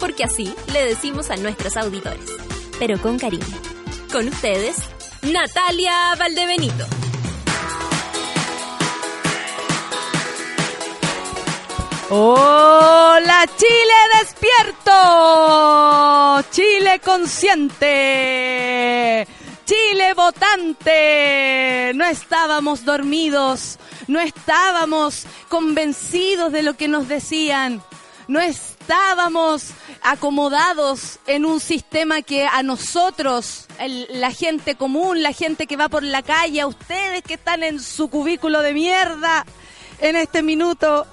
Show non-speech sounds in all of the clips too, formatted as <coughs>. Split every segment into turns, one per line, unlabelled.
Porque así le decimos a nuestros auditores, pero con cariño. Con ustedes, Natalia Valdebenito.
Hola Chile despierto, Chile consciente, Chile votante. No estábamos dormidos, no estábamos convencidos de lo que nos decían, no estábamos acomodados en un sistema que a nosotros, la gente común, la gente que va por la calle, ustedes que están en su cubículo de mierda en este minuto,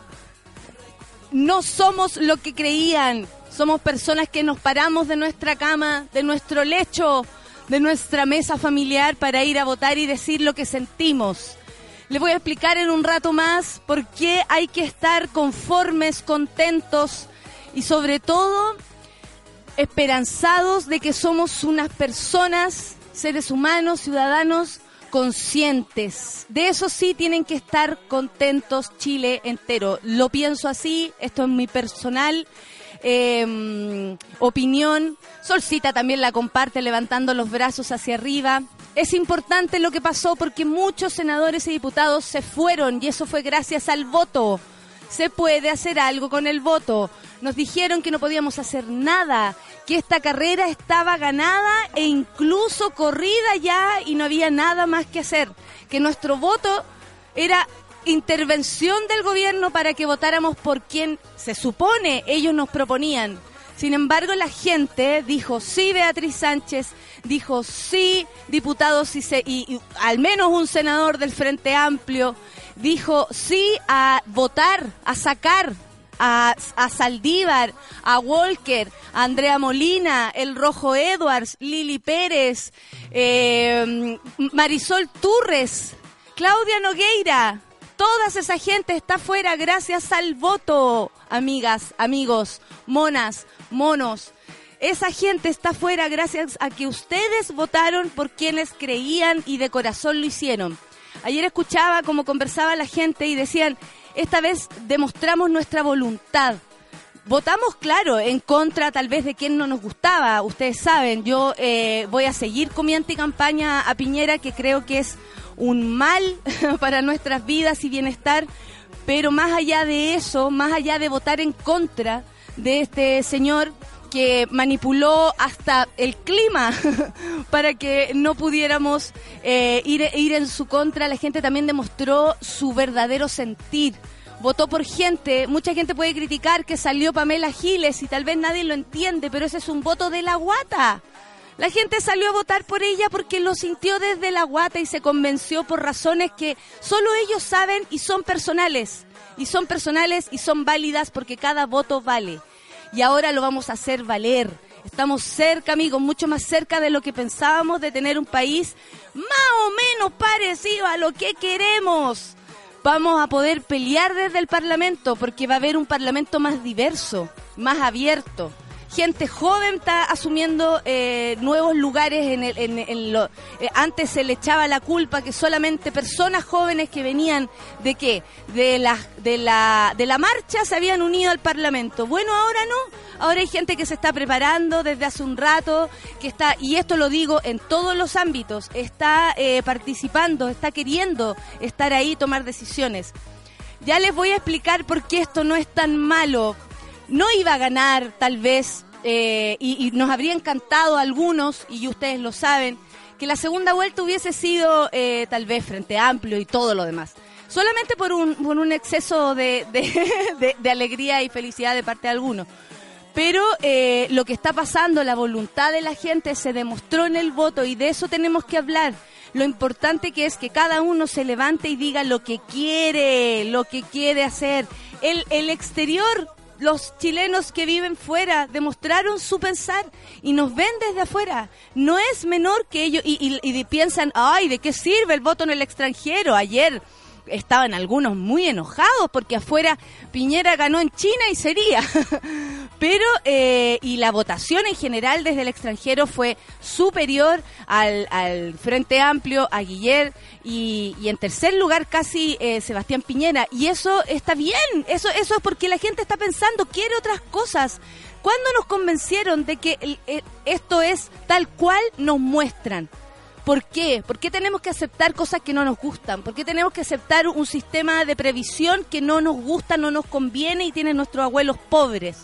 no somos lo que creían. Somos personas que nos paramos de nuestra cama, de nuestro lecho, de nuestra mesa familiar para ir a votar y decir lo que sentimos. Les voy a explicar en un rato más por qué hay que estar conformes, contentos y sobre todo esperanzados de que somos unas personas, seres humanos, ciudadanos conscientes. De eso sí tienen que estar contentos Chile entero. Lo pienso así, esto es mi personal em, opinión. Solcita también la comparte levantando los brazos hacia arriba. Es importante lo que pasó porque muchos senadores y diputados se fueron y eso fue gracias al voto. Se puede hacer algo con el voto. Nos dijeron que no podíamos hacer nada, que esta carrera estaba ganada e incluso corrida ya y no había nada más que hacer, que nuestro voto era intervención del gobierno para que votáramos por quien se supone ellos nos proponían. Sin embargo, la gente dijo sí Beatriz Sánchez, dijo sí diputados y, y al menos un senador del Frente Amplio, dijo sí a votar, a sacar a, Saldívar, a Walker, a Andrea Molina, el Rojo Edwards, Lili Pérez, eh, Marisol Turres, Claudia Nogueira. Toda esa gente está fuera gracias al voto, amigas, amigos, monas, monos. Esa gente está fuera gracias a que ustedes votaron por quienes creían y de corazón lo hicieron. Ayer escuchaba cómo conversaba la gente y decían, esta vez demostramos nuestra voluntad. Votamos, claro, en contra tal vez de quien no nos gustaba. Ustedes saben, yo eh, voy a seguir con mi anticampaña a Piñera, que creo que es un mal <laughs> para nuestras vidas y bienestar. Pero más allá de eso, más allá de votar en contra de este señor, que manipuló hasta el clima <laughs> para que no pudiéramos eh, ir, ir en su contra. La gente también demostró su verdadero sentir. Votó por gente, mucha gente puede criticar que salió Pamela Giles y tal vez nadie lo entiende, pero ese es un voto de la guata. La gente salió a votar por ella porque lo sintió desde la guata y se convenció por razones que solo ellos saben y son personales. Y son personales y son válidas porque cada voto vale y ahora lo vamos a hacer valer. Estamos cerca, amigos, mucho más cerca de lo que pensábamos de tener un país más o menos parecido a lo que queremos. Vamos a poder pelear desde el Parlamento porque va a haber un Parlamento más diverso, más abierto gente joven está asumiendo eh, nuevos lugares en, el, en, lo, eh, antes se le echaba la culpa que solamente personas jóvenes que venían de qué de la de la de la marcha se habían unido al Parlamento. Bueno ahora no. Ahora hay gente que se está preparando desde hace un rato que está y esto lo digo en todos los ámbitos está eh, participando está queriendo estar ahí tomar decisiones. Ya les voy a explicar por qué esto no es tan malo no iba a ganar tal vez, eh, y, nos habría encantado a algunos, y ustedes lo saben, que la segunda vuelta hubiese sido eh, tal vez frente amplio y todo lo demás. Solamente por un, por un exceso <laughs> de, de, alegría y felicidad de parte de algunos. Pero eh, lo que está pasando, la voluntad de la gente se demostró en el voto y de eso tenemos que hablar. Lo importante que es que cada uno se levante y diga lo que quiere, lo que quiere hacer. El, el exterior los chilenos que viven fuera demostraron su pensar y nos ven desde afuera. No es menor que ellos y, y piensan, ay, ¿de qué sirve el voto en el extranjero? Ayer estaban algunos muy enojados porque afuera Piñera ganó en China y sería. <laughs> Pero, eh, y la votación en general desde el extranjero fue superior al, Frente Amplio, a Guiller y, en tercer lugar casi eh, Sebastián Piñera. Y eso está bien, eso, eso es porque la gente está pensando, quiere otras cosas. ¿Cuándo nos convencieron de que esto es tal cual nos muestran? ¿Por qué? ¿Por qué tenemos que aceptar cosas que no nos gustan? ¿Por qué tenemos que aceptar un sistema de previsión que no nos gusta, no nos conviene y tienen nuestros abuelos pobres?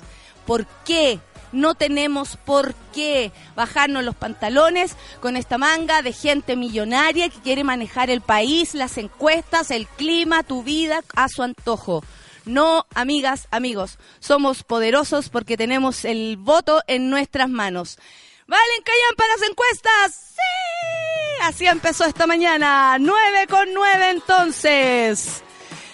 ¿Por qué? No tenemos por qué bajarnos los pantalones con esta manga de gente millonaria que quiere manejar el país, las encuestas, el clima, tu vida a su antojo. No, amigas, amigos, somos poderosos porque tenemos el voto en nuestras manos. ¿Valen callan para las encuestas? ¡Sí! Así empezó esta mañana. 9 con 9 entonces.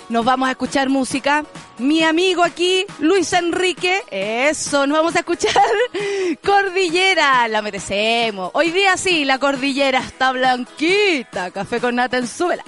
Nos vamos a escuchar música. Mi amigo aquí, Luis Enrique. Eso, nos vamos a escuchar <laughs> Cordillera. La merecemos. Hoy día sí, la cordillera está blanquita. Café con nata en suela.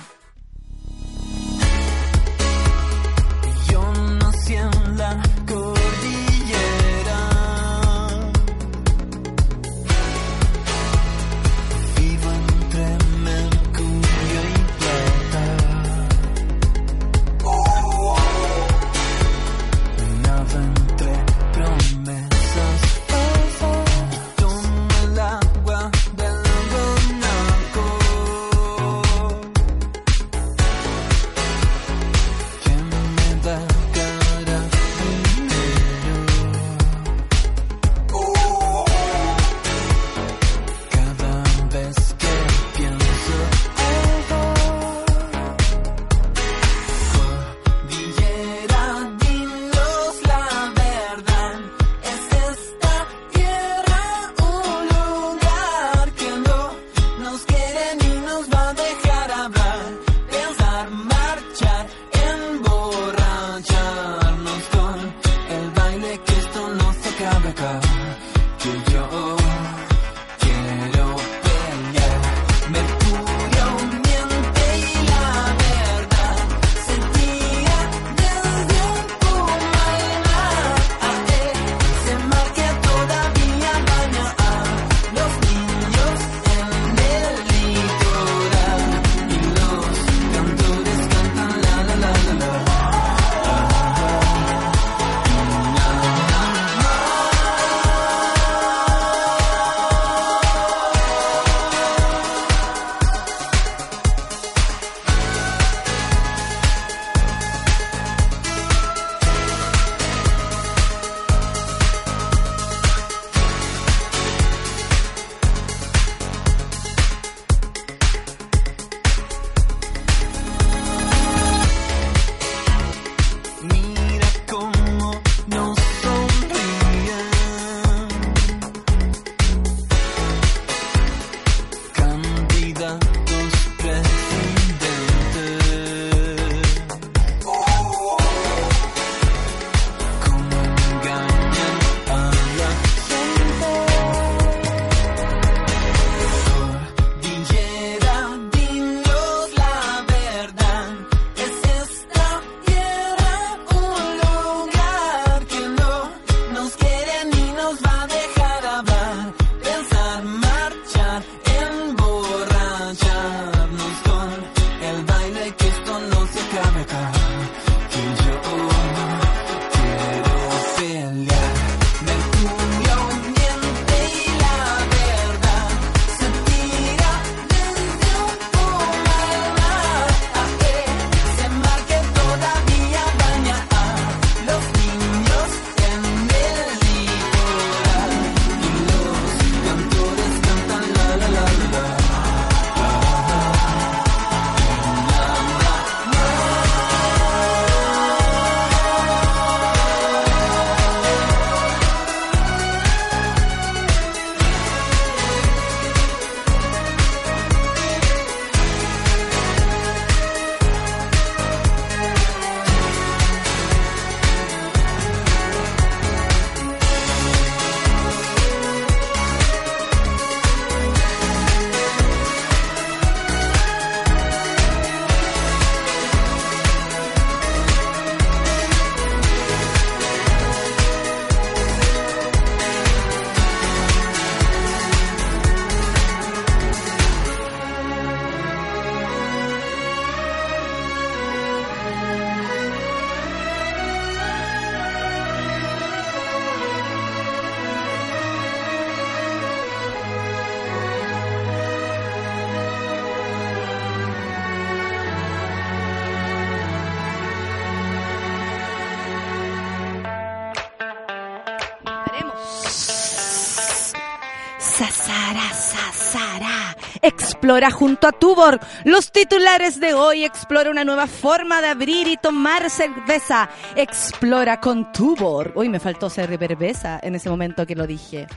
Explora junto a Tubor. Los titulares de hoy explora una nueva forma de abrir y tomar cerveza. Explora con Tubor. Uy, me faltó ser cerveza en ese momento que lo dije.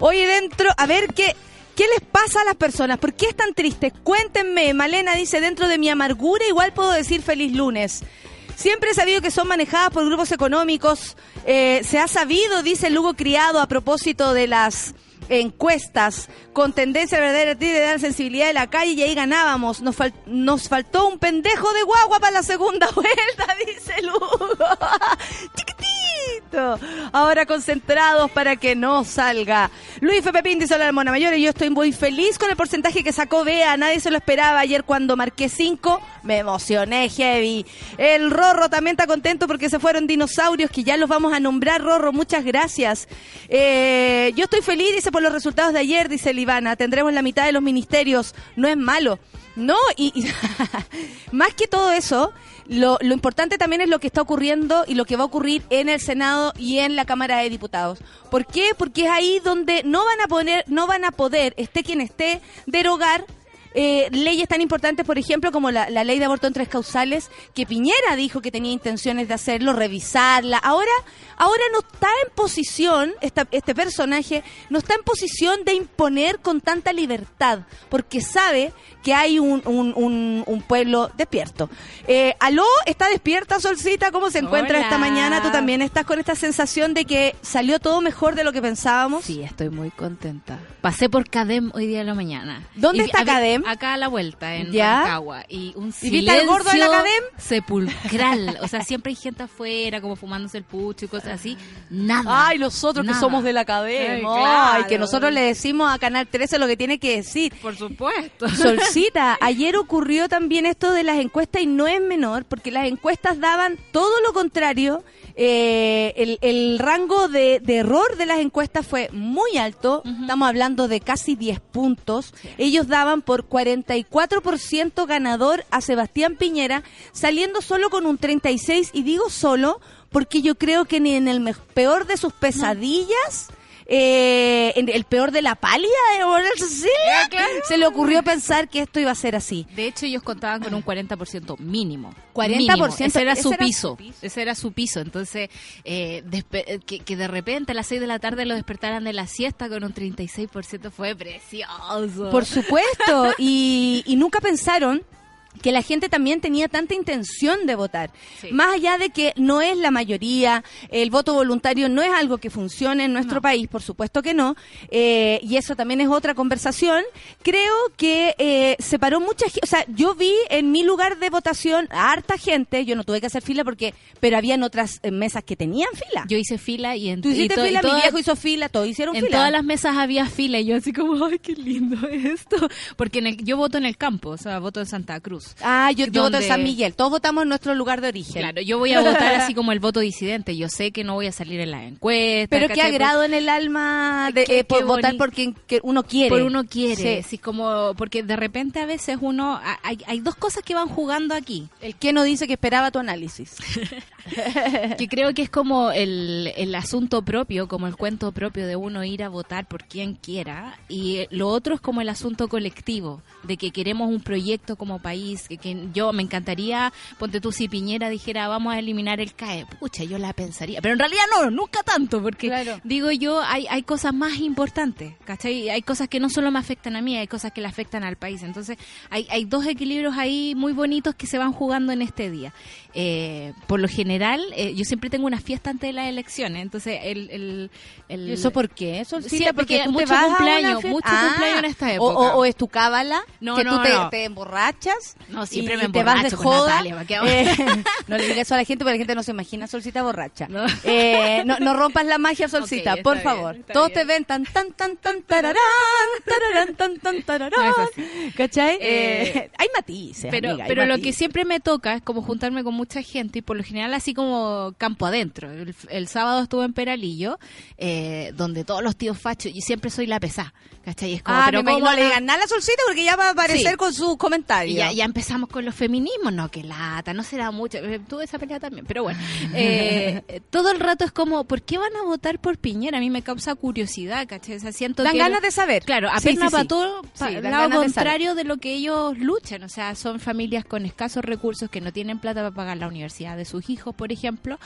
Hoy dentro, a ver qué... ¿Qué les pasa a las personas? ¿Por qué están tristes? Cuéntenme. Malena dice, dentro de mi amargura igual puedo decir feliz lunes. Siempre he sabido que son manejadas por grupos económicos. Eh, se ha sabido, dice Lugo Criado, a propósito de las encuestas con tendencia verdadera de dar sensibilidad de la calle y ahí ganábamos. Nos, nos faltó un pendejo de guagua para la segunda <laughs> vuelta, dice Lugo. Ahora concentrados para que no salga. Luis F. Pepín dice la Mona Mayor y yo estoy muy feliz con el porcentaje que sacó Bea. Nadie se lo esperaba ayer cuando marqué 5. Me emocioné heavy. El Rorro también está contento porque se fueron dinosaurios que ya los vamos a nombrar. Rorro, muchas gracias. Eh, yo estoy feliz, dice los resultados de ayer, dice Livana, tendremos la mitad de los ministerios, no es malo. No, y, <laughs> más que todo eso, lo, lo, importante también es lo que está ocurriendo y lo que va a ocurrir en el Senado y en la Cámara de Diputados. ¿Por qué? Porque es ahí donde no van a poner, no van a poder, esté quien esté, derogar eh, leyes tan importantes, por ejemplo, como la, ley de aborto en tres causales, que Piñera dijo que tenía intenciones de hacerlo, revisarla. Ahora, ahora no está en posición, este personaje, no está en posición de imponer con tanta libertad, porque sabe que hay un, un, pueblo despierto. Eh, ¿Aló? ¿Está despierta, Solcita? ¿Cómo se encuentra esta mañana? ¿Tú también estás con esta sensación de que salió todo mejor de lo que pensábamos?
Sí, estoy muy contenta. Pasé por Cadem hoy día de la mañana.
¿Dónde está Cadem?
Acá a la vuelta, en Rancagua. Y un silencio
¿Y gordo de la
sepulcral. <laughs> o sea, siempre hay gente afuera, como fumándose el pucho y cosas así. Nada.
Ay, nosotros que somos de la Cadem. Ay, que nosotros le decimos a Canal 13 lo que tiene que decir.
Por supuesto. <laughs>
Solcita, ayer ocurrió también esto de las encuestas y no es menor, porque las encuestas daban todo lo contrario eh, el, rango de, error de las encuestas fue muy alto, estamos hablando de casi 10 puntos. Ellos daban por 44% ganador a Sebastián Piñera, saliendo solo con un 36, y digo solo porque yo creo que ni en el peor de sus pesadillas eh, el peor de la pálida de Morel se le ocurrió pensar que esto iba a ser así.
De hecho, ellos contaban con un 40% mínimo.
40%.
Ese era, su, piso. Ese era su piso. Entonces, eh, que, de repente a las 6 de la tarde lo despertaran de la siesta con un 36% fue precioso.
Por supuesto. y, y nunca pensaron que la gente también tenía tanta intención de votar. Más allá de que no es la mayoría, el voto voluntario no es algo que funcione en nuestro país, por supuesto que no, eh, y eso también es otra conversación, creo que eh, se paró mucha gente, o sea, yo vi en mi lugar de votación a harta gente, yo no tuve que hacer fila porque, pero habían otras eh, mesas que tenían fila.
Yo hice fila y en
Tú hiciste fila, mi viejo hizo fila, todos hicieron
fila.
En
todas las mesas había fila y yo así como, ay, qué lindo <laughs> esto. Porque en el, yo voto en el campo, o sea, voto en Santa Cruz.
Ah, yo, voto en San Miguel. Todos votamos en nuestro lugar de origen.
Claro, yo voy a votar así como el <laughs> voto disidente. Yo sé que no voy a salir en la encuesta.
Pero qué agrado en el alma de eh, por votar porque uno quiere.
Por uno quiere. Sí. como porque de repente a veces uno hay, hay dos cosas que van jugando aquí.
El que no dice que esperaba tu análisis. <laughs>
que creo que es como el, el asunto propio, como el cuento propio de uno ir a votar por quien quiera. Y lo otro es como el asunto colectivo, de que queremos un proyecto como país, que, yo me encantaría, ponte tú si Piñera dijera vamos a eliminar el CAE, pucha, yo la pensaría, pero en realidad no, nunca tanto, porque digo yo, hay, hay cosas más importantes, ¿cachai? Hay cosas que no solo me afectan a mí, hay cosas que le afectan al país, entonces hay, hay dos equilibrios ahí muy bonitos que se van jugando en este día. Eh, por lo general, eh, yo siempre tengo una fiesta antes de las elecciones, entonces el... el,
¿Y eso por qué?
Sí, porque, mucho cumpleaños, mucho cumpleaños en esta ah, época.
O, es tu cábala, no, que tú te, emborrachas.
No, siempre me te vas de joda.
Eh, <laughs> no le digas eso a la gente porque la gente no se imagina Solcita borracha. No, no, rompas la magia, Solcita, por favor. Todos te ven tan, tan, tan, tan, tararán, tararán, tan, tan, tararán. ¿Cachai? hay matices,
Pero, pero lo que siempre me toca es como juntarme con mucha gente y por lo general así como campo adentro. El, sábado estuve en Peralillo, eh, donde todos los tíos fachos, y siempre soy la pesada, ¿cachai?
Es como, ah, pero como no le digan nada a solcita porque ya va a aparecer con sus comentarios.
ya, ya empezamos con los feminismos, no, que lata, no será mucho, eh, tuve esa pelea también, pero bueno, <laughs> eh, todo el rato es como, ¿por qué van a votar por Piñera? A mí me causa curiosidad, ¿cachai? O sea, siento
Dan
que
ganas de saber.
Claro,
Sí,
apenas
sí,
va
sí.
todo para lado
de
contrario de lo que ellos luchan. O sea, son familias con escasos recursos que no tienen plata para pagar la universidad de sus hijos, por ejemplo,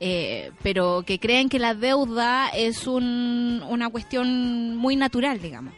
eh, pero que creen que la deuda es un- una cuestión muy natural, digamos.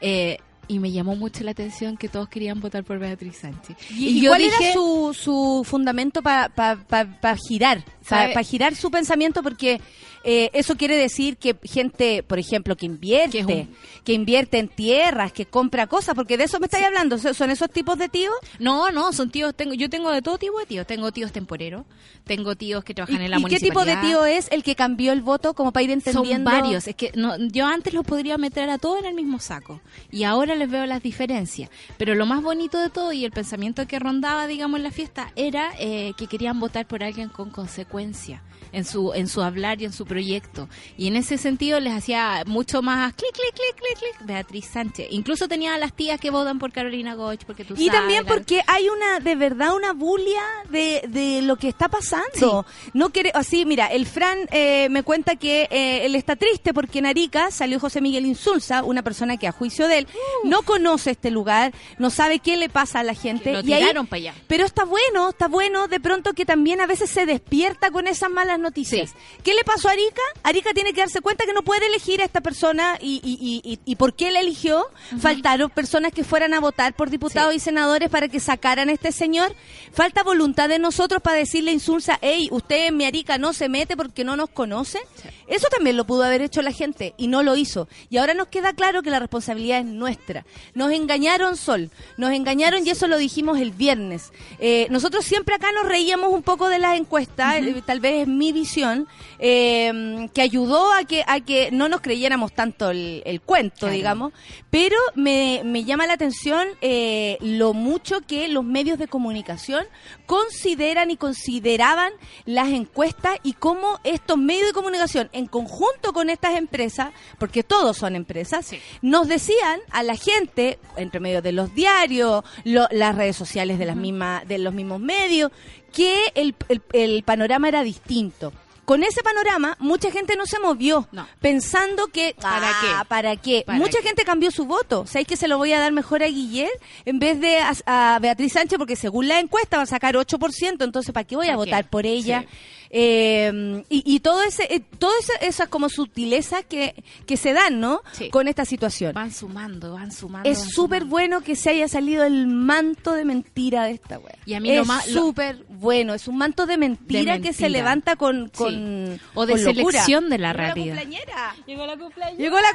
Eh, y me llamó mucho la atención que todos querían votar por Beatriz Sánchez.
¿Y, cuál era su, su fundamento para girar? Para girar su pensamiento, porque eh, eso quiere decir que gente, por ejemplo, que invierte,
Que es un-
que invierte en tierras, que compra cosas, porque de eso me estáis hablando. ¿Son esos tipos de tíos?
No, no, son tíos, tengo, yo tengo de todo tipo de tíos. Tengo tíos temporeros, tengo tíos que
¿Y,
trabajan en la
y qué tipo de
municipalidad.
tío es el que cambió el voto como para ir entendiendo?
Son varios. Es que no, yo antes los podría meter a todos en el mismo saco. Y ahora les veo las diferencias. Pero lo más bonito de todo y el pensamiento que rondaba, digamos, en la fiesta era eh, que querían votar por alguien con consecuencia en su en su hablar y en su proyecto. Y en ese sentido les hacía mucho más clic, clic, clic, clic, clic, Beatriz Sánchez. Incluso tenía a las tías que votan por Carolina Goch, porque tú
Y
sabes,
también porque hay una, de verdad, una bulia de, de lo que está pasando. No quiere, así, mira, el Fran eh, me cuenta que eh, él está triste porque en Arica salió José Miguel Insulza, una persona que a juicio de él no conoce este lugar, no sabe qué le pasa a la gente.
lo
y ahí-
tiraron para allá.
pero está bueno, está bueno de pronto que también a veces se despierta con esas malas noticias.
Sí.
¿Qué le pasó a Arica? Arica tiene que darse cuenta que no puede elegir a esta persona y, y, y, y- y por qué la eligió. Faltaron personas que fueran a votar por diputados y senadores para que sacaran a este señor. Falta voluntad de nosotros para decirle Insulsa, hey, usted en mi Arica no se mete porque no nos conoce. Eso también lo pudo haber hecho la gente y no lo hizo. Y ahora nos queda claro que la responsabilidad es nuestra. Nos engañaron, Sol. Nos engañaron y eso lo dijimos el viernes. Eh, nosotros siempre acá nos reíamos un poco de las encuestas, eh, tal vez es mi visión, eh, que ayudó a que, a que no nos creyéramos tanto el, el cuento,
Claro.
digamos. Pero me, me llama la atención eh, lo mucho que los medios de comunicación consideran y consideraban las encuestas y cómo estos medios de comunicación, en conjunto con estas empresas, porque todos son empresas,
Sí.
nos decían a la gente, entre medio de los diarios, lo- las redes sociales de, las mismas, de los mismos medios, que el, el- el panorama era distinto. Con ese panorama, mucha gente no se movió,
No.
pensando que...
¿Para
ah,
qué?
¿Para qué?
¿Para
mucha
qué?
gente cambió su voto. ¿Sabéis que se lo voy a dar mejor a Guillermo en vez de a, a Beatriz Sánchez? Porque según la encuesta va a sacar 8%, entonces ¿para qué voy a votar por ella?
Sí.
Eh, y, y todo ese, eh, todas esas, como sutilezas que, que se dan, ¿no?
Sí.
Con esta situación.
Van sumando, van sumando.
Es súper bueno que se haya salido el manto de mentira de esta wea.
Y a mí
es
lo-
súper bueno, es un manto de mentira,
De
que se levanta con,
Sí.
con
O de
con locura.
selección de la realidad.
cumpleañera.
Llegó la cumpleaños.
Llegó la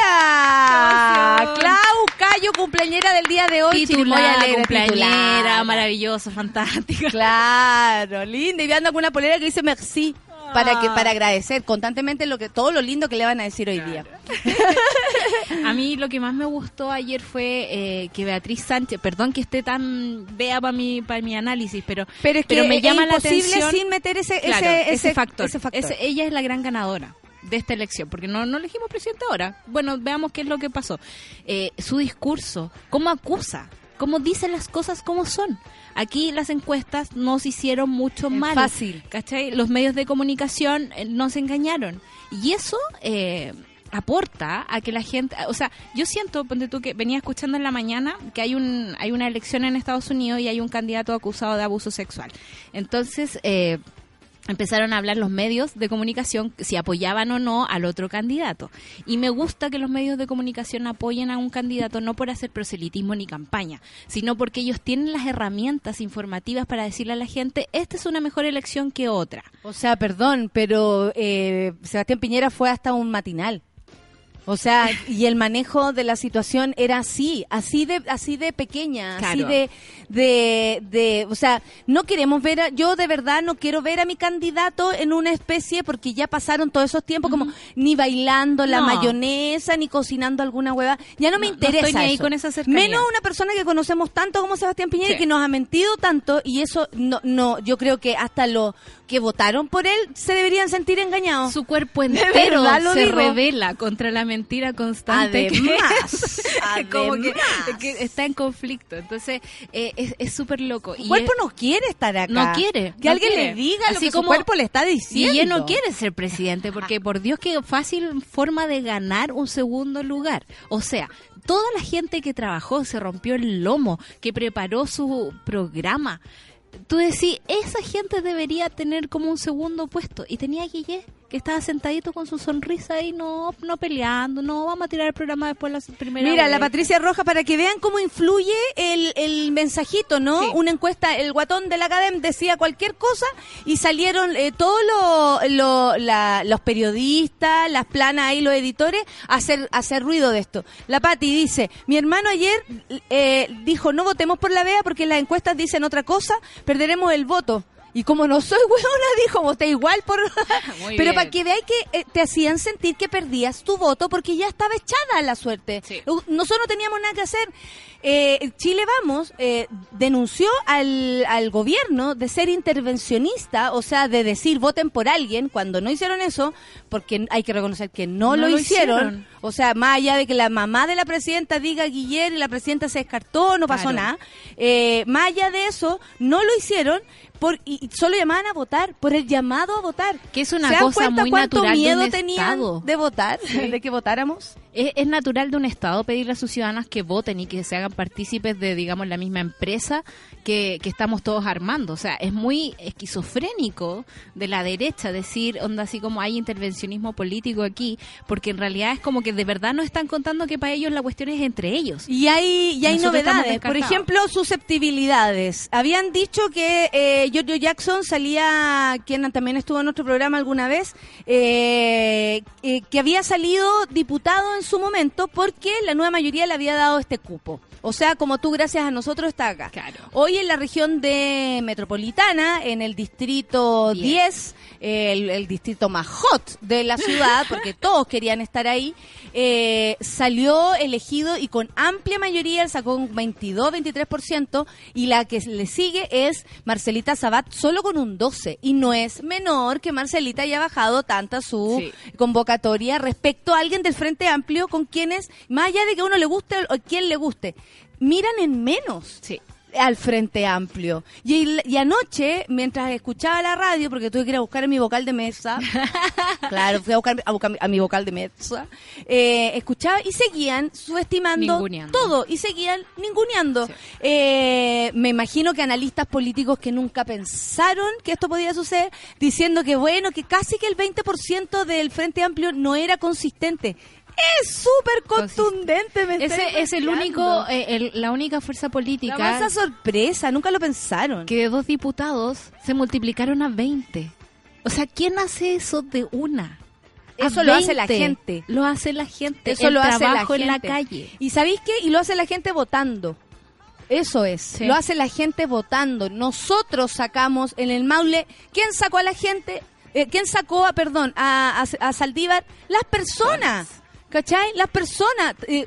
cumpleañera. Clau Cayo, cumpleañera del día de hoy.
Titular,
alegre,
cumpleañera,
titular.
maravilloso, fantástico.
Claro, linda. Y ando con una polera que dice merci. Para que
Ah.
para agradecer constantemente lo que todo lo lindo que le van a decir hoy día. <laughs>
A mí lo que más me gustó ayer fue eh, que Beatriz Sánchez, perdón que esté tan vea para mi para mi análisis, pero
Pero es que
me
es
llama la atención
sin meter ese,
Claro,
ese,
ese, factor.
ese factor.
Ese- ella es la gran ganadora de esta elección, porque no, no elegimos presidente ahora. Bueno, veamos qué es lo que pasó. Eh, su discurso, cómo acusa, cómo dice las cosas como son. Aquí las encuestas nos hicieron mucho mal.
fácil.
¿Cachai? Los medios de comunicación eh, nos engañaron. Y eso... Eh, aporta a que la gente, o sea, yo siento, ponte tú que venía escuchando en la mañana que hay un hay una elección en Estados Unidos y hay un candidato acusado de abuso sexual. Entonces, eh, empezaron a hablar los medios de comunicación si apoyaban o no al otro candidato. Y me gusta que los medios de comunicación apoyen a un candidato no por hacer proselitismo ni campaña, sino porque ellos tienen las herramientas informativas para decirle a la gente, esta es una mejor elección que otra.
O sea, perdón, pero eh, Sebastián Piñera fue hasta un matinal. O sea, y el manejo de la situación era así, así de, así de pequeña, así de, de, de, o sea, no queremos ver, a- yo de verdad no quiero ver a mi candidato en una especie, porque ya pasaron todos esos tiempos como ni bailando la
No.
mayonesa, ni cocinando alguna hueva, ya no me
No, no
interesa
estoy ni ahí
eso.
con esa cercanía.
Menos una persona que conocemos tanto como Sebastián Piñera y que nos ha mentido tanto y eso no, no, yo creo que hasta lo que votaron por él se deberían sentir engañados.
Su cuerpo <laughs> entero
lo
se
digo.
revela contra la mentira constante. que
Además, <laughs>
es- como que, está en conflicto. Entonces, eh, es súper loco.
Su
Y
cuerpo
es-
no quiere estar acá.
No quiere,
Que
no
alguien
quiere.
le diga lo
Así
que
como-
su cuerpo le está diciendo.
Y él no quiere ser presidente, porque por Dios que fácil forma de ganar un segundo lugar. O sea, toda la gente que trabajó, se rompió el lomo, que preparó su programa. Tú decís, esa gente debería tener como un segundo puesto. Y tenía Guille, que estaba sentadito con su sonrisa y no, no peleando, no, vamos a tirar el programa después la primera
Mira,
vez.
la Patricia Roja, para que vean cómo influye el, el mensajito, ¿no?
Sí.
Una encuesta, el guatón de la Academ decía cualquier cosa y salieron eh, todos lo- los periodistas, las planas ahí, los editores, a hacer, a hacer ruido de esto. La Pati dice, mi hermano ayer eh, dijo, no votemos por la VEA porque las encuestas dicen otra cosa, perderemos el voto. Y como no soy <laughs> hueona, dijo, voté igual por... <laughs>
Muy <laughs>
Pero
bien.
para que veáis que eh, te hacían sentir que perdías tu voto porque ya estaba echada la suerte.
Sí.
Nosotros no teníamos nada que hacer. Eh, Chile Vamos eh, denunció al, al gobierno de ser intervencionista, o sea, de decir voten por alguien cuando no hicieron eso, porque hay que reconocer que no,
No
lo,
lo
hicieron.
hicieron.
O sea, más allá de que la mamá de la presidenta diga Guillermo y la presidenta se descartó, no pasó
Claro.
nada. Eh, más allá de eso, no lo hicieron por, y solo llamaban a votar, por el llamado a votar.
Que es una
¿Se dan
cosa
cuenta
muy
cuánto
natural de
miedo
un
tenían
Estado?
de votar, de que votáramos?
Es, es natural de un Estado pedirle a sus ciudadanos que voten y que se hagan partícipes de, digamos, la misma empresa que, que estamos todos armando. O sea, es muy esquizofrénico de la derecha decir, onda, así como hay intervencionismo político aquí, porque en realidad es como que de verdad no están contando que para ellos la cuestión es entre ellos.
Y hay, y hay
Nosotros
novedades. Por ejemplo, susceptibilidades. Habían dicho que eh, Giorgio Jackson salía, quien también estuvo en nuestro programa alguna vez, eh, eh, que había salido diputado en su momento porque la nueva mayoría le había dado este cupo. O sea, como tú, gracias a nosotros, está acá.
Claro.
Hoy en la región de Metropolitana, en el distrito
Diez.
10, el, el distrito más hot de la <laughs> ciudad, porque todos querían estar ahí, eh, salió elegido y con amplia mayoría, sacó un 22-23%, y la que le sigue es Marcelita Sabat, solo con un 12%. Y no es menor que Marcelita haya bajado tanta su
Sí.
convocatoria respecto a alguien del Frente Amplio con quienes, más allá de que a uno le guste o quien le guste, miran en menos
Sí.
Al Frente Amplio. Y, y anoche, mientras escuchaba la radio, porque tuve que ir a buscar mi vocal de mesa, <laughs> claro, fui a buscar, a buscar a mi vocal de mesa, eh, escuchaba y seguían subestimando
Ninguneando.
todo, y seguían ninguneando.
Sí.
Eh, me imagino que analistas políticos que nunca pensaron que esto podía suceder, diciendo que bueno, que casi que el 20% del Frente Amplio no era consistente. Es súper contundente, me
Ese es el único, eh, el- la única fuerza
La
política
masa sorpresa, nunca lo pensaron.
que de dos diputados se multiplicaron a 20. O sea, ¿quién hace eso de una?
Eso lo hace la
20.
gente.
Lo hace la gente.
Eso
el
lo hace la
trabajo en la
gente.
calle.
¿Y sabéis qué? Y lo hace la gente votando. Eso es.
Sí.
Lo hace la gente votando. Nosotros sacamos en el Maule. ¿Quién sacó a la gente? Eh, ¿Quién sacó, a, perdón, a, a- a Saldívar? Las personas. ¿Cachai? Las personas eh,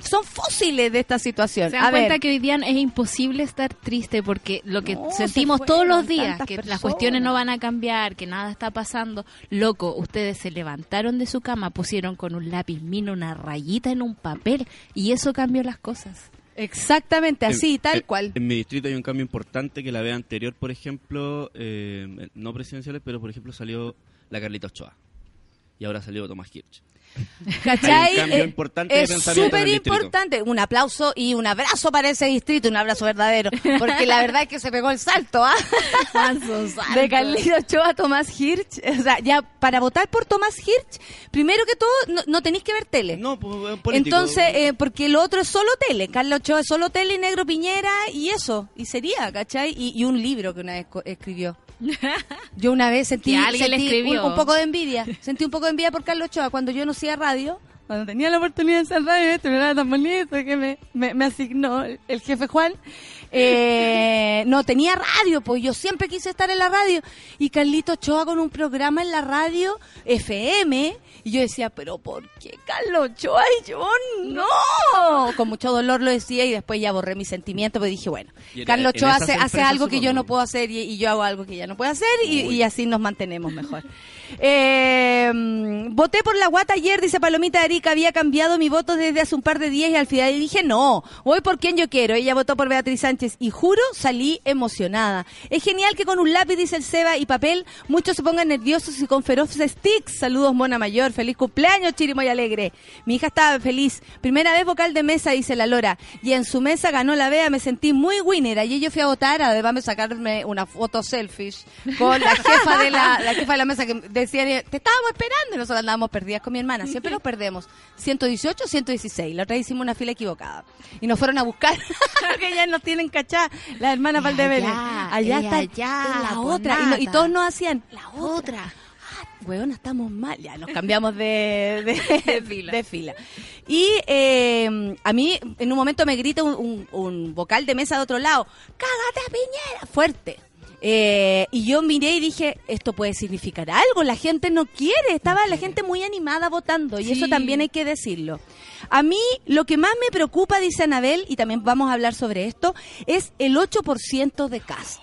son fósiles de esta situación.
Se dan
a
cuenta
ver,
que hoy día es imposible estar triste porque lo que
No,
sentimos
se
todos los días, que las cuestiones no van a cambiar, que nada está pasando. Loco, ustedes se levantaron de su cama, pusieron con un lápiz mina una rayita en un papel y eso cambió las cosas.
exactamente así,
En-
tal
en-
cual.
En mi distrito hay un cambio importante que la vez anterior, por ejemplo, eh, no presidenciales, pero por ejemplo salió la Carlita Ochoa. Y ahora salió Tomás Hirsch.
¿Cachai?
Hay un cambio
Eh,
importante
es súper importante. Un aplauso y un abrazo para ese distrito, un abrazo verdadero. Porque la verdad es que se pegó el salto, ¿ah? <laughs> De Carlito Ochoa a Tomás Hirsch. O sea, ya para votar por Tomás Hirsch, primero que todo, no, no tenéis que ver tele.
No, pues, político.
Entonces, eh, porque lo otro es solo tele. Carlos Ochoa es solo tele y Negro Piñera y eso. Y sería, ¿cachai? Y, y un libro que una vez escribió. <laughs> Yo una vez sentí, sentí un, un poco de envidia. Sentí un poco de envidia por Carlos Ochoa cuando yo no hacía radio. Cuando tenía la oportunidad de hacer radio, esto era tan bonito que me, me, me asignó el, el jefe Juan. Eh, no tenía radio, pues yo siempre quise estar en la radio. Y Carlito Ochoa con un programa en la radio FM. Y yo decía, pero ¿por qué Carlos Ochoa y yo no? Con mucho dolor lo decía y después ya borré mis sentimientos, porque dije, bueno, Carlos Ochoa hace, hace algo que yo no puedo hacer y, y yo hago algo que ella no puede hacer y así nos mantenemos mejor. Eh, voté por la guata ayer, dice Palomita Arica, había cambiado mi voto desde hace un par de días y al final dije no, voy por quien yo quiero. Ella votó por Beatriz Sánchez y juro salí emocionada. Es genial que con un lápiz, dice el Seba, y papel, muchos se pongan nerviosos y con feroz sticks. Saludos, Mona Mayor, feliz cumpleaños, Chirimoy Alegre. Mi hija estaba feliz. Primera vez vocal de mesa, dice la Lora. Y en su mesa ganó la Bea, me sentí muy winner. Ayer yo fui a votar, además de sacarme una foto selfish con la jefa de la, la jefa de la mesa que decía, te estábamos esperando y nosotros andábamos perdidas con mi hermana. Siempre nos perdemos. 118, 116. La otra hicimos una fila equivocada. Y nos fueron a buscar, <laughs> que ya nos tienen cachá, la hermana Valdebele.
allá,
está
allá,
la
por
otra. Y, no- y
nada.
todos nos hacían, la
Otra.
Weón, estamos mal. Ya nos cambiamos de, <laughs> de,
De fila.
de fila. Y eh, a mí, en un momento me grita un, un- un vocal de mesa de otro lado: ¡Cágate a Piñera! Fuerte. Eh, y yo miré y dije, esto puede significar algo, la gente no quiere, estaba la gente muy animada votando y eso también hay que decirlo. A mí lo que más me preocupa, dice Anabel, y también vamos a hablar sobre esto, es el 8% de cast.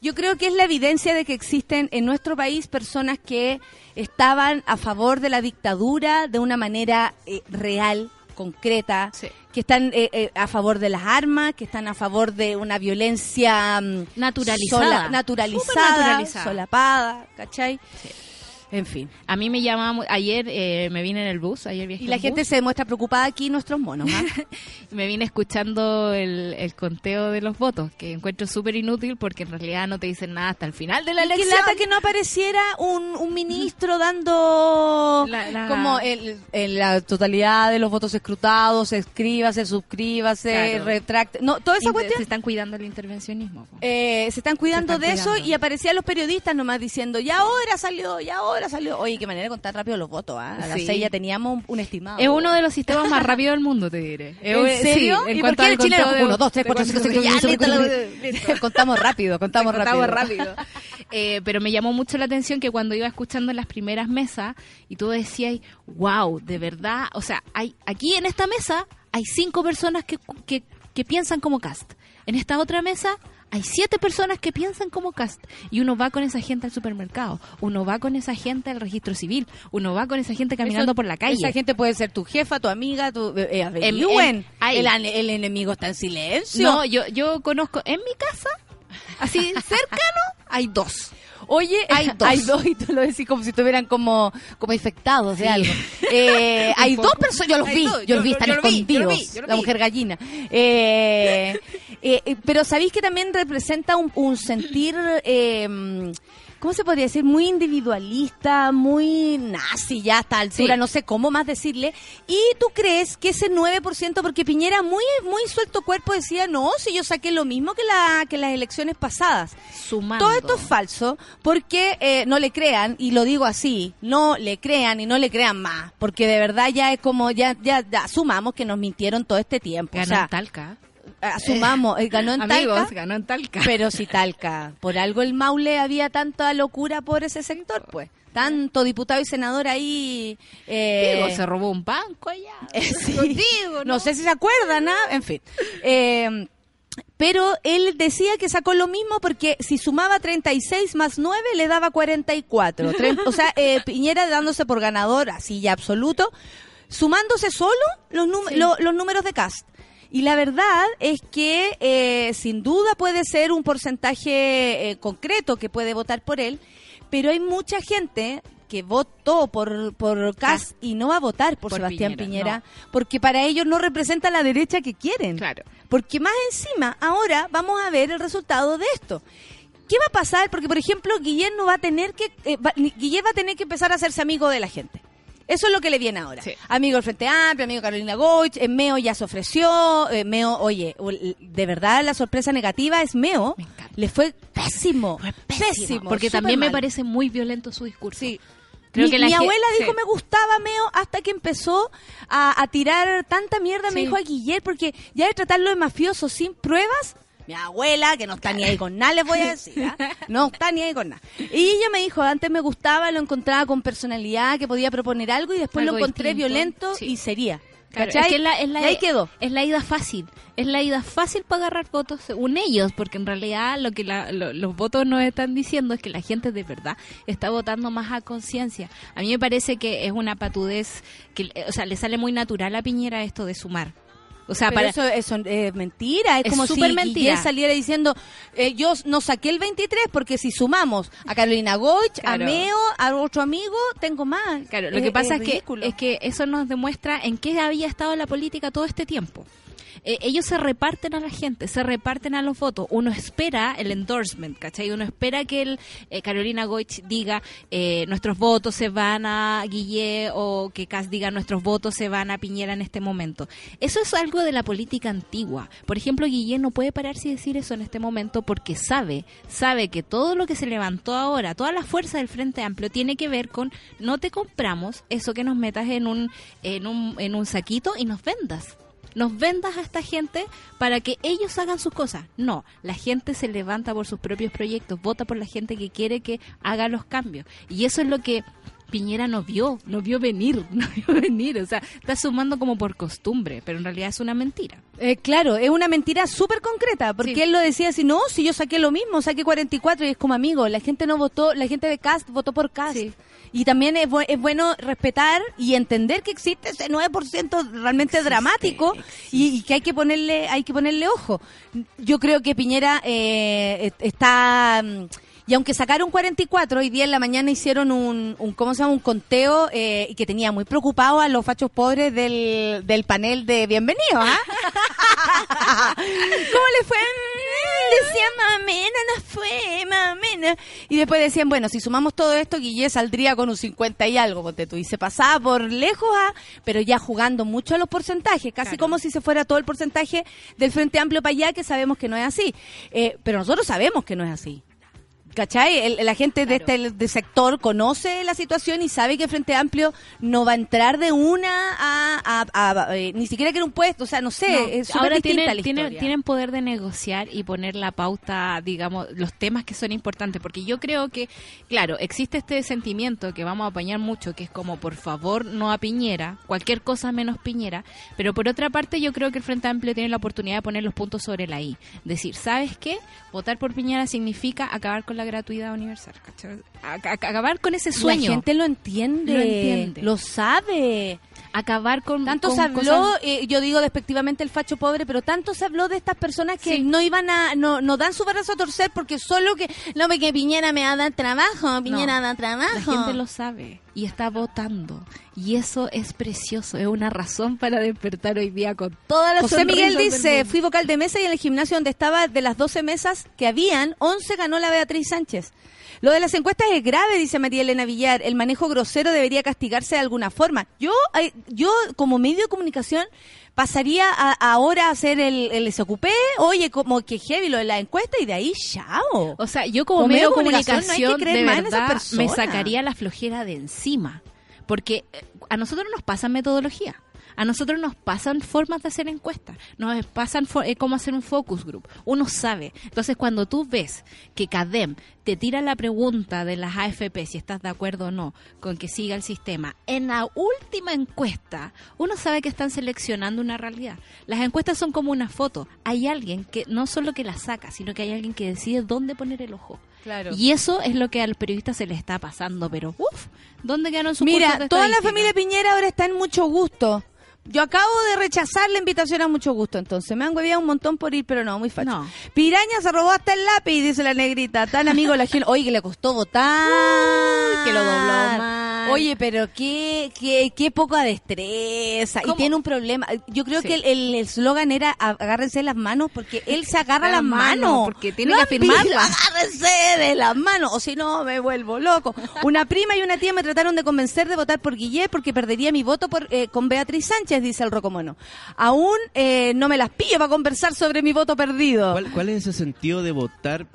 Yo creo que es la evidencia de que existen en nuestro país personas que estaban a favor de la dictadura de una manera eh, real, concreta,
Sí.
que están eh, eh, a favor de las armas, que están a favor de una violencia mm,
Naturalizada.
sola- naturalizada,
Supernaturalizada.
solapada, ¿cachai? En fin.
A mí me llamaba, ayer eh, me vine en el bus, ayer viajé
Y la
en
gente
bus,
se muestra preocupada aquí, nuestros monos. ¿ah? <laughs>
me vine escuchando el, el conteo de los votos, que encuentro súper inútil porque en realidad no te dicen nada hasta el final de la
Y
elección.
lata que no apareciera un, un ministro dando
La- la-
como el, el- la totalidad de los votos escrutados, escríbase, suscríbase,
Claro.
retracte. No, toda esa
Inter-
cuestión.
Se están cuidando el intervencionismo.
eh, se están cuidando
Se están
de eso y aparecían los periodistas nomás diciendo, ya ahora salió, ya ahora salió. Oye, qué manera de contar rápido los votos, ¿ah? A las
Sí.
seis ya teníamos un, un estimado.
Es uno de los sistemas más rápidos del mundo, te diré. <laughs>
¿En serio?
sí, en
¿Y por qué el chileno?
conteo de-
Uno, dos, tres, cuatro, cinco, seis,
Ya, listo, listo. <laughs>
Contamos rápido, contamos rápido.
Contamos rápido. <laughs> Eh, pero me llamó mucho la atención que cuando iba escuchando en las primeras mesas y tú decías, wow, de verdad, o sea, hay aquí en esta mesa hay cinco personas que, que, que piensan como cast. En esta otra mesa hay siete personas que piensan como cast. Y uno va con esa gente al supermercado, uno va con esa gente al registro civil, uno va con esa gente caminando
Eso-
por la calle.
Esa gente puede ser tu jefa, tu amiga, tu... Eh, averigüen.
ay.
el, ane- el enemigo está en silencio.
No, yo, yo conozco en mi casa, así cercano, hay dos.
Oye, <laughs>
Hay dos. <laughs>
hay dos y tú lo decís como si estuvieran como, como infectados de algo. <laughs> Eh, hay dos personas, yo los vi, yo,
yo-
los vi, están
yo lo vi, yo lo
escondidos,
vi, yo lo
la mujer gallina. Eh, eh, eh, pero sabéis que también representa un, un sentir, eh, ¿cómo se podría decir? Muy individualista, muy nazi ya a esta altura,
Sí.
no sé cómo más decirle. Y tú crees que ese 9%, porque Piñera muy, muy suelto cuerpo decía, no, si yo saqué lo mismo que, la, que las elecciones pasadas.
Sumando.
Todo esto es falso porque eh, no le crean, y lo digo así, no le crean y no le crean más, porque de verdad ya es como, ya, ya, ya asumamos que nos mintieron todo este tiempo.
Ganó
o sea,
en Talca.
Asumamos, eh, ganó en <laughs>
Amigos,
Talca,
ganó en Talca.
pero si Talca, por algo el Maule había tanta locura por ese sector, pues. Tanto diputado y senador ahí. eh,
Digo, se robó un banco allá. <laughs>
eh, sí.
Contigo,
¿no? sé si se acuerdan, ¿ah? En fin. Eh, pero él decía que sacó lo mismo porque si sumaba 36 más 9 le daba 44. Tre- o sea, eh, <laughs> Piñera dándose por ganador, así ya absoluto, sumándose solo los,
Sí.
lo- los números de cast. Y la verdad es que eh, sin duda puede ser un porcentaje eh, concreto que puede votar por él, pero hay mucha gente que votó por, por Cast y no va a votar por,
Por
Sebastián
Piñera,
Piñera, porque para ellos no representa la derecha que quieren.
Claro.
Porque más encima, ahora vamos a ver el resultado de esto. ¿Qué va a pasar? Porque, por ejemplo, Guillén no va a tener que, eh, va- Guillén va a tener que empezar a hacerse amigo de la gente. Eso es lo que le viene ahora.
Sí.
Amigo del Frente Amplio, amigo Carolina Goich, eh, Meo ya se ofreció, eh, Meo, oye, de verdad la sorpresa negativa es Meo.
Me.
Le fue pésimo,
Pésimo, porque también me parece muy violento su discurso.
Sí.
Creo
mi,
que la
mi abuela dijo
sí.
me gustaba Meo hasta que empezó a, a tirar tanta mierda, me dijo a Guillermo, porque ya de tratarlo de mafioso sin pruebas, mi abuela, que no está ni ahí con nada, les voy a decir, ¿ah? <laughs> no está ni ahí con nada. Y ella me dijo, antes me gustaba, lo encontraba con personalidad, que podía proponer algo y después
Algo
lo encontré
distinto,
violento
sí.
y sería.
Claro,
¿Cachai?
es que es la, es la-
y ahí quedó.
Es la ida fácil. Es la ida fácil para agarrar votos según ellos, porque en realidad lo que la- lo- los votos nos están diciendo es que la gente de verdad está votando más a conciencia. A mí me parece que es una patudez, que, o sea, le sale muy natural a Piñera esto de sumar. O sea,
Pero
para,
eso, eso es mentira, es,
Es
como si
súper mentira.
Saliera diciendo, eh, yo no saqué el 23 porque si sumamos a Carolina Goich,
Claro.
a Meo, a otro amigo, tengo más.
Claro, lo que pasa es, que,
ridículo.
es que eso nos demuestra en qué había estado la política todo este tiempo. Eh, ellos se reparten a la gente, se reparten a los votos. Uno espera el endorsement, ¿cachai? Uno espera que el, eh, Carolina Goich diga eh, nuestros votos se van a Guille o que Cas diga nuestros votos se van a Piñera en este momento. Eso es algo de la política antigua. Por ejemplo, Guille no puede pararse y decir eso en este momento porque sabe, sabe que todo lo que se levantó ahora, toda la fuerza del Frente Amplio tiene que ver con no te compramos eso que nos metas en un, en un, en un saquito y nos vendas. Nos vendas a esta gente para que ellos hagan sus cosas. No, la gente se levanta por sus propios proyectos, vota por la gente que quiere que haga los cambios. Y eso es lo que Piñera no vio, no vio venir, <laughs> no vio venir. O sea, está sumando como por costumbre, pero en realidad es una mentira.
Eh, claro, es una mentira súper concreta, porque
Sí.
él lo decía así, no, si yo saqué lo mismo, saqué 44 y es como amigo, la gente no votó, la gente de Cast votó por Cast.
Sí.
Y también es, bu- es bueno respetar y entender que existe ese 9% realmente dramático y, y que hay que ponerle hay que ponerle ojo. Yo creo que Piñera eh, est- está mm, y aunque sacaron 44, hoy día en la mañana hicieron un, un ¿cómo se llama? Un conteo eh, y que tenía muy preocupado a los fachos pobres del, del panel de bienvenidos, ¿ah? <laughs> ¿Cómo le fue? Decían, mamena, no fue, mamena. Y después decían, bueno, si sumamos todo esto, Guille saldría con un 50 y algo, tú. Y se pasaba por lejos, ¿ah? pero ya jugando mucho a los porcentajes, casi
Claro.
como si se fuera todo el porcentaje del Frente Amplio para allá, que sabemos que no es así. Eh, pero nosotros sabemos que no es así. ¿Cachai? El- la gente de este de sector conoce la situación y sabe que el Frente Amplio no va a entrar de una a, a- a- eh, ni siquiera quiere un puesto, o sea, no sé,
No,
es
ahora tienen,
la
tienen, tienen poder de negociar y poner la pauta, digamos, los temas que son importantes, porque yo creo que, claro, existe este sentimiento que vamos a apañar mucho, que es como, por favor, no a Piñera, cualquier cosa menos Piñera, pero por otra parte yo creo que el Frente Amplio tiene la oportunidad de poner los puntos sobre la I, decir, ¿sabes qué? Votar por Piñera significa acabar con la gratuidad universal, acabar con ese sueño.
La gente lo entiende,
Lo entiende.
lo sabe.
Acabar con
Tanto
con
se habló,
cosas-
eh, yo digo despectivamente el facho pobre, pero tanto se habló de estas personas que
Sí.
no iban a, no, no dan su brazo a torcer porque solo que, no, porque Piñera me va a dar trabajo, Piñera da trabajo.
La gente lo sabe y está votando. Y eso es precioso, es una razón para despertar hoy día con todas las
José Miguel dice, fui vocal de mesa y en el gimnasio donde estaba de las 12 mesas que habían, 11 ganó la Beatriz Sánchez. Lo de las encuestas es grave, dice María Elena Villar. El manejo grosero debería castigarse de alguna forma. Yo, yo como medio de comunicación, pasaría a- ahora a hacer el, el SQP, oye, como que heavy lo de la encuesta y de ahí, chao.
O sea, yo como,
Como
medio de
comunicación
comunicación,
no hay que creer
de
más en esa
verdad, me sacaría la flojera de encima. Porque eh, a nosotros nos pasa metodología. A nosotros nos pasan formas de hacer encuestas, nos pasan eh, cómo hacer un focus group. Uno sabe. Entonces, cuando tú ves que CADEM te tira la pregunta de las AFP, si estás de acuerdo o no con que siga el sistema, en la última encuesta, uno sabe que están seleccionando una realidad. Las encuestas son como una foto. Hay alguien que no solo que la saca, sino que hay alguien que decide dónde poner el ojo.
Claro.
Y eso es lo que a los periodistas se les está pasando, pero uff, ¿dónde quedaron sus
Mira, toda la familia Piñera ahora está en mucho gusto. Yo acabo de rechazar la invitación a mucho gusto, entonces me han hueviado un montón por ir, pero no, muy fácil.
No.
Piraña se robó hasta el lápiz, dice la negrita. Tan amigo la gente. Oye, que le costó votar.
que lo dobló mal.
Oye, pero qué, qué, qué poca destreza. Y tiene un problema. Yo creo
Sí.
que el- el eslogan era agárrense las manos porque él se agarra
Las
las manos.
manos, porque tiene que afirmarla.
Agárrense de las manos, o si no me vuelvo loco. Una prima y una tía me trataron de convencer de votar por Guillet porque perdería mi voto por, eh, con Beatriz Sánchez, dice el Rocomono. Aún eh, no me las pillo para conversar sobre mi voto perdido.
¿Cuál, cuál es ese sentido de votar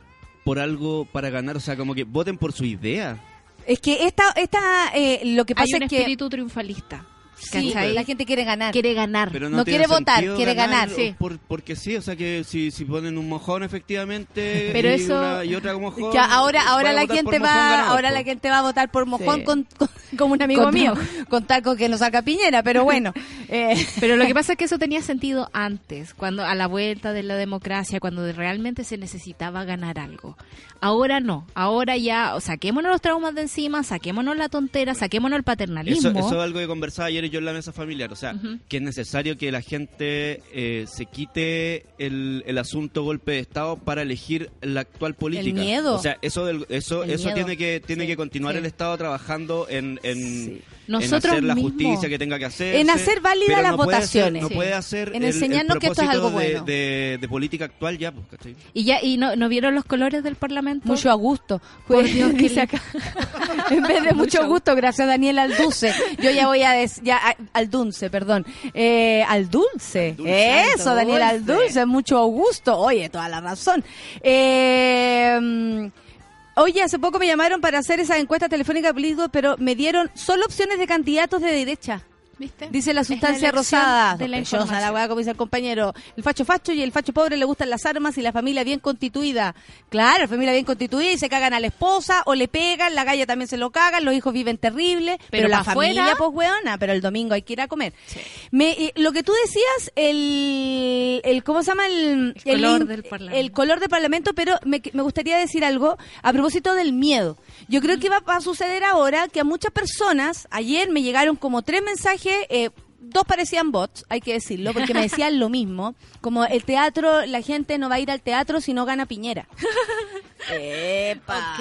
por algo para ganar? O sea, como que voten por su idea.
Es que esta, esta eh, lo que
Hay
pasa
un
es que
espíritu triunfalista.
Sí, la gente quiere ganar.
quiere ganar.
Pero
No
no,
quiere votar, quiere ganar.
Sí.
Por, porque sí, o sea que si, si ponen un mojón efectivamente
Pero
y,
eso-
una- y otra como mojón.
Ya, ahora, ahora la gente va, ahora la gente va a votar por mojón
Sí.
con, con- como un amigo
Con
mío, <laughs> <laughs> con tal con que nos saca Piñera, pero bueno. <laughs> eh,
Pero lo que pasa es que eso tenía sentido antes, cuando a la vuelta de la democracia, cuando realmente se necesitaba ganar algo. Ahora no, ahora ya, o saquémonos los traumas de encima, saquémonos la tontera, saquémonos el paternalismo.
Eso, eso es algo que conversaba ayer yo en la mesa familiar. O sea, que es necesario que la gente eh, se quite el, el asunto golpe de Estado para elegir la actual política.
miedo.
O sea, eso del- eso
El
eso
miedo.
tiene que tiene
Sí,
que continuar
sí.
el Estado trabajando en, en,
Sí.
En
Nosotros
hacer la
mismos.
justicia que tenga que hacer.
En hacer válidas las votaciones.
no
Sí.
puede hacer
En
el- el
enseñarnos que esto es algo bueno.
de, de- de política actual ya, pues, ¿cachai?
Y ya, y no, ¿no vieron los colores del Parlamento?
mucho a gusto.
Por
Pues,
Dios, <laughs> qué
dice acá. en vez de <laughs> mucho gusto, gracias a Daniel Alduce. Yo ya voy a decir, ya, a- al dulce, perdón. Eh, al dulce.
Aldulce.
Eso, Daniel al dulce, mucho gusto. Oye, toda la razón. Eh, Oye, hace poco me llamaron para hacer esa encuesta telefónica pero me dieron solo opciones de candidatos de derecha.
¿Viste?
Dice la sustancia rosada.
de la
Sospechosa la como dice el compañero. El facho facho y el facho pobre le gustan las armas y la familia bien constituida. Claro, la familia bien constituida y se cagan a la esposa o le pegan, la galla también se lo cagan, los hijos viven terrible. Pero,
Pero
la familia,
afuera-
pues weona, pero el domingo hay que ir a comer. Me, eh, lo que tú decías, el, el ¿cómo se llama? El,
El color del parlamento.
El color del parlamento, pero me, me gustaría decir algo a propósito del miedo. Yo creo que va, va a suceder ahora que a muchas personas, ayer me llegaron como tres mensajes, eh, dos parecían bots, hay que decirlo, porque me decían lo mismo, como el teatro, la gente no va a ir al teatro si no gana Piñera. <laughs> Epa.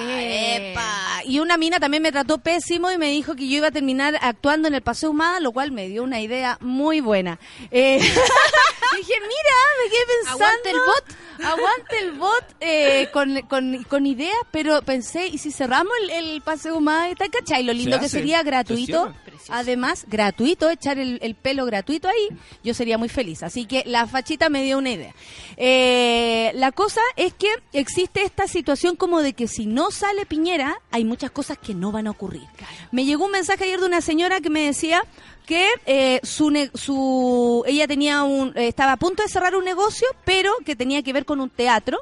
Y una mina también me trató pésimo y me dijo que yo iba a terminar actuando en el Paseo Humada, lo cual me dio una idea muy buena. Eh, <laughs> dije, mira, me quedé pensando.
Aguante el bot.
Aguante el bot eh, con, con, con ideas, pero pensé, ¿y si cerramos el, el Paseo? ¿Está cachai? Lo lindo
Se
que
hace,
sería
se
gratuito. Además, gratuito, echar el, el pelo gratuito ahí, yo sería muy feliz. Así que la fachita me dio una idea. Eh, la cosa es que existe esta situación como de que si no sale Piñera, hay muchas cosas que no van a ocurrir. Me llegó un mensaje ayer de una señora que me decía que eh, su, ne- su ella tenía un eh, estaba a punto de cerrar un negocio pero que tenía que ver con un teatro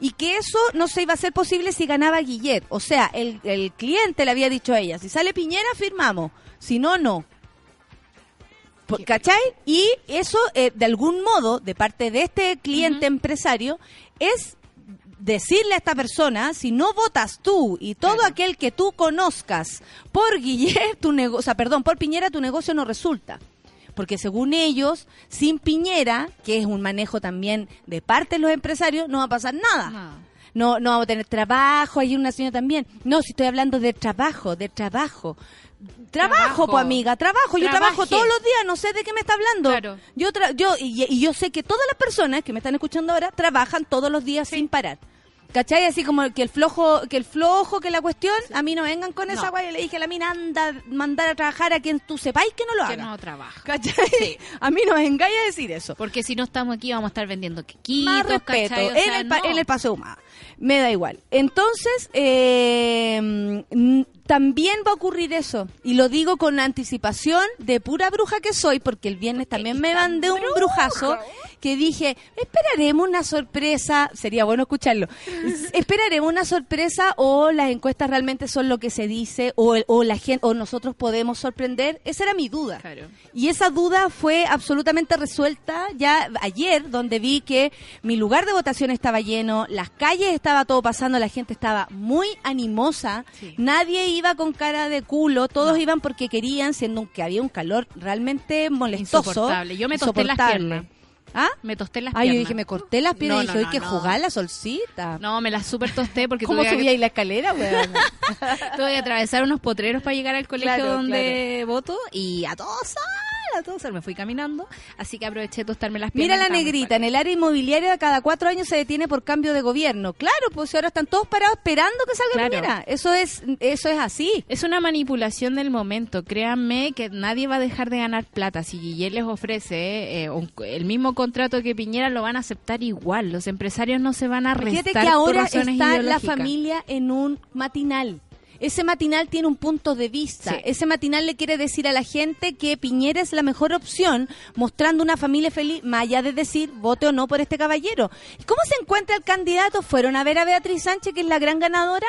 y que eso no se iba a hacer posible si ganaba Guillet. O sea el, el cliente le había dicho a ella si sale Piñera firmamos si no no ¿Cachai? Y eso, eh, de algún modo, de parte de este cliente empresario, es decirle a esta persona, si no votas tú y todo aquel que tú conozcas por Guillermo, tu negocio, o sea, perdón, por Piñera, tu negocio no resulta. Porque según ellos, sin Piñera, que es un manejo también de parte de los empresarios, no va a pasar nada.
No.
No, no vamos a tener trabajo, hay una señora también. No, si estoy hablando de trabajo, de trabajo. Trabajo,
Trabajo.
pues amiga, trabajo. Yo trabajo todos los días, no sé de qué me está hablando.
Claro.
Yo, tra- yo y, y yo sé que todas las personas que me están escuchando ahora trabajan todos los días sin parar. ¿Cachai? Así como que el flojo, que el flojo, que la cuestión, a mí no vengan con esa guay. Le dije a la mina, anda, mandar a trabajar a quien tú sepáis que no lo
Que
haga.
no trabaja.
¿Cachai? <laughs> A mí no vengáis a decir eso.
Porque si no estamos aquí vamos a estar vendiendo quequitos,
Más respeto,
¿cachai? O
en, el pa-
no.
en el paseo humano. Me da igual. Entonces, eh, mm, también va a ocurrir eso. Y lo digo con anticipación de pura bruja que soy, porque el viernes también me mandé un brujazo que dije, esperaremos una sorpresa, sería bueno escucharlo, <laughs> esperaremos una sorpresa o las encuestas realmente son lo que se dice o, el- o la gente o nosotros podemos sorprender. Esa era mi duda.
Claro.
Y esa duda fue absolutamente resuelta ya ayer, donde vi que mi lugar de votación estaba lleno, las calles estaba todo pasando, la gente estaba muy animosa,
Sí.
nadie iba con cara de culo, todos iban porque querían, siendo que había un calor realmente molestoso.
Insoportable. Yo me tosté las piernas.
¿Ah?
Me tosté las
Ay, yo
piernas.
dije, me corté las piernas
No,
y
no,
dije,
no,
hay que
no.
jugar la solcita.
No, me las super tosté porque
¿Cómo
tuve,
subí
que,
ahí la escalera, weón? <laughs>
tuve que atravesar unos potreros para llegar al colegio
Claro,
donde voto y a todos a me fui caminando, así que aproveché de tostarme las
Mira
piernas.
la
estaba muy
negrita, en el área inmobiliaria cada cuatro años se detiene por cambio de gobierno. Claro, pues ahora están todos parados esperando que salga
Claro.
Piñera. Eso es, eso es así.
Es una manipulación del momento. Créanme que nadie va a dejar de ganar plata. Si Guillermo les ofrece eh, un- el mismo contrato que Piñera, lo van a aceptar igual. Los empresarios no se van a restar
Fíjate que ahora está la familia en un matinal. Ese matinal tiene un punto de vista.
Sí.
Ese matinal le quiere decir a la gente que Piñera es la mejor opción, mostrando una familia feliz, más allá de decir vote o no por este caballero. ¿Y cómo se encuentra el candidato? ¿Fueron a ver a Beatriz Sánchez, que es la gran ganadora?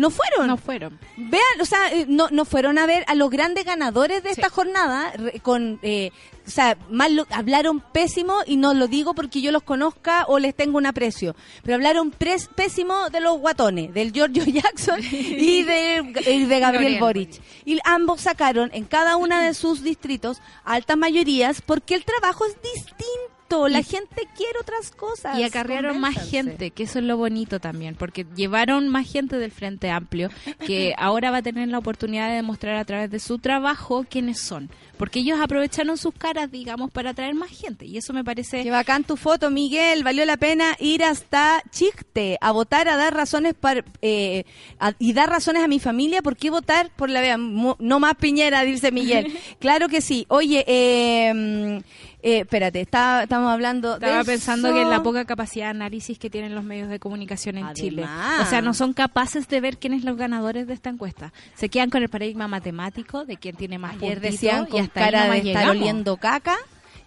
No fueron.
No fueron.
Vean, o sea, eh, no, no fueron a ver a los grandes ganadores de
Sí.
esta jornada, con, eh, o sea, mal lo- hablaron pésimo y no lo digo porque yo los conozca o les tengo un aprecio, pero hablaron pres- pésimo de los guatones, del Giorgio <laughs> Jackson y de, y de Gabriel
Gabriel
Boric. Y ambos sacaron en cada una de <clears throat> sus distritos altas mayorías porque el trabajo es distinto. La
Y-
gente quiere otras cosas.
Y acarrearon más gente, que eso es lo bonito también, porque llevaron más gente del Frente Amplio, que <laughs> ahora va a tener la oportunidad de demostrar a través de su trabajo quiénes son. Porque ellos aprovecharon sus caras, digamos, para atraer más gente. Y eso me parece...
Qué bacán tu foto, Miguel. Valió la pena ir hasta Chiste a votar, a dar razones para, eh, a- y dar razones a mi familia. ¿Por qué votar por la vea? No más Piñera, dice Miguel. <laughs> claro que sí. Oye, eh, eh, espérate, está- estamos hablando de
Estaba pensando
eso.
que en la poca capacidad de análisis que tienen los medios de comunicación en
Además.
Chile. O sea, no son capaces de ver quiénes los ganadores de esta encuesta. Se quedan con el paradigma matemático de quién tiene más
Ayer decían
y hasta
cara de
nomás
estar
llegamos.
oliendo caca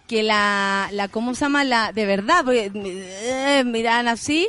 que la, la ¿cómo se llama? La, de verdad, porque eh, miran así,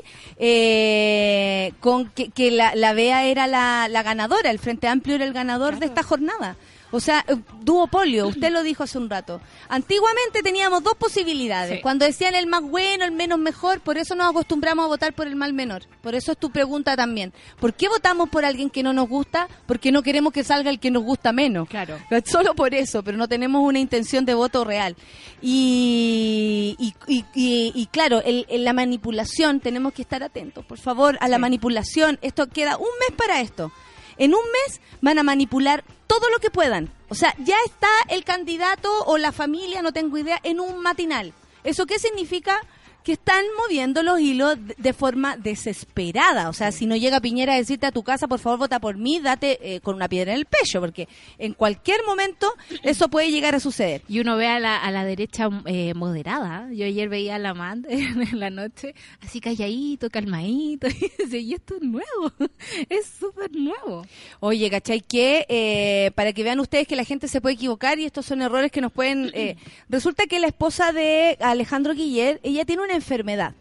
eh, con que, que la, la BEA era la, la ganadora, el Frente Amplio era el ganador de esta jornada. O sea, eh, duopolio, usted lo dijo hace un rato. Antiguamente teníamos dos posibilidades.
Sí.
Cuando decían el más bueno, el menos mejor, por eso nos acostumbramos a votar por el mal menor. Por eso es tu pregunta también. ¿Por qué votamos por alguien que no nos gusta? Porque no queremos que salga el que nos gusta menos.
Claro. <laughs>
Solo por eso, pero no tenemos una intención de voto real. Y, y, y- y- y claro, el- el- la manipulación, tenemos que estar atentos, por favor, a la
Sí.
manipulación. Esto queda un mes para esto. En un mes van a manipular todo lo que puedan. O sea, ya está el candidato o la familia, no tengo idea, en un matinal. ¿Eso qué significa? Que están moviendo los hilos de- forma desesperada. O sea, si no llega Piñera a decirte a tu casa, por favor, vota por mí, date eh, con una piedra en el pecho, porque en cualquier momento eso puede llegar a suceder.
Y uno ve a la, a la derecha eh, moderada. Yo ayer veía a la man <laughs> en la noche, así calladito, calmadito. <laughs> Y decía, y esto es nuevo, <laughs> es súper nuevo.
Oye, ¿cachai? Que eh, para que vean ustedes que la gente se puede equivocar y estos son errores que nos pueden... eh, <clears throat> resulta que la esposa de Alejandro Guillet, ella tiene una enfermedad.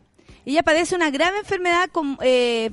Ella padece una grave enfermedad con, eh,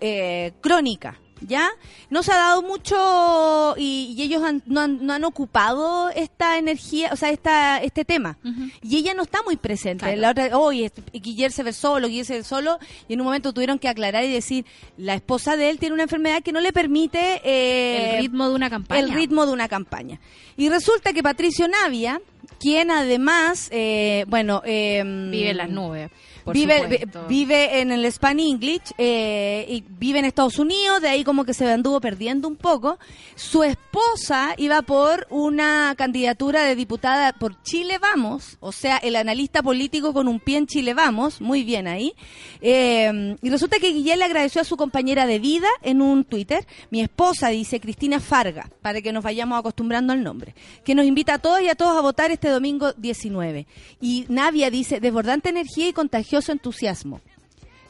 eh, crónica. ¿Ya? No se ha dado mucho y, y ellos han- no, han, no han ocupado esta energía, o sea, esta, este tema. Y ella no está muy presente.
Claro.
La otra, oye, Guillermo se ve solo, Guillermo se ve solo, y en un momento tuvieron que aclarar y decir, la esposa de él tiene una enfermedad que no le permite eh,
el ritmo de una campaña.
el ritmo de una campaña. Y resulta que Patricio Navia, quien además, eh, bueno, eh,
Vive en las nubes. Por
vive, vi- vive en el Span English eh, y vive en Estados Unidos, de ahí como que se anduvo perdiendo un poco. Su esposa iba por una candidatura de diputada por Chile Vamos, o sea, el analista político con un pie en Chile Vamos, muy bien ahí. Eh, y resulta que Guillén le agradeció a su compañera de vida en un Twitter. Mi esposa dice Cristina Farga, para que nos vayamos acostumbrando al nombre, que nos invita a todos y a todos a votar este domingo 19. Y Navia dice, desbordante energía y contagioso entusiasmo.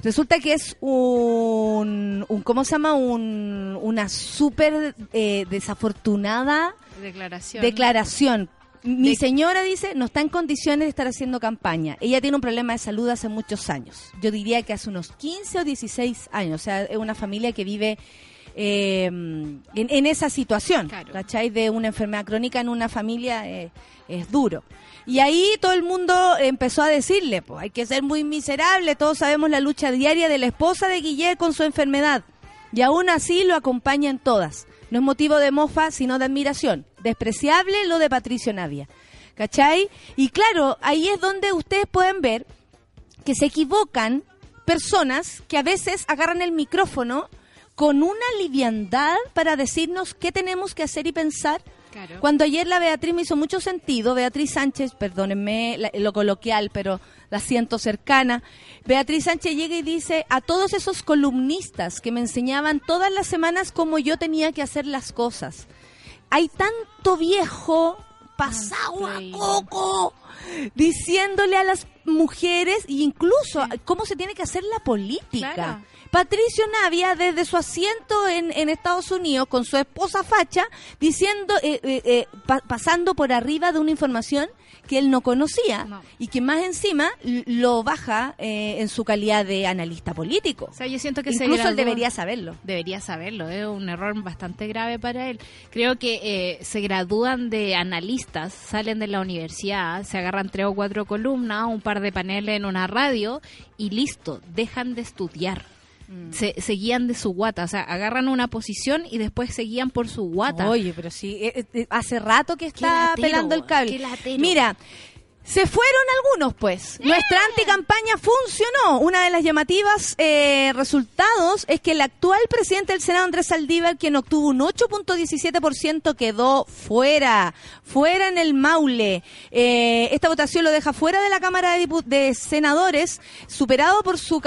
Resulta que es un, un ¿cómo se llama? Un, una súper eh, desafortunada
Declaración.
declaración. Mi
De-
señora dice, no está en condiciones de estar haciendo campaña. Ella tiene un problema de salud hace muchos años. Yo diría que hace unos 15 o 16 años. O sea, es una familia que vive eh, en, en esa situación.
Claro.
¿Cachai? De una enfermedad crónica en una familia eh, es duro. Y ahí todo el mundo empezó a decirle, pues hay que ser muy miserable. Todos sabemos la lucha diaria de la esposa de Guillermo con su enfermedad. Y aún así lo acompañan todas. No es motivo de mofa, sino de admiración. Despreciable lo de Patricio Navia. ¿Cachai? Y claro, ahí es donde ustedes pueden ver que se equivocan personas que a veces agarran el micrófono con una liviandad para decirnos qué tenemos que hacer y pensar.
Claro.
Cuando ayer la Beatriz me hizo mucho sentido, Beatriz Sánchez, perdónenme la- lo coloquial, pero la siento cercana. Beatriz Sánchez llega y dice a todos esos columnistas que me enseñaban todas las semanas cómo yo tenía que hacer las cosas. Hay tanto viejo pasado a coco diciéndole a las mujeres e incluso a- cómo se tiene que hacer la política.
Claro.
Patricio Navia desde su asiento en, en Estados Unidos con su esposa facha diciendo, eh, eh, eh, pa- pasando por arriba de una información que él no conocía
No.
y que más encima lo baja eh, en su calidad de analista político.
O sea, yo siento que se
Incluso él debería saberlo.
Debería saberlo, es un error bastante grave para él. Creo que eh, se gradúan de analistas, salen de la universidad, se agarran tres o cuatro columnas, un par de paneles en una radio y listo, dejan de estudiar.
Mm.
Se, se guían de su guata, o sea, agarran una posición y después se guían por su guata.
Oye, pero sí, eh, eh, hace rato que está
latero,
pelando el cable. Mira, se fueron algunos, pues. Nuestra anticampaña funcionó. Una de las llamativas eh, resultados es que el actual presidente del Senado, Andrés Saldívar, quien obtuvo un 8.17%, quedó fuera, fuera en el Maule. Eh, esta votación lo deja fuera de la Cámara de, Dipu- de Senadores, superado por su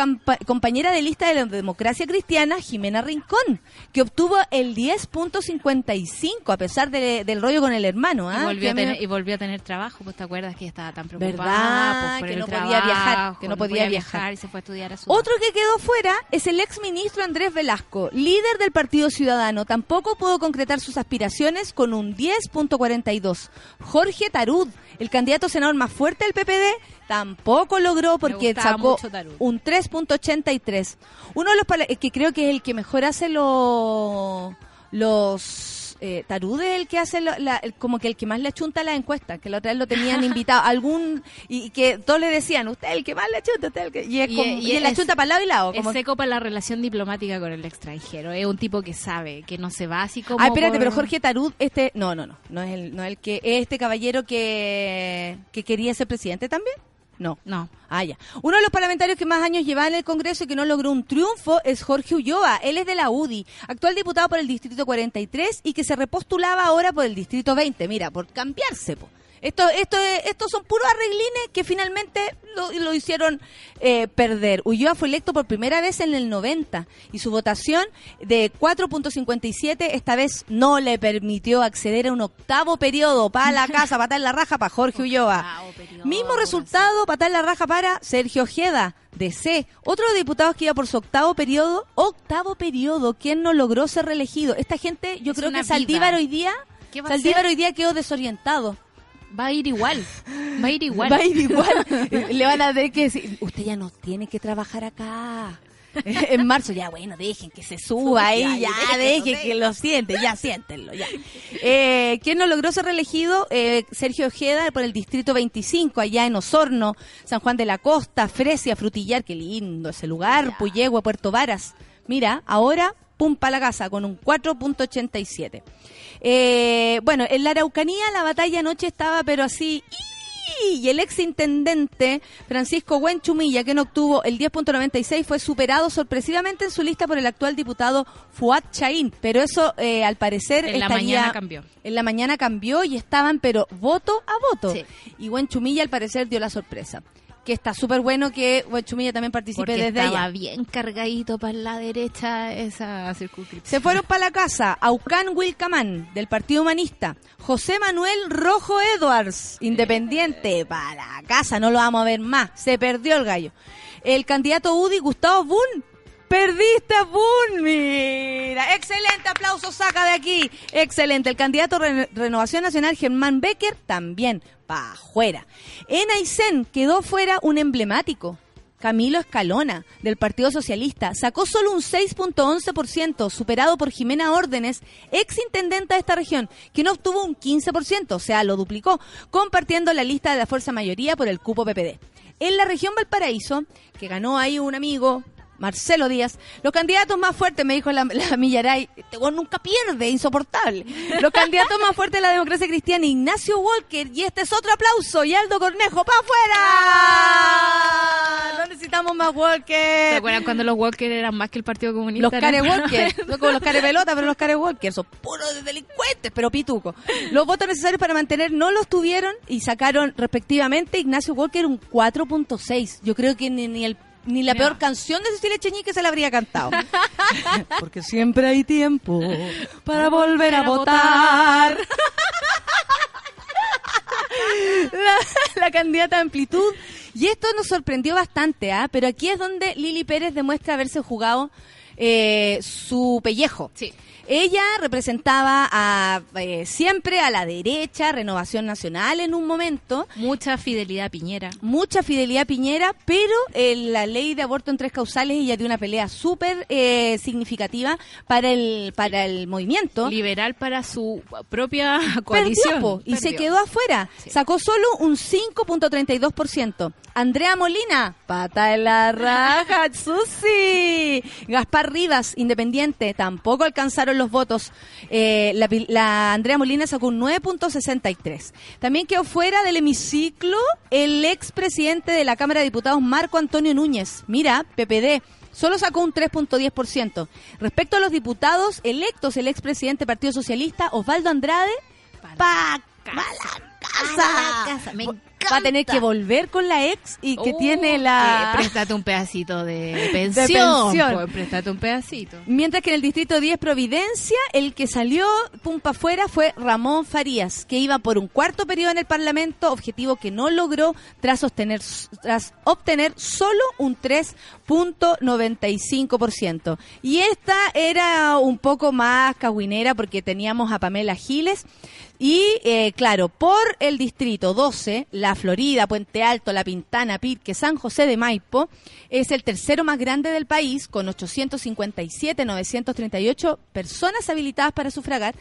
compañera de lista de la democracia cristiana, Jimena Rincón, que obtuvo el 10.55, a pesar de- del rollo con el hermano.
Y
¿ah?
volvió,
Que
a tener, y volvió a tener trabajo, pues te acuerdas que estaba tan preocupada
¿Verdad?
por
Que no podía viajar, que no podía viajar.
y se fue a estudiar a su
Otro que quedó fuera es el ex ministro Andrés Velasco, líder del Partido Ciudadano. Tampoco pudo concretar sus aspiraciones con un 10.42. Jorge Tarud, el candidato senador más fuerte del PPD, tampoco logró porque sacó un 3.83. Uno de los pala- que creo que es el que mejor hace lo- los... Eh, Tarud es el que hace lo- la- como que el que más le achunta la encuesta, que la otra vez lo tenían <laughs> invitado, algún y, que todos le decían, usted el que más le achunta, usted el que... Y, es
Y-
como-
y
y la
es-
achunta para lado y lado.
Es seco para la relación diplomática con el extranjero. Es un tipo que sabe, que no se va así como.
Ah, espérate,
por-
pero Jorge Tarud, este, no, no, no, no es el, no es el que, es este caballero que, que quería ser presidente también. No.
No.
Ah. Uno de los parlamentarios que más años lleva en el Congreso y que no logró un triunfo es Jorge Ulloa. Él es de la UDI, actual diputado por el Distrito 43 y que se repostulaba ahora por el Distrito 20. Mira, por cambiarse, po. Esto, esto, es- estos son puros arreglines que finalmente lo, lo hicieron eh, perder. Ulloa fue electo por primera vez en el 90 y su votación de 4.57 esta vez no le permitió acceder a un octavo periodo para la <laughs> casa, patar la raja para Jorge Ulloa. Mismo resultado, patar la raja para Sergio Ojeda, DC. Otro diputados que iba por su octavo periodo, octavo periodo, quien no logró ser reelegido. Esta gente, yo
Es
creo que Saldívar hoy día,
¿Qué va a
Saldívar hoy día quedó desorientado.
Va a ir igual. Va a ir igual. <laughs>
Va a ir igual. <laughs> Le van a tener que decir, usted ya no tiene que trabajar acá. <laughs> en marzo, ya bueno, dejen que se suba ahí, ya, dejen que lo siente, ya siéntenlo, ya. Eh, ¿Quién no logró ser reelegido? Eh, Sergio Ojeda por el distrito 25, allá en Osorno, San Juan de la Costa, Fresia, Frutillar, qué lindo ese lugar, Puyehue, Puerto Varas. Mira, ahora, pum pa' la casa, con un 4.87. Eh, bueno, en la Araucanía la batalla anoche estaba, pero así... Y el ex intendente Francisco Huenchumilla, que no obtuvo el 10.96, fue superado sorpresivamente en su lista por el actual diputado Fuad Chaín. Pero eso, eh, al parecer,
En la mañana cambió.
En la mañana cambió y estaban, pero voto a voto.
Sí.
Y Huenchumilla, al parecer, dio la sorpresa. Que está súper bueno que Huenchumilla también participe
Porque
desde
estaba
allá.
bien cargadito para la derecha esa circunscripción.
Se fueron para la casa Aucán Wilcamán, del Partido Humanista. José Manuel Rojo Edwards, independiente, para la casa, no lo vamos a ver más. Se perdió el gallo. El candidato UDI, Gustavo Bun. Perdiste, Bun. Mira, excelente aplauso, saca de aquí. Excelente. El candidato Re- Renovación Nacional, Germán Becker, también pa' afuera. En Aysén quedó fuera un emblemático. Camilo Escalona, del Partido Socialista, sacó solo un 6.11%, superado por Jimena Órdenes, ex intendenta de esta región, que no obtuvo un 15%, o sea, lo duplicó, compartiendo la lista de la fuerza mayoría por el cupo PPD. En la región Valparaíso, que ganó ahí un amigo, Marcelo Díaz, los candidatos más fuertes, me dijo la, la <laughs> Millaray, este nunca pierde, insoportable. Los candidatos más fuertes de la democracia cristiana, Ignacio Walker, y este es otro aplauso, y Aldo Cornejo, ¡pa' afuera! No necesitamos más
¿Se
Walker.
acuerdan cuando los Walker eran más que el Partido Comunista?
Los care Walker, <laughs> no como los care pelota, pero los care Walker son puros delincuentes, pero pituco. Los votos necesarios para mantener no los tuvieron y sacaron respectivamente Ignacio Walker un 4.6. Yo creo que ni, ni el ni la peor canción de Cecilia Cheñique se la habría cantado. <laughs> Porque siempre hay tiempo para volver a votar. <laughs> La, la candidata de amplitud Y esto nos sorprendió bastante, ¿ah? Pero aquí es donde Lili Pérez demuestra haberse jugado eh, su pellejo.
Sí.
Ella representaba a, eh, siempre a la derecha, Renovación Nacional en un momento,
Mucha fidelidad a Piñera.
mucha fidelidad a Piñera, pero en la ley de aborto en tres causales ella dio una pelea súper eh, significativa para el para el movimiento.
Liberal para su propia
Perdió,
coalición.
po, y se
Perdió.
quedó afuera.
Sí.
Sacó solo un 5.32%. Andrea Molina, pata en la raja, <laughs> Susi. Gaspar Rivas, independiente, tampoco alcanzaron los votos. Eh, la, Andrea Molina sacó un 9.63. También quedó fuera del hemiciclo el expresidente de la Cámara de Diputados, Marco Antonio Núñez. Mira, PPD. Solo sacó un 3.10%. Respecto a los diputados electos, el expresidente del Partido Socialista, Osvaldo Andrade, pa, pa la casa.
Me
Va a tener que volver con la ex y que
Oh,
tiene la...
que <laughs> préstate un pedacito de pensión.
pensión.
pues, préstate un pedacito.
Mientras que en el distrito 10 Providencia, el que salió pum pa fuera fue Ramón Farías, que iba por un cuarto periodo en el Parlamento, objetivo que no logró tras obtener, tras obtener solo un 3.95%. Y esta era un poco más cagüinera porque teníamos a Pamela Giles. Y eh, claro, por el distrito 12, La Florida, Puente Alto, La Pintana, Pirque, San José de Maipo, es el tercero más grande del país, con 857.938 personas habilitadas para sufragar.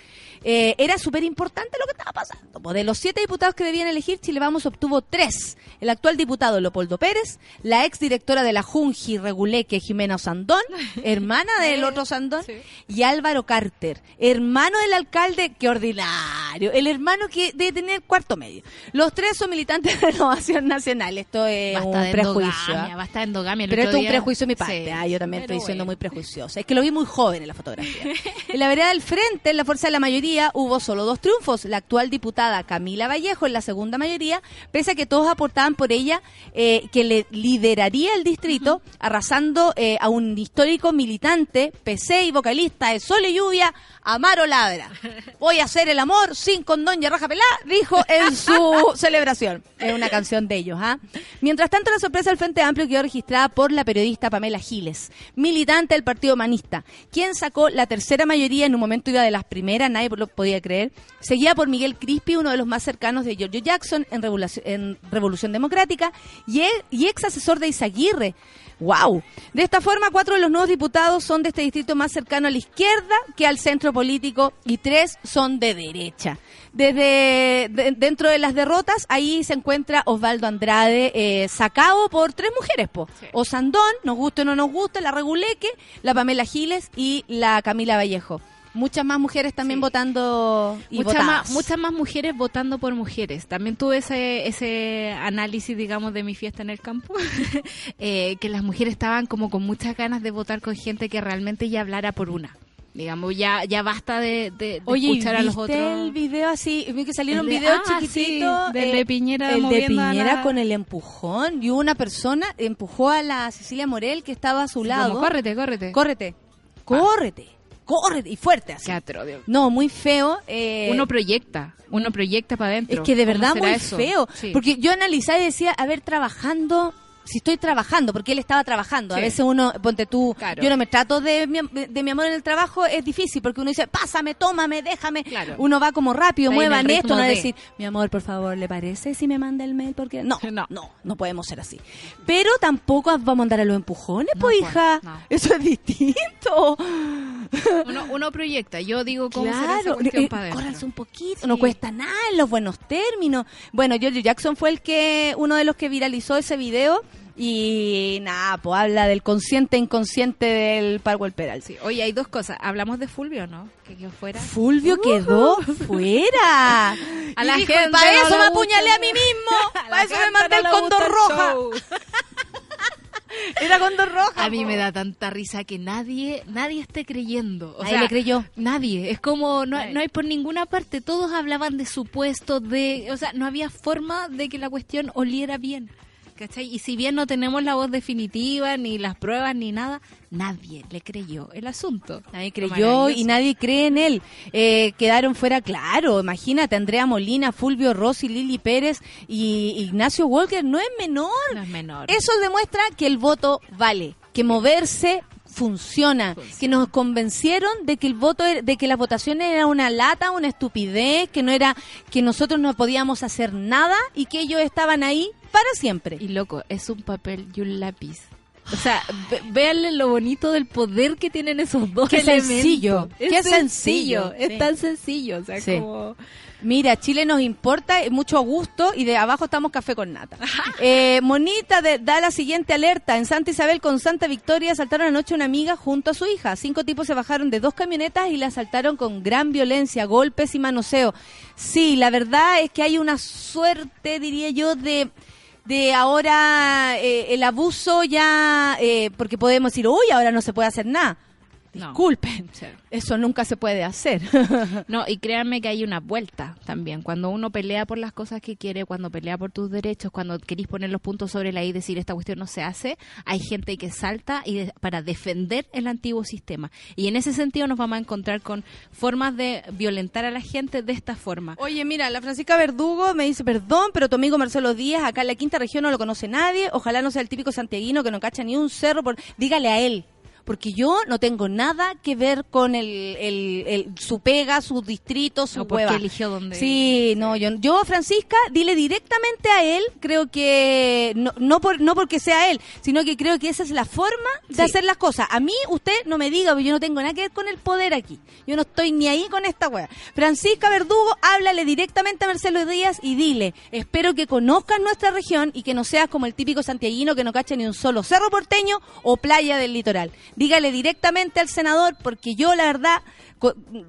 Eh, era súper importante lo que estaba pasando. Pues de los siete diputados que debían elegir, Chile Vamos obtuvo tres. El actual diputado Leopoldo Pérez, la ex directora de la Junji Reguleque, Jimena Sandón, <laughs> hermana del otro Sandón,
Sí.
y Álvaro Carter, hermano del alcalde, qué ordinario, el hermano que debe tener cuarto medio. Los tres son militantes de Renovación Nacional. Esto es
Basta
un prejuicio.
endogamia,
¿ah?
basta de endogamia. El
Pero esto es un prejuicio de mi parte.
Sí.
ah, yo también estoy siendo
bueno.
muy prejuiciosa. Es que lo vi muy joven en la fotografía. <laughs> en la vereda del frente, en la fuerza de la mayoría, hubo solo dos triunfos. La actual diputada Camila Vallejo en la segunda mayoría, pese a que todos aportaban por ella eh, que le lideraría el distrito, arrasando eh, a un histórico militante, PC y vocalista de Sol y Lluvia, Amaro Ladra. <laughs> Voy a hacer el amor sin condón y raja pelá, dijo en su <laughs> celebración. Es una canción de ellos, ¿ah? Mientras tanto, la sorpresa del Frente Amplio quedó registrada por la periodista Pamela Giles, militante del Partido Humanista, quien sacó la tercera mayoría, en un momento iba de las primeras, nadie lo podía creer, seguida por Miguel Crispi, uno de los más cercanos de Giorgio Jackson en Revolución, en Revolución Democrática, y, e- y ex asesor de Izaguirre. ¡Wow! De esta forma, cuatro de los nuevos diputados son de este distrito más cercano a la izquierda que al centro político y tres son de derecha. Desde de- dentro de las derrotas, ahí se encuentra Osvaldo Andrade, eh, sacado por tres mujeres, po.
Sí.
Osandón, nos guste o no nos guste, la Reguleque, la Pamela Giles y la Camila Vallejo. Muchas más mujeres también
Sí.
votando y
Muchas más, muchas más mujeres votando por mujeres. También tuve ese, ese análisis, digamos, de mi fiesta en el campo, <laughs> eh, que las mujeres estaban como con muchas ganas de votar con gente que realmente ya hablara por una. Digamos, ya, ya basta de, de- de
Oye,
escuchar a los
¿viste
otros.
el video así? Vi que salieron videos
ah,
chiquititos.
sí, del de Piñera
El de Piñera
la-
con el empujón. Y hubo una persona empujó a la Cecilia Morel que estaba a su
Sí,
lado.
como, córrete, córrete.
Córrete. Córrete. Córrete. Y fuerte así.
Dios.
No, muy feo. eh,
Uno proyecta, uno proyecta para adentro.
es que de
¿Cómo
verdad muy
eso?
feo.
Sí.
Porque yo analizaba y decía, a ver, trabajando, si estoy trabajando, porque él estaba trabajando. A veces uno, ponte tú,
Claro.
yo no me trato de mi, de mi amor en el trabajo, es difícil, porque uno dice, pásame, tómame, déjame.
Claro.
Uno va como rápido,
ahí
muevan esto, no
de-
decir, mi amor, por favor, ¿le parece si me manda el mail? Porque no, <laughs> no,
No.
no, podemos ser así. Pero tampoco vamos a andar a los empujones,
No,
pues,
pues,
hija.
no.
Eso es distinto.
Uno, uno proyecta. Yo digo cómo será esa
Claro,
cuestión
eh,
para
córranse un poquito,
Sí.
no cuesta nada en los buenos términos. Bueno, Giorgio Jackson fue el que, uno de los que viralizó ese video y nada, pues habla del consciente e inconsciente del Parwell Peral.
Sí. Oye, hay dos cosas. ¿Hablamos de Fulvio no? Que quedó fuera.
Fulvio quedó fuera. <laughs>
A
Y
la
dijo,
gente
para eso me apuñalé a mí mismo. <laughs>
A
Para eso me mandé
no
el condor roja. <laughs> Era condor roja.
A mí
po.
me da tanta risa que nadie nadie esté creyendo. O
Nadie
sea,
le creyó.
Nadie. Es como, no, no hay por ninguna parte. Todos hablaban de supuestos, de... O sea, no había forma de que la cuestión oliera bien. ¿Cachai? Y si bien no tenemos la voz definitiva, ni las pruebas, ni nada, nadie le creyó el asunto.
Nadie creyó y nadie cree en él. Eh, quedaron fuera, claro, imagínate, Andrea Molina, Fulvio Rossi, Lili Pérez y Ignacio Walker, no es menor.
No es menor.
Eso demuestra que el voto vale, que moverse funciona, que nos convencieron de que el voto de que las votaciones era una lata, una estupidez, que no era que nosotros no podíamos hacer nada y que ellos estaban ahí para siempre.
Y loco, es un papel y un lápiz. O sea, ve- véanle lo bonito del poder que tienen esos dos
Qué
elementos.
sencillo,
Es
qué
sencillo,
sencillo,
es
sí.
tan sencillo, o sea,
Sí.
como
Mira, Chile nos importa, eh, mucho gusto y de abajo estamos café con nata. Eh, Monita de- da la siguiente alerta. En Santa Isabel con Santa Victoria asaltaron anoche una amiga junto a su hija. Cinco tipos se bajaron de dos camionetas y la asaltaron con gran violencia, golpes y manoseo. Sí, la verdad es que hay una suerte, diría yo, de de ahora eh, el abuso ya, eh, porque podemos decir, uy, ahora no se puede hacer nada.
No.
Disculpen,
Sí.
eso nunca se puede hacer. <laughs>
No, y créanme que hay una vuelta también. Cuando uno pelea por las cosas que quiere, cuando pelea por tus derechos, cuando querís poner los puntos sobre la I y decir esta cuestión no se hace, hay gente que salta y de- para defender el antiguo sistema. Y en ese sentido nos vamos a encontrar con formas de violentar a la gente de esta forma.
Oye, mira, la Francisca Verdugo me dice, perdón, pero tu amigo Marcelo Díaz, acá en la quinta región no lo conoce nadie, ojalá no sea el típico santiaguino que no cacha ni un cerro, por... dígale a él. Porque yo no tengo nada que ver con el, el- el- su pega, su distrito, su
O porque
hueva.
eligió donde-
Sí, no, yo, yo, Francisca, dile directamente a él, creo que, no, no, por, no porque sea él, sino que creo que esa es la forma de
Sí.
hacer las cosas. A mí, usted no me diga, porque yo no tengo nada que ver con el poder aquí. Yo no estoy ni ahí con esta wea. Francisca Verdugo, háblale directamente a Marcelo Díaz y dile, espero que conozcas nuestra región y que no seas como el típico santiaguino que no cacha ni un solo cerro porteño o playa del litoral. Dígale directamente al senador, porque yo la verdad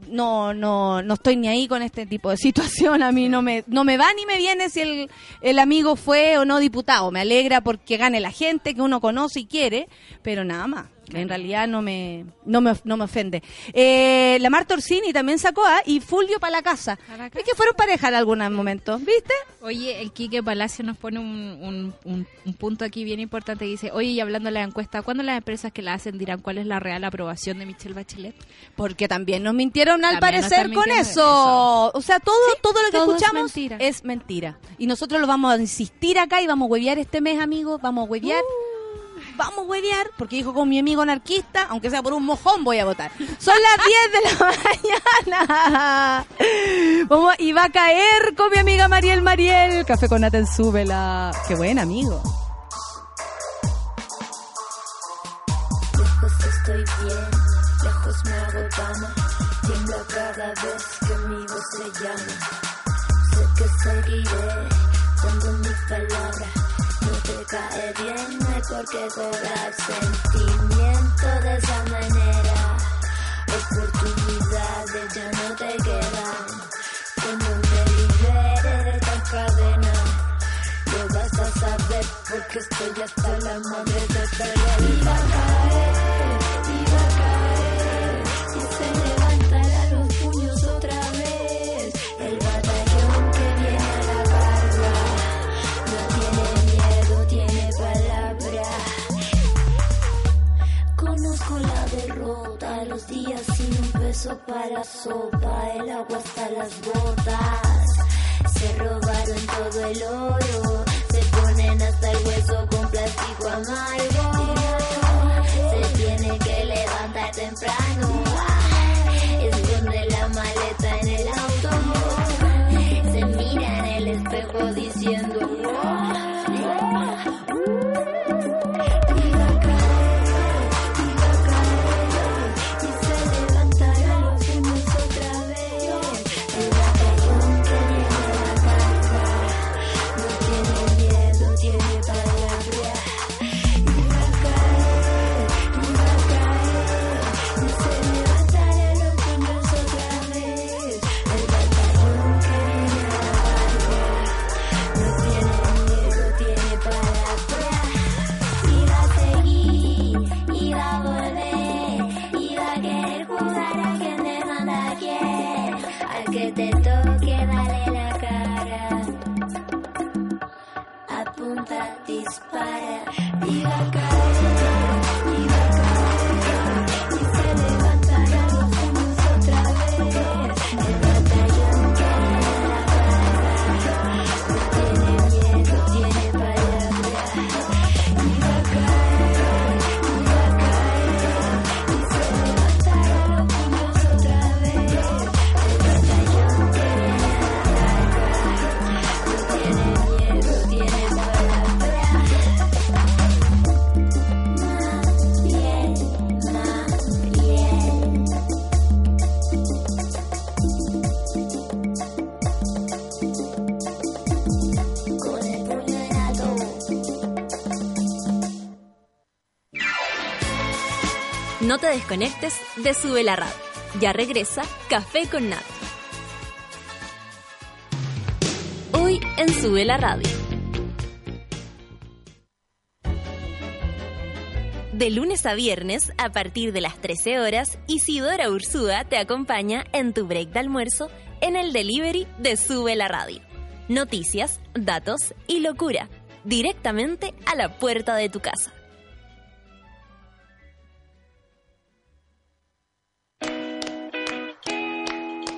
no, no, no estoy ni ahí con este tipo de <laughs> situación. A mí no me, no me va ni me viene si el, el amigo fue o no diputado. Me alegra porque gane la gente que uno conoce y quiere, pero nada más. En realidad no me, no me, no me ofende. Eh, la Marta Orsini también sacó a y Fulvio para la casa. Es que fueron pareja en algún momento, ¿viste?
Oye, el Quique Palacio nos pone un, un- un- un punto aquí bien importante dice, oye, y hablando de la encuesta, ¿cuándo las empresas que la hacen dirán cuál es la real aprobación de Michelle Bachelet?
Porque también nos mintieron al
También
parecer con eso. O sea, todo, todo lo que
todo es
escuchamos
mentira.
es mentira. Y nosotros lo vamos a insistir acá y vamos a huevear este mes, amigos. Vamos a huevear. Vamos a huevear, porque dijo con mi amigo anarquista, aunque sea por un mojón voy a votar. Son las 10 de la <laughs> mañana. Vamos, y va a caer con mi amiga Mariel Mariel. Café con Naten, súbela. Qué buen amigo.
Lejos estoy bien, lejos me hago dama. Tiembla cada vez que mi voz te llama. Sé que seguiré dando mi palabra. No te cae bien, no hay por qué cobrar sentimiento de esa manera. Oportunidades ya no te quedan. Cuando me libere de estas cadenas. Lo vas a saber porque estoy hasta la madre de perder. Iba para la sopa, el agua hasta las botas. Se robaron todo el oro, se ponen hasta el hueso con plástico amargo. Dispara y va a
No te desconectes de Sube la Radio. Ya regresa Café con Nat. Hoy en Sube la Radio. De lunes a viernes, a partir de las 13 horas, Isidora Ursúa te acompaña en tu break de almuerzo en el delivery de Sube la Radio. Noticias, datos y locura, directamente a la puerta de tu casa.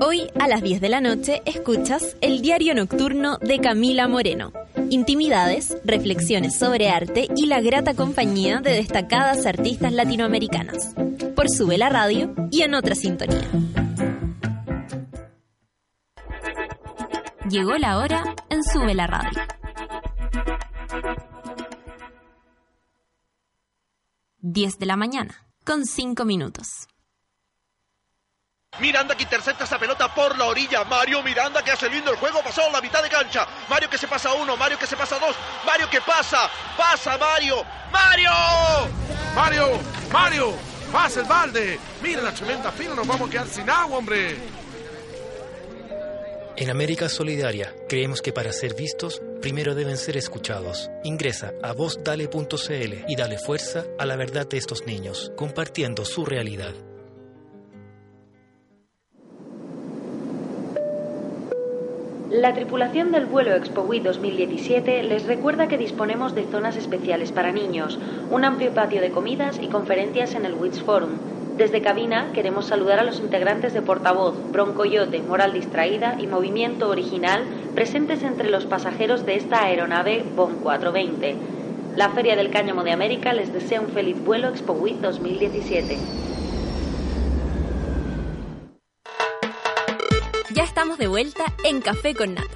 Hoy a las 10 de la noche escuchas el diario nocturno de Camila Moreno. Intimidades, reflexiones sobre arte y la grata compañía de destacadas artistas latinoamericanas. Por Sube la Radio y en otra sintonía. Llegó la hora en Sube la Radio. 10 de la mañana, con 5 minutos.
Miranda que intercepta esa pelota por la orilla. Mario Miranda que hace lindo el juego. Pasó la mitad de cancha. Mario que se pasa uno. Mario que se pasa dos. Mario que pasa. Pasa Mario. ¡Mario!
Mario, Mario, pasa el balde. Mira la tremenda fila, nos vamos a quedar sin agua, hombre.
En América Solidaria creemos que para ser vistos, primero deben ser escuchados. Ingresa a vozdale.cl y dale fuerza a la verdad de estos niños, compartiendo su realidad.
La tripulación del vuelo ExpoWi 2017 les recuerda que disponemos de zonas especiales para niños, un amplio patio de comidas y conferencias en el WITS Forum. Desde cabina queremos saludar a los integrantes de Portavoz, Broncoyote, Moral Distraída y Movimiento Original presentes entre los pasajeros de esta aeronave BOM 420. La Feria del Cáñamo de América les desea un feliz vuelo ExpoWi 2017.
Ya estamos de vuelta en Café con Nata.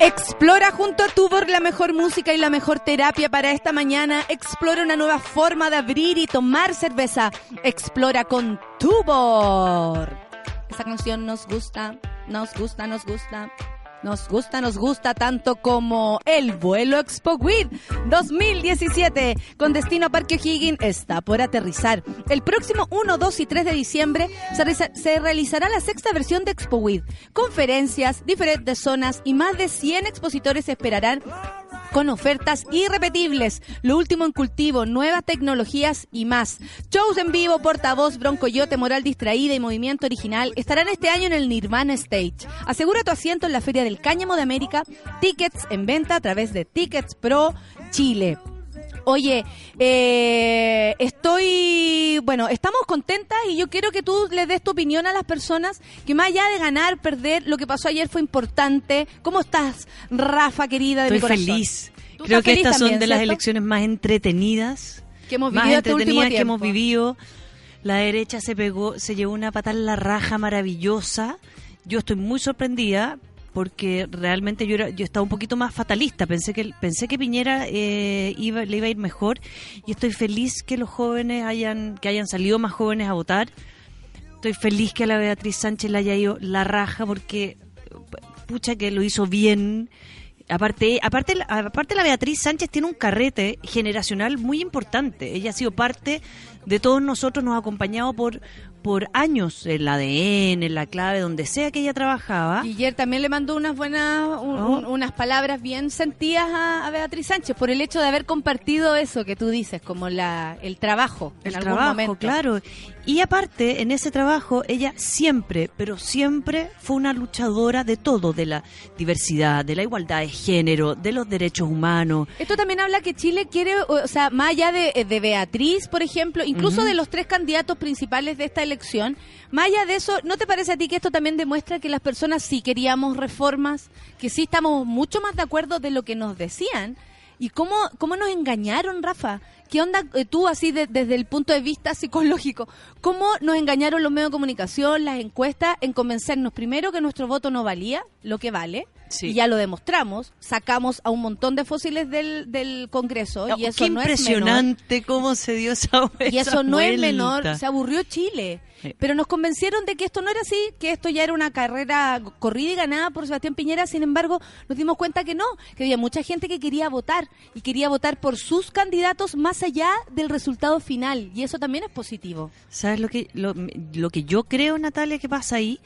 Explora junto a Tubor la mejor música y la mejor terapia para esta mañana. Explora una nueva forma de abrir y tomar cerveza. Explora con Tubor. Esa canción nos gusta, nos gusta, nos gusta. Nos gusta, nos gusta tanto como el vuelo Expo WID 2017 con destino a Parque O'Higgins está por aterrizar. El próximo 1, 2 y 3 de diciembre se, se realizará la sexta versión de Expo WID. Conferencias, diferentes zonas y más de 100 expositores esperarán con ofertas irrepetibles, lo último en cultivo, nuevas tecnologías y más. Shows en vivo, portavoz, broncoyote, moral distraída y movimiento original estarán este año en el Nirvana Stage. Asegura tu asiento en la Feria del Cáñamo de América, tickets en venta a través de Tickets Pro Chile. Oye, eh, estoy, bueno, estamos contentas y yo quiero que tú le des tu opinión a las personas que más allá de ganar, perder, lo que pasó ayer fue importante. ¿Cómo estás, Rafa, querida de mi
Estoy
corazón?
feliz. Creo que estas son de las elecciones más entretenidas,
que hemos
más
vivido este último
entretenidas que hemos vivido. La derecha se pegó, se llevó una patada en la raja maravillosa. Yo estoy muy sorprendida porque realmente yo era, yo estaba un poquito más fatalista. Pensé que pensé que Piñera eh, iba, le iba a ir mejor y estoy feliz que los jóvenes hayan que hayan salido más jóvenes a votar Estoy feliz que a la Beatriz Sánchez le haya ido la raja porque pucha que lo hizo bien. Aparte, aparte, aparte la Beatriz Sánchez tiene un carrete generacional muy importante. Ella ha sido parte de todos nosotros, nos ha acompañado por por años en la ADN, en la clave, donde sea que ella trabajaba.
Y ayer también le mandó unas buenas, un-
Oh.
un- unas palabras bien sentidas a, a Beatriz Sánchez por el hecho de haber compartido eso que tú dices, como la, el trabajo en
el
algún
trabajo,
momento.
claro. Y aparte, en ese trabajo, ella siempre, pero siempre fue una luchadora de todo, de la diversidad, de la igualdad de género, de los derechos humanos.
Esto también habla que Chile quiere, o sea, más allá de, de Beatriz, por ejemplo, incluso de los tres candidatos principales de esta elección, más allá de eso, ¿no te parece a ti que esto también demuestra que las personas sí queríamos reformas, que sí estamos mucho más de acuerdo de lo que nos decían? ¿Y cómo, cómo nos engañaron, Rafa? ¿Qué onda eh, tú, así de- desde el punto de vista psicológico? ¿Cómo nos engañaron los medios de comunicación, las encuestas, en convencernos primero que nuestro voto no valía lo que vale?
Sí.
Y ya lo demostramos, sacamos a un montón de fósiles del, del Congreso y eso
Qué
no es menor.
impresionante cómo se dio esa
Y eso no es menor, se aburrió Chile.
Sí.
Pero nos convencieron de que esto no era así, que esto ya era una carrera corrida y ganada por Sebastián Piñera. Sin embargo, nos dimos cuenta que no, que había mucha gente que quería votar y quería votar por sus candidatos más allá del resultado final. Y eso también es positivo.
¿Sabes lo que, lo, lo que yo creo, Natalia, que pasa ahí?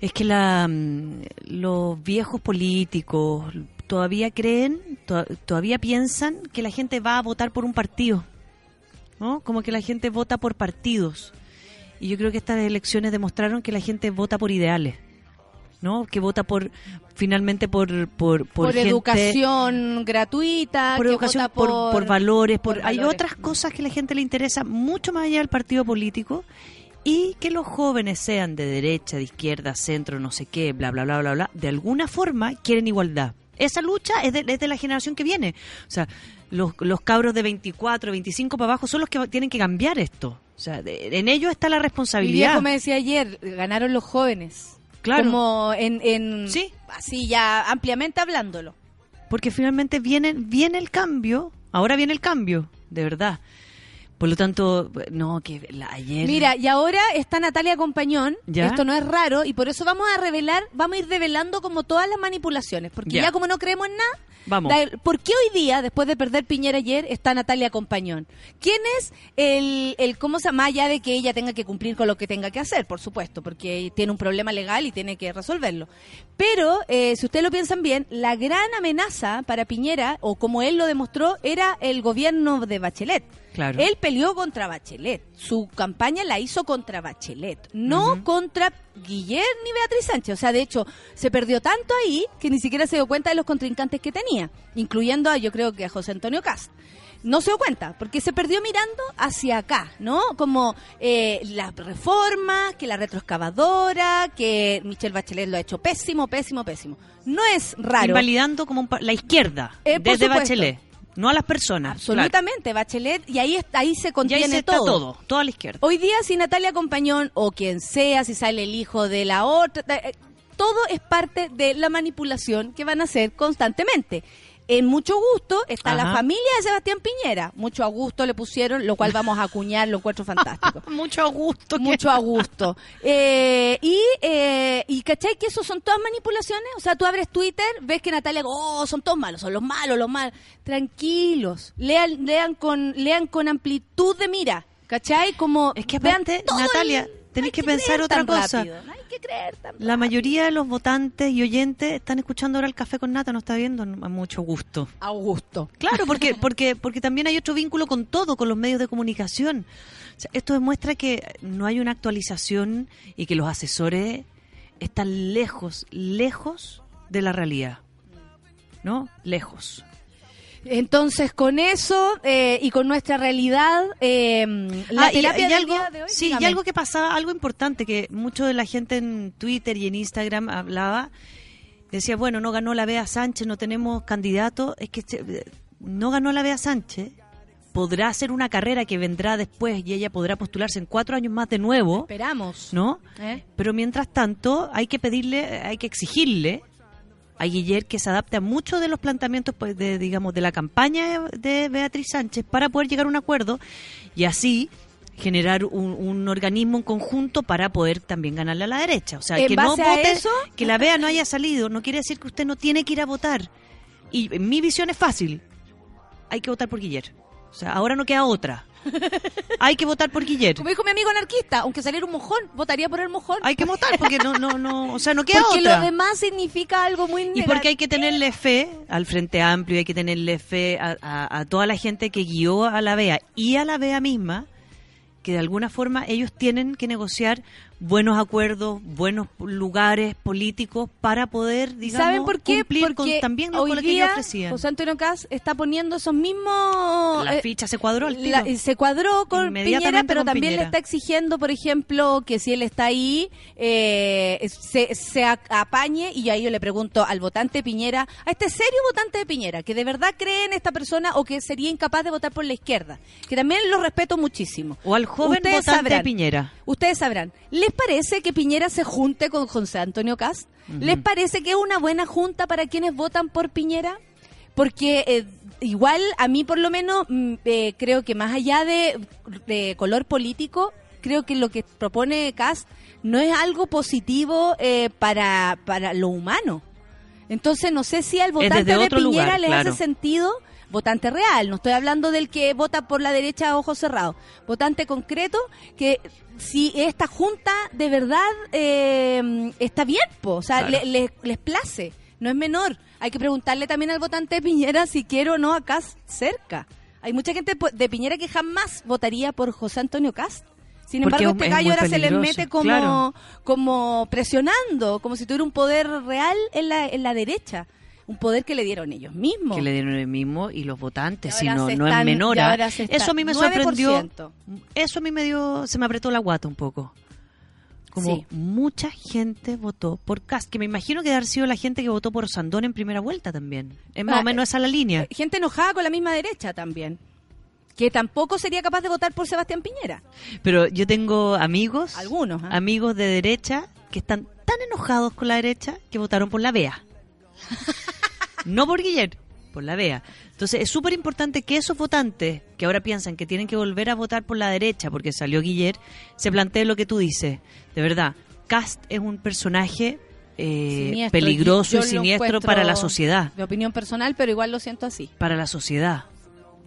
Es que la, mm, los viejos políticos todavía creen, to- todavía piensan que la gente va a votar por un partido. ¿No? Como que la gente vota por partidos. Y yo creo que estas elecciones demostraron que la gente vota por ideales. ¿No? Que vota por, finalmente por, por, por,
Por,
gente-
educación gratuita,
por
que
educación,
vota
por,
por,
por valores, por, hay
valores.
otras cosas que la gente le interesa mucho más allá del partido político y que los jóvenes sean de derecha, de izquierda, centro, no sé qué, bla, bla, bla, bla, bla, de alguna forma quieren igualdad. Esa lucha es de, es de la generación que viene. O sea, los, los cabros de 24, 25 para abajo son los que tienen que cambiar esto. O sea, de- en ellos está la responsabilidad.
me decía ayer, ganaron los jóvenes.
Claro.
Como en, en
Sí.
así ya ampliamente hablándolo.
porque finalmente viene, viene el cambio, ahora viene el cambio, de verdad. Por lo tanto, no, que la- ayer...
Mira, y ahora está Natalia Compañón.
¿Ya?
Esto no es raro y por eso vamos a revelar, vamos a ir revelando como todas las manipulaciones, porque
Ya.
ya, como no creemos en nada.
Vamos.
da- ¿Por qué hoy día, después de perder Piñera ayer, está Natalia Compañón? ¿Quién es el, el cómo se llama, allá de que ella tenga que cumplir con lo que tenga que hacer, por supuesto, porque tiene un problema legal y tiene que resolverlo? Pero, eh, si ustedes lo piensan bien, la gran amenaza para Piñera, o como él lo demostró, era el gobierno de Bachelet.
Claro.
Él peleó contra Bachelet. Su campaña la hizo contra Bachelet, no contra Guillermo ni Beatriz Sánchez. O sea, de hecho, se perdió tanto ahí que ni siquiera se dio cuenta de los contrincantes que tenía, incluyendo a, yo creo que a José Antonio Cast. No se dio cuenta, porque se perdió mirando hacia acá, ¿no? Como eh, las reformas, que la retroexcavadora, que Michelle Bachelet lo ha hecho pésimo, pésimo, pésimo. No es raro.
Invalidando como un pa- la izquierda,
Eh,
desde. Bachelet, no a las personas.
Absolutamente, Bachelet, y ahí, ahí se
claro. Y
contiene
ahí se está todo, toda la izquierda.
Hoy día, si Natalia Compañón o quien sea, si sale el hijo de la otra, eh, todo es parte de la manipulación que van a hacer constantemente. En mucho gusto está la familia de Sebastián Piñera. Mucho a gusto le pusieron, lo cual vamos a acuñar, lo encuentro fantástico. <laughs>
Mucho gusto.
Mucho a gusto. Eh, y, eh, y ¿cachai que eso son todas manipulaciones? O sea, tú abres Twitter, ves que Natalia, oh, son todos malos, son los malos, los malos. Tranquilos, lean, lean con, lean con amplitud de mira, ¿cachai? Como
Es que aparte, Natalia,
el- no hay
que pensar otra cosa.
rápido, no hay que creer tan
La mayoría de los votantes y oyentes están escuchando ahora el café con nata, no está viendo a mucho gusto.
a gusto.
Claro, porque, porque, porque también hay otro vínculo con todo, con los medios de comunicación. O sea, esto demuestra que no hay una actualización y que los asesores están lejos, lejos de la realidad. ¿No? Lejos.
Entonces, con eso eh, y con nuestra realidad, eh, la
Ah, y-
terapia
y
del
algo,
día de hoy,
sí, y algo que pasaba, algo importante que mucho de la gente en Twitter y en Instagram hablaba, decía, bueno, no ganó la Bea Sánchez, no tenemos candidato, es que no ganó la Bea Sánchez, podrá hacer una carrera que vendrá después y ella podrá postularse en cuatro años más de nuevo,
Esperamos.
¿no?
¿eh?
Pero mientras tanto hay que pedirle, hay que exigirle a Guiller que se adapte a muchos de los planteamientos pues, de, digamos, de la campaña de Beatriz Sánchez para poder llegar a un acuerdo y así generar un, un organismo en conjunto para poder también ganarle a la derecha. O sea, que no vote,
eso-
que la vea no haya salido, no quiere decir que usted no tiene que ir a votar. Y mi visión es fácil. Hay que votar por Guillermo. O sea, ahora no queda otra. <laughs> Hay que votar por Guillermo.
Como dijo mi amigo anarquista, aunque saliera un mojón, votaría por el mojón.
Hay que votar porque no, no, no, o sea, no queda
porque
otra.
lo demás significa algo muy
Y
negativo.
porque hay que tenerle fe al Frente Amplio, hay que tenerle fe a, a- a toda la gente que guió a la BEA y a la BEA misma, que de alguna forma ellos tienen que negociar buenos acuerdos, buenos lugares políticos para poder, digamos,
¿Saben por qué?
cumplir
Porque
con también lo,
hoy
con lo que
día
ellos ofrecían.
José Antonio Cas está poniendo esos mismos...
la
eh,
ficha se cuadró.
La- se cuadró con Piñera, pero
con
también
Piñera.
le está exigiendo, por ejemplo, que si él está ahí, eh, se, se apañe. Y ahí yo le pregunto al votante Piñera, a este serio votante de Piñera, que de verdad cree en esta persona o que sería incapaz de votar por la izquierda, que también lo respeto muchísimo.
o al joven
Ustedes
votante
sabrán.
de Piñera.
Ustedes sabrán, ¿les parece que Piñera se junte con José Antonio Cast? ¿Les parece que es una buena junta para quienes votan por Piñera? Porque eh, igual a mí por lo menos mm, eh, creo que más allá de, de color político, creo que lo que propone Cast no es algo positivo eh, para, para lo humano. Entonces no sé si al votante de Piñera
lugar,
le
claro.
hace sentido votante real, no estoy hablando del que vota por la derecha a ojos cerrados, votante concreto que si esta junta de verdad eh, está bien, po, o sea,
Claro.
le- le- les place, no es menor. Hay que preguntarle también al votante de Piñera si quiere o no a Cast cerca. Hay mucha gente de Piñera que jamás votaría por José Antonio Cast. Sin
Porque
embargo,
es-
este
es
gallo ahora se les mete como,
claro.
como presionando, como si tuviera un poder real en la, en la derecha. Un poder que le dieron ellos mismos.
que le dieron el mismo y los votantes, si no, no es menor. ¿ah? Eso a mí me
9%.
sorprendió. Eso a mí me dio, se me apretó la guata un poco. Como
Sí.
mucha gente votó por Cast, que me imagino que debe haber sido la gente que votó por Sandón en primera vuelta también. Es más
Ah,
o menos esa la línea.
Eh, Gente enojada con la misma derecha también. Que tampoco sería capaz de votar por Sebastián Piñera.
Pero yo tengo amigos,
Algunos. ¿ah?
amigos de derecha que están tan enojados con la derecha que votaron por la BEA. <laughs> no por Guillermo, por la BEA. Entonces es súper importante que esos votantes que ahora piensan que tienen que volver a votar por la derecha porque salió Guillermo, se planteen lo que tú dices. De verdad, Cast es un personaje eh,
Siniestro.
peligroso y siniestro para la sociedad.
De opinión personal, pero igual lo siento así.
Para la sociedad.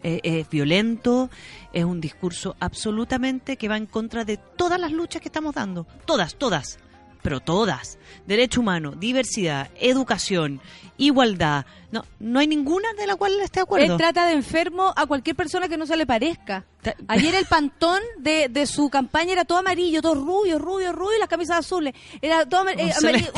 Eh, es violento, es un discurso absolutamente que va en contra de todas las luchas que estamos dando. Todas, todas. Pero todas. Derecho humano, diversidad, educación, igualdad. No, no hay ninguna de la cual esté de acuerdo.
Él trata de enfermo a cualquier persona que no se le parezca. Ayer el <laughs> pantón de, de su campaña era todo amarillo, todo rubio, rubio, rubio y las camisas azules. Era todo eh, amarillo.
celeste.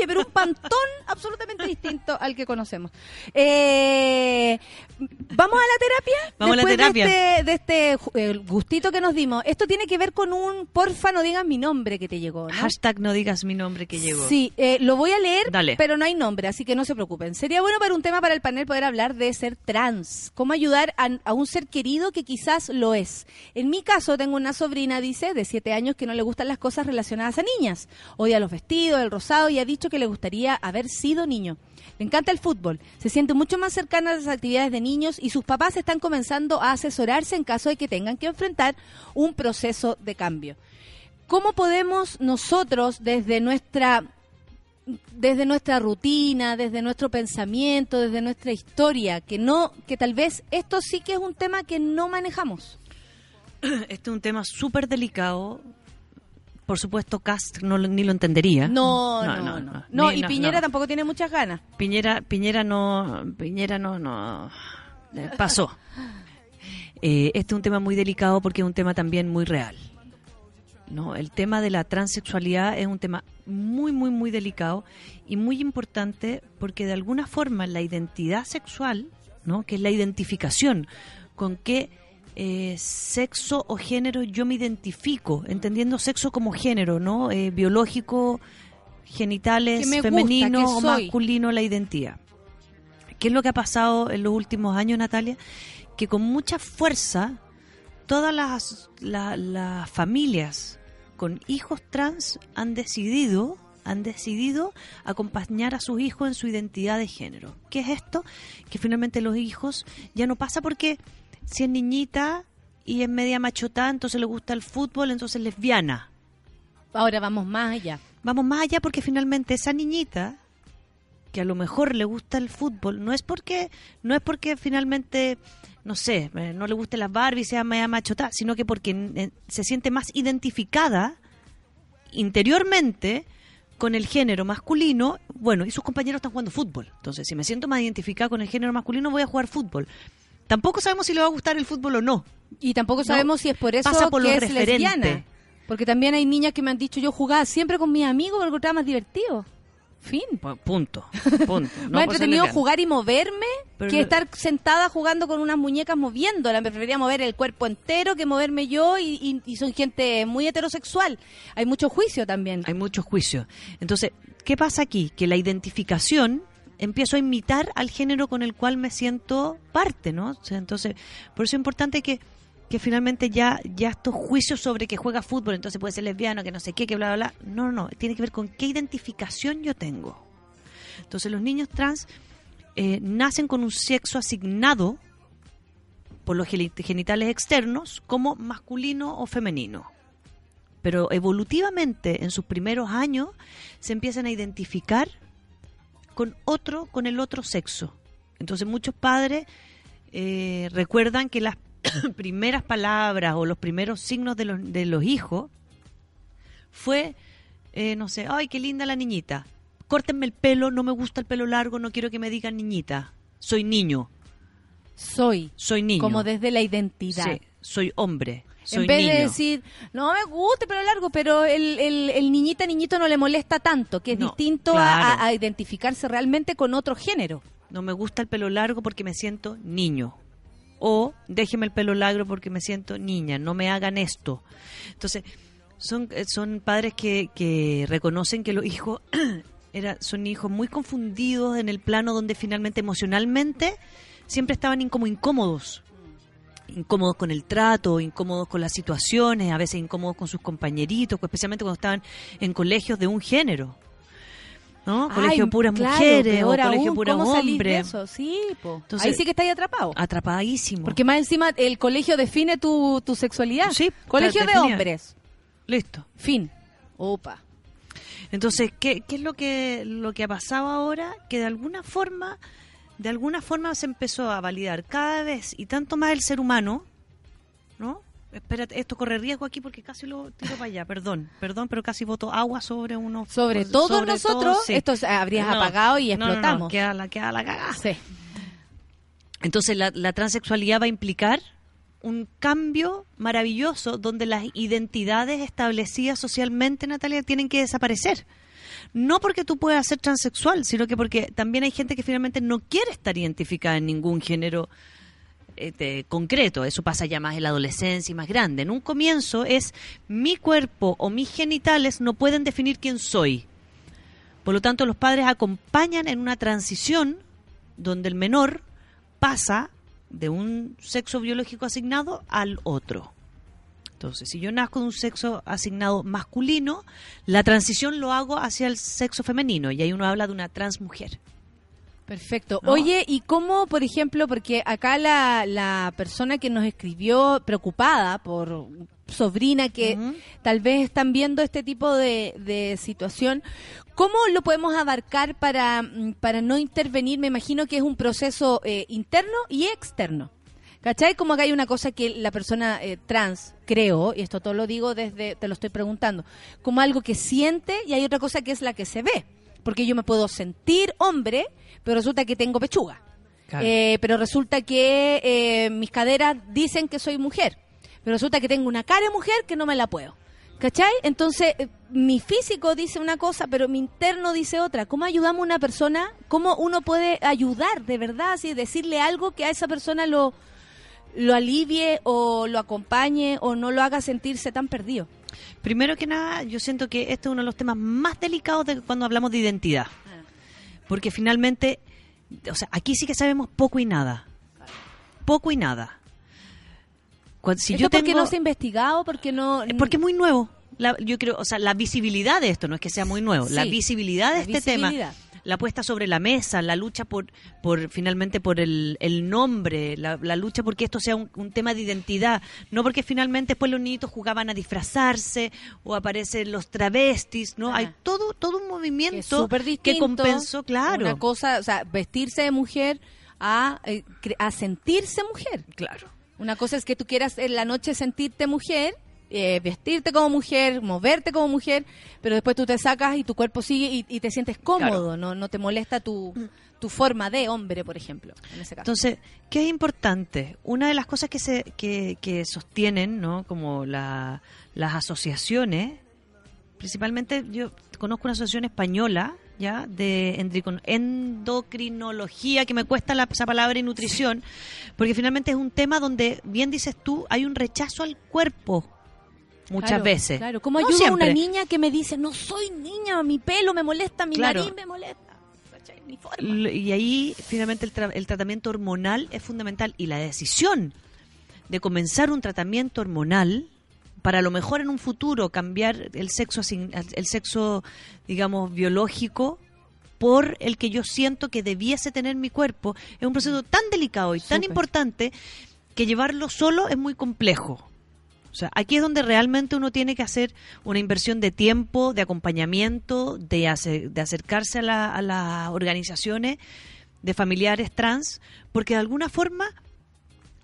Uy, pero un pantón <laughs> absolutamente distinto al que conocemos. Eh, ¿Vamos a la terapia?
Vamos a la
Después
terapia.
De este, de este eh, gustito que nos dimos. Esto tiene que ver con un porfa no digas mi nombre que te llegó, ¿no?
Hashtag no digas mi nombre que llegó.
Sí, eh, lo voy a leer,
Dale.
pero no hay nombre, así que no se preocupen. Sería bueno para un tema para el panel poder hablar de ser trans. ¿Cómo ayudar a, a un ser querido que quizás lo es? En mi caso, tengo una sobrina, dice, de siete años que no le gustan las cosas relacionadas a niñas. Odia los vestidos, el rosado y ha dicho que le gustaría haber sido niño. Le encanta el fútbol, se siente mucho más cercana a las actividades de niños y sus papás están comenzando a asesorarse en caso de que tengan que enfrentar un proceso de cambio. ¿Cómo podemos nosotros desde nuestra desde nuestra rutina, desde nuestro pensamiento, desde nuestra historia, que no que tal vez esto sí que es un tema que no manejamos? <clears throat>
Este es un tema súper delicado. Por supuesto, Cast no, ni lo entendería.
No, no, no. No, y Piñera tampoco tiene muchas ganas.
Piñera, Piñera no, Piñera no, no, pasó. Eh, este es un tema muy delicado porque es un tema también muy real. No, el tema de la transexualidad es un tema muy, muy, muy delicado y muy importante porque de alguna forma la identidad sexual, ¿no? que es la identificación con qué eh, sexo o género yo me identifico, entendiendo sexo como género, ¿no? Eh, biológico, genitales,
gusta,
femenino o masculino, la identidad. ¿Qué es lo que ha pasado en los últimos años, Natalia? Que con mucha fuerza todas las, la- las familias con hijos trans han decidido han decidido acompañar a sus hijos en su identidad de género. ¿Qué es esto? Que finalmente los hijos ya no pasa porque si es niñita y es media machotá, entonces le gusta el fútbol, entonces es lesbiana.
Ahora vamos más allá.
Vamos más allá porque finalmente esa niñita que a lo mejor le gusta el fútbol no es porque no es porque finalmente no sé eh, no le guste las Barbie sea media machotá sino que porque eh, se siente más identificada interiormente con el género masculino bueno y sus compañeros están jugando fútbol entonces si me siento más identificada con el género masculino voy a jugar fútbol tampoco sabemos si le va a gustar el fútbol o no
Y tampoco sabemos si es por eso
pasa por
que es
referente.
lesbiana. Porque también hay niñas que me han dicho, yo jugaba siempre con mis amigos, lo encontraba más divertido. Fin.
Pu- punto <laughs> punto
más
No ser
entretenido jugar y moverme
Pero
que
no-
estar sentada jugando con unas muñecas moviéndolas. Me preferiría mover el cuerpo entero que moverme yo y, y- y son gente muy heterosexual. Hay mucho juicio también.
Hay mucho juicio. Entonces, ¿qué pasa aquí? Que la identificación empiezo a imitar al género con el cual me siento parte, ¿no? Entonces, por eso es importante que, que finalmente ya, ya estos juicios sobre que juega fútbol, entonces puede ser lesbiano, que no sé qué, que bla, bla, bla. No, no. Tiene que ver con qué identificación yo tengo. Entonces, los niños trans eh, nacen con un sexo asignado por los geni- genitales externos como masculino o femenino pero evolutivamente en sus primeros años se empiezan a identificar con otro, con el otro sexo. Entonces muchos padres eh, recuerdan que las <coughs> primeras palabras o los primeros signos de los, de los hijos fue, eh, no sé, ay, qué linda la niñita. Córtenme el pelo, no me gusta el pelo largo, no quiero que me digan niñita. Soy niño,
Soy.
soy niño.
Como desde la identidad.
Sí, soy hombre, soy
en vez
niño.
de decir, no me gusta el pelo largo, pero el, el, el niñita niñito no le molesta tanto, que es
No,
distinto a-
claro.
a, a identificarse realmente con otro género.
no me gusta el pelo largo porque me siento niño. O déjeme el pelo largo porque me siento niña, no me hagan esto. Entonces, son, eh, son padres que, que reconocen que los hijos <clears throat> era, son hijos muy confundidos en el plano donde finalmente emocionalmente siempre estaban in- como incómodos. Incómodos con el trato, incómodos con las situaciones, a veces incómodos con sus compañeritos, especialmente cuando estaban en colegios de un género. ¿no? Colegio
Ay,
puras
claro,
mujeres o colegio puras
¿cómo salís de
hombres.
eso? Sí.
Entonces-
Ahí sí que estáis atrapado.
Atrapadísimo.
Porque más encima el colegio define tu, tu sexualidad.
Sí,
Colegio de hombres.
Listo.
Fin. Opa.
Entonces, ¿qué, qué es lo que, lo que ha pasado ahora? Que de alguna forma, de alguna forma se empezó a validar cada vez y tanto más el ser humano, ¿no? Espérate, esto corre riesgo aquí porque casi lo tiro para allá, perdón, perdón, pero casi boto agua sobre uno.
Sobre todos
sobre
nosotros,
todo, sí.
esto habrías
No,
apagado y
no, no, no,
explotamos.
queda la, queda la cagada.
Sí.
Entonces la, la transexualidad va a implicar un cambio maravilloso donde las identidades establecidas socialmente, Natalia, tienen que desaparecer. No porque tú puedas ser transexual, sino que porque también hay gente que finalmente no quiere estar identificada en ningún género este, concreto. Eso pasa ya más en la adolescencia y más grande. En un comienzo es mi cuerpo o mis genitales no pueden definir quién soy. Por lo tanto, los padres acompañan en una transición donde el menor pasa de un sexo biológico asignado al otro. Entonces, si yo nazco de un sexo asignado masculino, la transición lo hago hacia el sexo femenino y ahí uno habla de una transmujer.
Perfecto.
¿No?
Oye, ¿y cómo, por ejemplo, porque acá la, la persona que nos escribió preocupada por sobrina que tal vez están viendo este tipo de, de situación, ¿cómo lo podemos abarcar para, mm, para no intervenir? Me imagino que es un proceso eh, interno y externo. ¿Cachai? Como que hay una cosa que la persona eh, trans, creo, y esto todo lo digo desde, te lo estoy preguntando, como algo que siente y hay otra cosa que es la que se ve. Porque yo me puedo sentir hombre, pero resulta que tengo pechuga.
Claro.
Eh, pero resulta que eh, mis caderas dicen que soy mujer. Pero resulta que tengo una cara de mujer que no me la puedo. ¿Cachai? Entonces, mi físico dice una cosa, pero mi interno dice otra. ¿Cómo ayudamos a una persona? ¿Cómo uno puede ayudar de verdad? Así, decirle algo que a esa persona lo, lo alivie o lo acompañe o no lo haga sentirse tan perdido.
Primero que nada, yo siento que este es uno de los temas más delicados de cuando hablamos de identidad. Porque finalmente, o sea, aquí sí que sabemos poco y nada. Poco y nada. Cuando, si
¿Eso
yo
porque no se ha investigado? Porque no...
Es porque es muy nuevo. La- yo creo, o sea, la visibilidad de esto no es que sea muy nuevo, la visibilidad de
la
este
visibilidad.
tema, la puesta sobre la mesa, la lucha por, por finalmente por el, el nombre, la, la lucha porque esto sea un, un tema de identidad, no porque finalmente después los niñitos jugaban a disfrazarse o aparecen los travestis, ¿no?
Ah.
Hay todo todo un
Que
movimiento que
distinto.
compensó, claro.
Una cosa, o sea, vestirse de mujer a, eh, a sentirse mujer.
Claro.
Una cosa es que tú quieras en la noche sentirte mujer, eh, vestirte como mujer, moverte como mujer, pero después tú te sacas y tu cuerpo sigue y, y te sientes cómodo, no, no te molesta tu, tu forma de hombre, por ejemplo, en ese caso.
Entonces, ¿qué es importante? Una de las cosas que se que, que sostienen, ¿no? Como la- las asociaciones, principalmente yo conozco una asociación española, ya, de endocrinología, que me cuesta la, esa palabra y nutrición, porque finalmente es un tema donde, bien dices tú, hay un rechazo al cuerpo muchas
Claro,
veces.
Claro, ¿cómo
No
ayuda a una niña que me dice, no soy niña, mi pelo me molesta, mi
Claro.
nariz me molesta?
Y ahí finalmente el, tra- el tratamiento hormonal es fundamental y la decisión de comenzar un tratamiento hormonal para a lo mejor en un futuro cambiar el sexo el sexo digamos biológico por el que yo siento que debiese tener mi cuerpo es un proceso tan delicado y tan importante que llevarlo solo es muy complejo. O sea, aquí es donde realmente uno tiene que hacer una inversión de tiempo, de acompañamiento, de, ace- de acercarse a, la- a las organizaciones de familiares trans, porque de alguna forma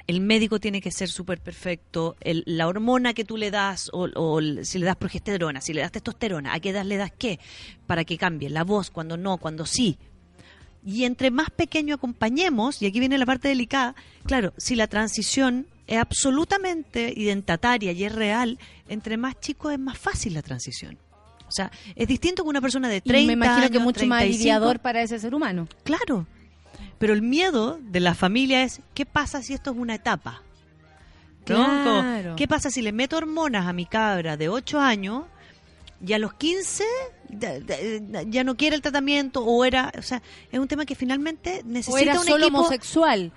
el médico tiene que ser súper perfecto, el- la hormona que tú le das, o, o si le das progesterona, si le das testosterona, a qué edad le das qué, para que cambie la voz, cuando no, cuando sí. Y entre más pequeño acompañemos, y aquí viene la parte delicada, claro, si la transición es absolutamente identataria y es real, entre más chicos es más fácil la transición. O sea, es distinto que una persona de 30
Y me imagino que mucho más
35.
aliviador para ese ser humano.
Claro. Pero el miedo de la familia es, ¿qué pasa si esto es una etapa?
Claro.
¿Qué pasa si le meto hormonas a mi cabra de 8 años y a los 15 da- da- ya no quiere el tratamiento o era, o sea, es un tema que finalmente
O
necesita
era
un
solo
equipo
homosexual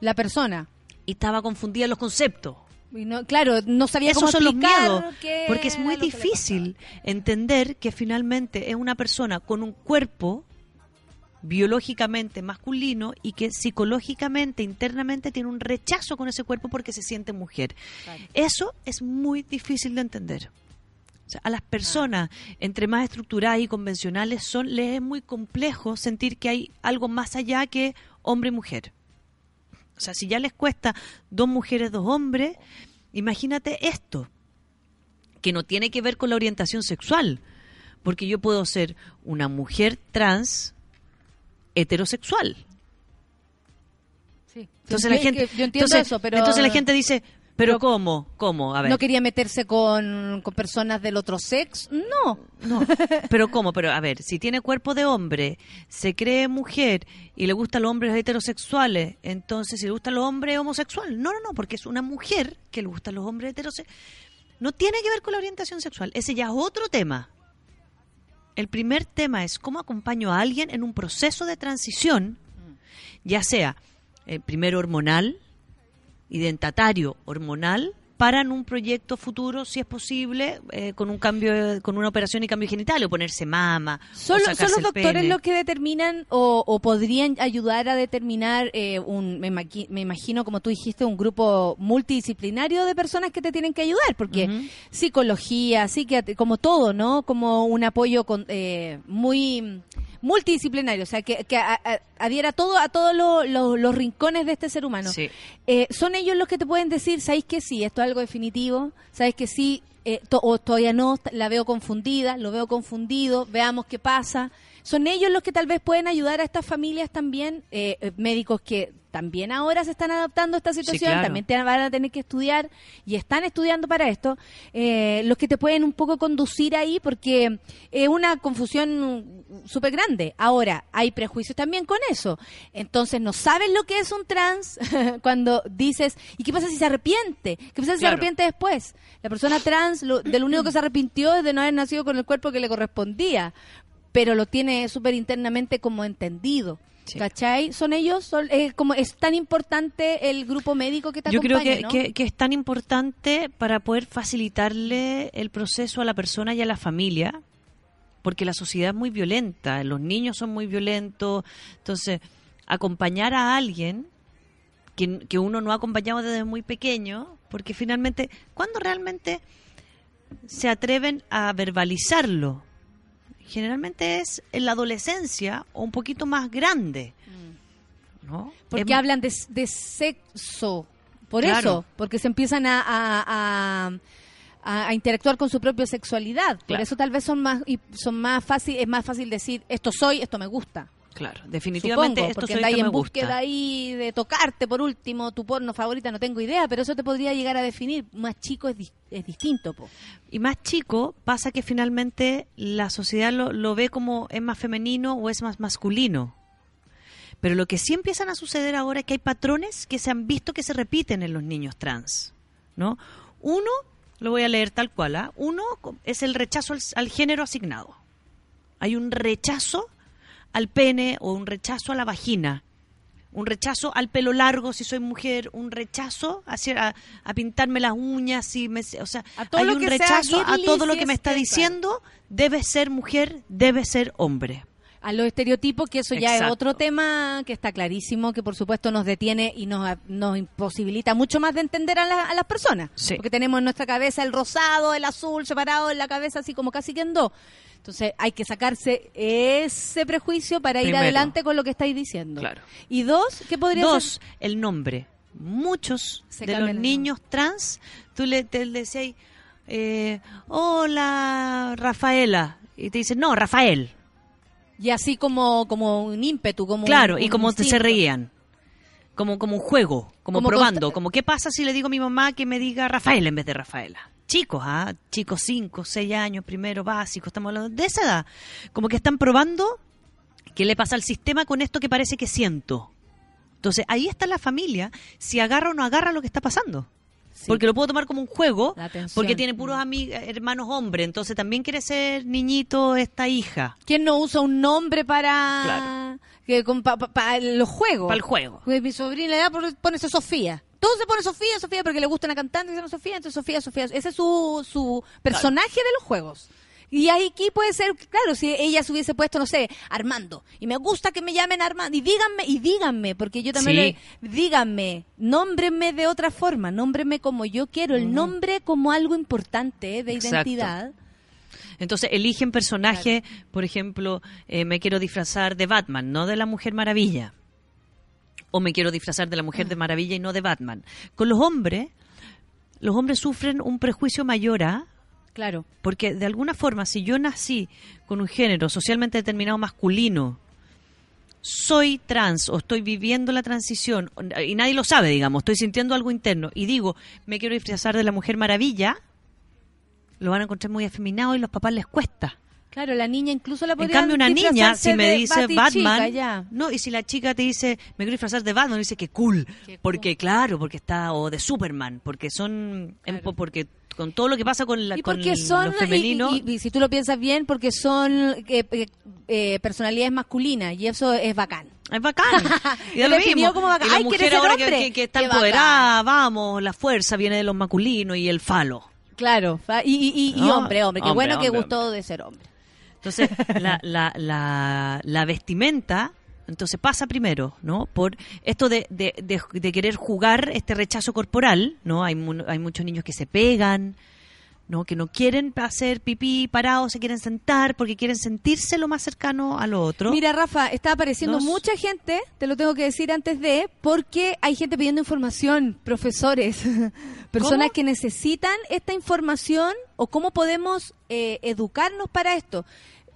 la persona.
Y estaba confundida en los conceptos.
Y no, claro, no sabía
Esos
cómo
son los miedos, porque es muy difícil entender que finalmente es una persona con un cuerpo biológicamente masculino y que psicológicamente, internamente tiene un rechazo con ese cuerpo porque se siente mujer. Eso es muy difícil de entender. O sea, a las personas, entre más estructuradas y convencionales, son, les es muy complejo sentir que hay algo más allá que hombre y mujer. O sea, si ya les cuesta dos mujeres, dos hombres, imagínate esto, que no tiene que ver con la orientación sexual, porque yo puedo ser una mujer trans heterosexual.
Sí.
Entonces la gente,
yo entiendo
entonces,
eso, pero
entonces la gente dice, pero, ¿cómo? ¿Cómo? A ver.
no quería meterse con, con personas del otro sexo. No.
No, pero ¿cómo? Pero a ver, si tiene cuerpo de hombre, se cree mujer y le gustan los hombres heterosexuales, entonces si le gustan los hombres homosexuales. No, no, no, porque es una mujer que le gustan los hombres heterosexuales. No tiene que ver con la orientación sexual. Ese ya es otro tema. El primer tema es cómo acompaño a alguien en un proceso de transición, ya sea eh, primero hormonal, identatario hormonal, para en un proyecto futuro, si es posible, eh, con un cambio, con una operación y cambio genital, o ponerse mama, o
¿Son, son los doctores
pene.
los que determinan o, o podrían ayudar a determinar eh, un, me, imagino, como tú dijiste, un grupo multidisciplinario de personas que te tienen que ayudar? Porque psicología, psiquiatría, como todo, ¿no? Como un apoyo con, eh, muy multidisciplinario, o sea, que, que a- a- adhiera todo, a todos lo- lo- los rincones de este ser humano.
Sí.
Eh, son ellos los que te pueden decir, ¿sabéis que sí? Esto es algo definitivo, ¿sabéis que sí? Eh, to- o todavía no, la veo confundida, lo veo confundido, veamos qué pasa. Son ellos los que tal vez pueden ayudar a estas familias también, eh, eh, médicos que también ahora se están adaptando a esta situación,
claro.
también te van a tener que estudiar y están estudiando para esto, eh, los que te pueden un poco conducir ahí porque es una confusión súper grande. Ahora, hay prejuicios también con eso. Entonces, no sabes lo que es un trans <laughs> cuando dices, ¿y qué pasa si se arrepiente? ¿Qué pasa si se arrepiente después? La persona trans, lo, de lo único que se arrepintió es de no haber nacido con el cuerpo que le correspondía, pero lo tiene súper internamente como entendido.
Sí.
¿Cachai? Son ellos, son, eh, como es tan importante el grupo médico que te
Yo creo que,
¿no?
que- que es tan importante para poder facilitarle el proceso a la persona y a la familia porque la sociedad es muy violenta, los niños son muy violentos, entonces acompañar a alguien que, que uno no ha acompañado desde muy pequeño, porque finalmente, ¿cuándo realmente se atreven a verbalizarlo? Generalmente es en la adolescencia o un poquito más grande. ¿no?
Porque
Em-
hablan de, de sexo. Por
Claro.
eso, porque se empiezan a, a- a- a- a interactuar con su propia sexualidad. Por eso tal vez son más y son más fácil, es más fácil decir esto soy, esto me gusta.
Claro, definitivamente
Supongo,
esto
porque andáis
que
en
me gusta.
búsqueda ahí de tocarte por último, tu porno favorita, no tengo idea, pero eso te podría llegar a definir. Más chico es, es distinto, po.
Y más chico pasa que finalmente la sociedad lo, lo ve como es más femenino o es más masculino. Pero lo que sí empiezan a suceder ahora es que hay patrones que se han visto que se repiten en los niños trans. ¿no? Uno, lo voy a leer tal cual, ¿ah? uno es el rechazo al, al género asignado. Hay un rechazo al pene o un rechazo a la vagina. Un rechazo al pelo largo si soy mujer, un rechazo a, a pintarme las uñas, si me, o sea,
A todo
hay un rechazo a todo lo que me
es
está diciendo, debe ser mujer, debe ser hombre.
a los estereotipos, que eso ya es otro tema que está clarísimo, que por supuesto nos detiene y nos, nos imposibilita mucho más de entender a, la- a las personas.
Sí.
Porque tenemos en nuestra cabeza el rosado, el azul separado en la cabeza, así como casi que en dos. Entonces hay que sacarse ese prejuicio para ir adelante con lo que estáis diciendo.
Claro.
Y dos, ¿qué podría
Dos,
ser?
el nombre. Muchos
Se
de los niños trans, tú le, te le decías, eh, hola Rafaela, y te dicen, no, Rafael.
Y así como, como un ímpetu, como
Claro,
un-
y como se
instinto.
reían. Como, como un juego, como,
Como
probando. Como, ¿qué pasa si le digo a mi mamá que me diga Rafael en vez de Rafaela? Chicos, ¿ah? Chicos, 5, 6 años, primero básico, estamos hablando de esa edad. Como que están probando qué le pasa al sistema con esto que parece que siento. Entonces, ahí está la familia, si agarra o no agarra lo que está pasando.
Sí.
Porque lo puedo tomar como un juego, porque tiene puros amigos, hermanos hombres, entonces también quiere ser niñito esta hija.
¿Quién no usa un nombre para
Claro.
que con- pa- pa- pa- los juegos?
Para el juego.
Pues mi sobrina ya pone- ponerse Sofía. Todo se pone Sofía, Sofía, porque le gusta una cantante que se llama Sofía, entonces Sofía, Sofía. Ese es su, su personaje de los juegos. Y aquí puede ser, claro, si ella se hubiese puesto, no sé, Armando. Y me gusta que me llamen Armando. Y díganme, y díganme, porque yo también
Sí.
le, díganme, nómbrenme de otra forma, nómbrenme como yo quiero, el nombre como algo importante eh, de
Exacto.
identidad.
Entonces eligen personaje, por ejemplo, eh, me quiero disfrazar de Batman, no de la Mujer Maravilla. O me quiero disfrazar de la Mujer de Maravilla y no de Batman. Con los hombres, los hombres sufren un prejuicio mayor, ¿ah?
Claro.
Porque de alguna forma, si yo nací con un género socialmente determinado masculino, soy trans o estoy viviendo la transición, y nadie lo sabe, digamos, estoy sintiendo algo interno, y digo, me quiero disfrazar de la Mujer Maravilla, lo van a encontrar muy afeminado y los papás les cuesta.
Claro, la niña incluso la
En
podría
cambio, una niña, si me dice Batman,
ya.
no, y si la chica te dice, me quiero disfrazar de Batman, dice que cool,
Qué
porque claro, porque está, o de Superman, porque son, en-
Claro.
porque con todo lo que pasa con, la,
y
con
son
lo femenino,
y, y si tú lo piensas bien porque son eh, eh, eh, personalidades masculinas y eso es bacán
Es bacán. <laughs> Y
He
lo mismo.
como bacán.
Y la
Ay,
mujer
¿quieres ser
ahora que, que- que está
Qué
empoderada, vamos, la fuerza viene de los masculinos y el falo.
claro y, y, y- y
No,
hombre hombre qué
hombre,
bueno que
hombre,
gustó de ser hombre
Entonces, <laughs> la, la, la, la vestimenta, entonces pasa primero, ¿no? Por esto de, de, de, de querer jugar este rechazo corporal, ¿no? Hay, hay muchos niños que se pegan, ¿no? Que no quieren hacer pipí parados, se quieren sentar porque quieren sentirse lo más cercano a lo otro.
Mira, Rafa, está apareciendo
Dos.
mucha gente, te lo tengo que decir antes de, porque hay gente pidiendo información, profesores, <laughs> personas
¿Cómo?
que necesitan esta información o cómo podemos eh, educarnos para esto.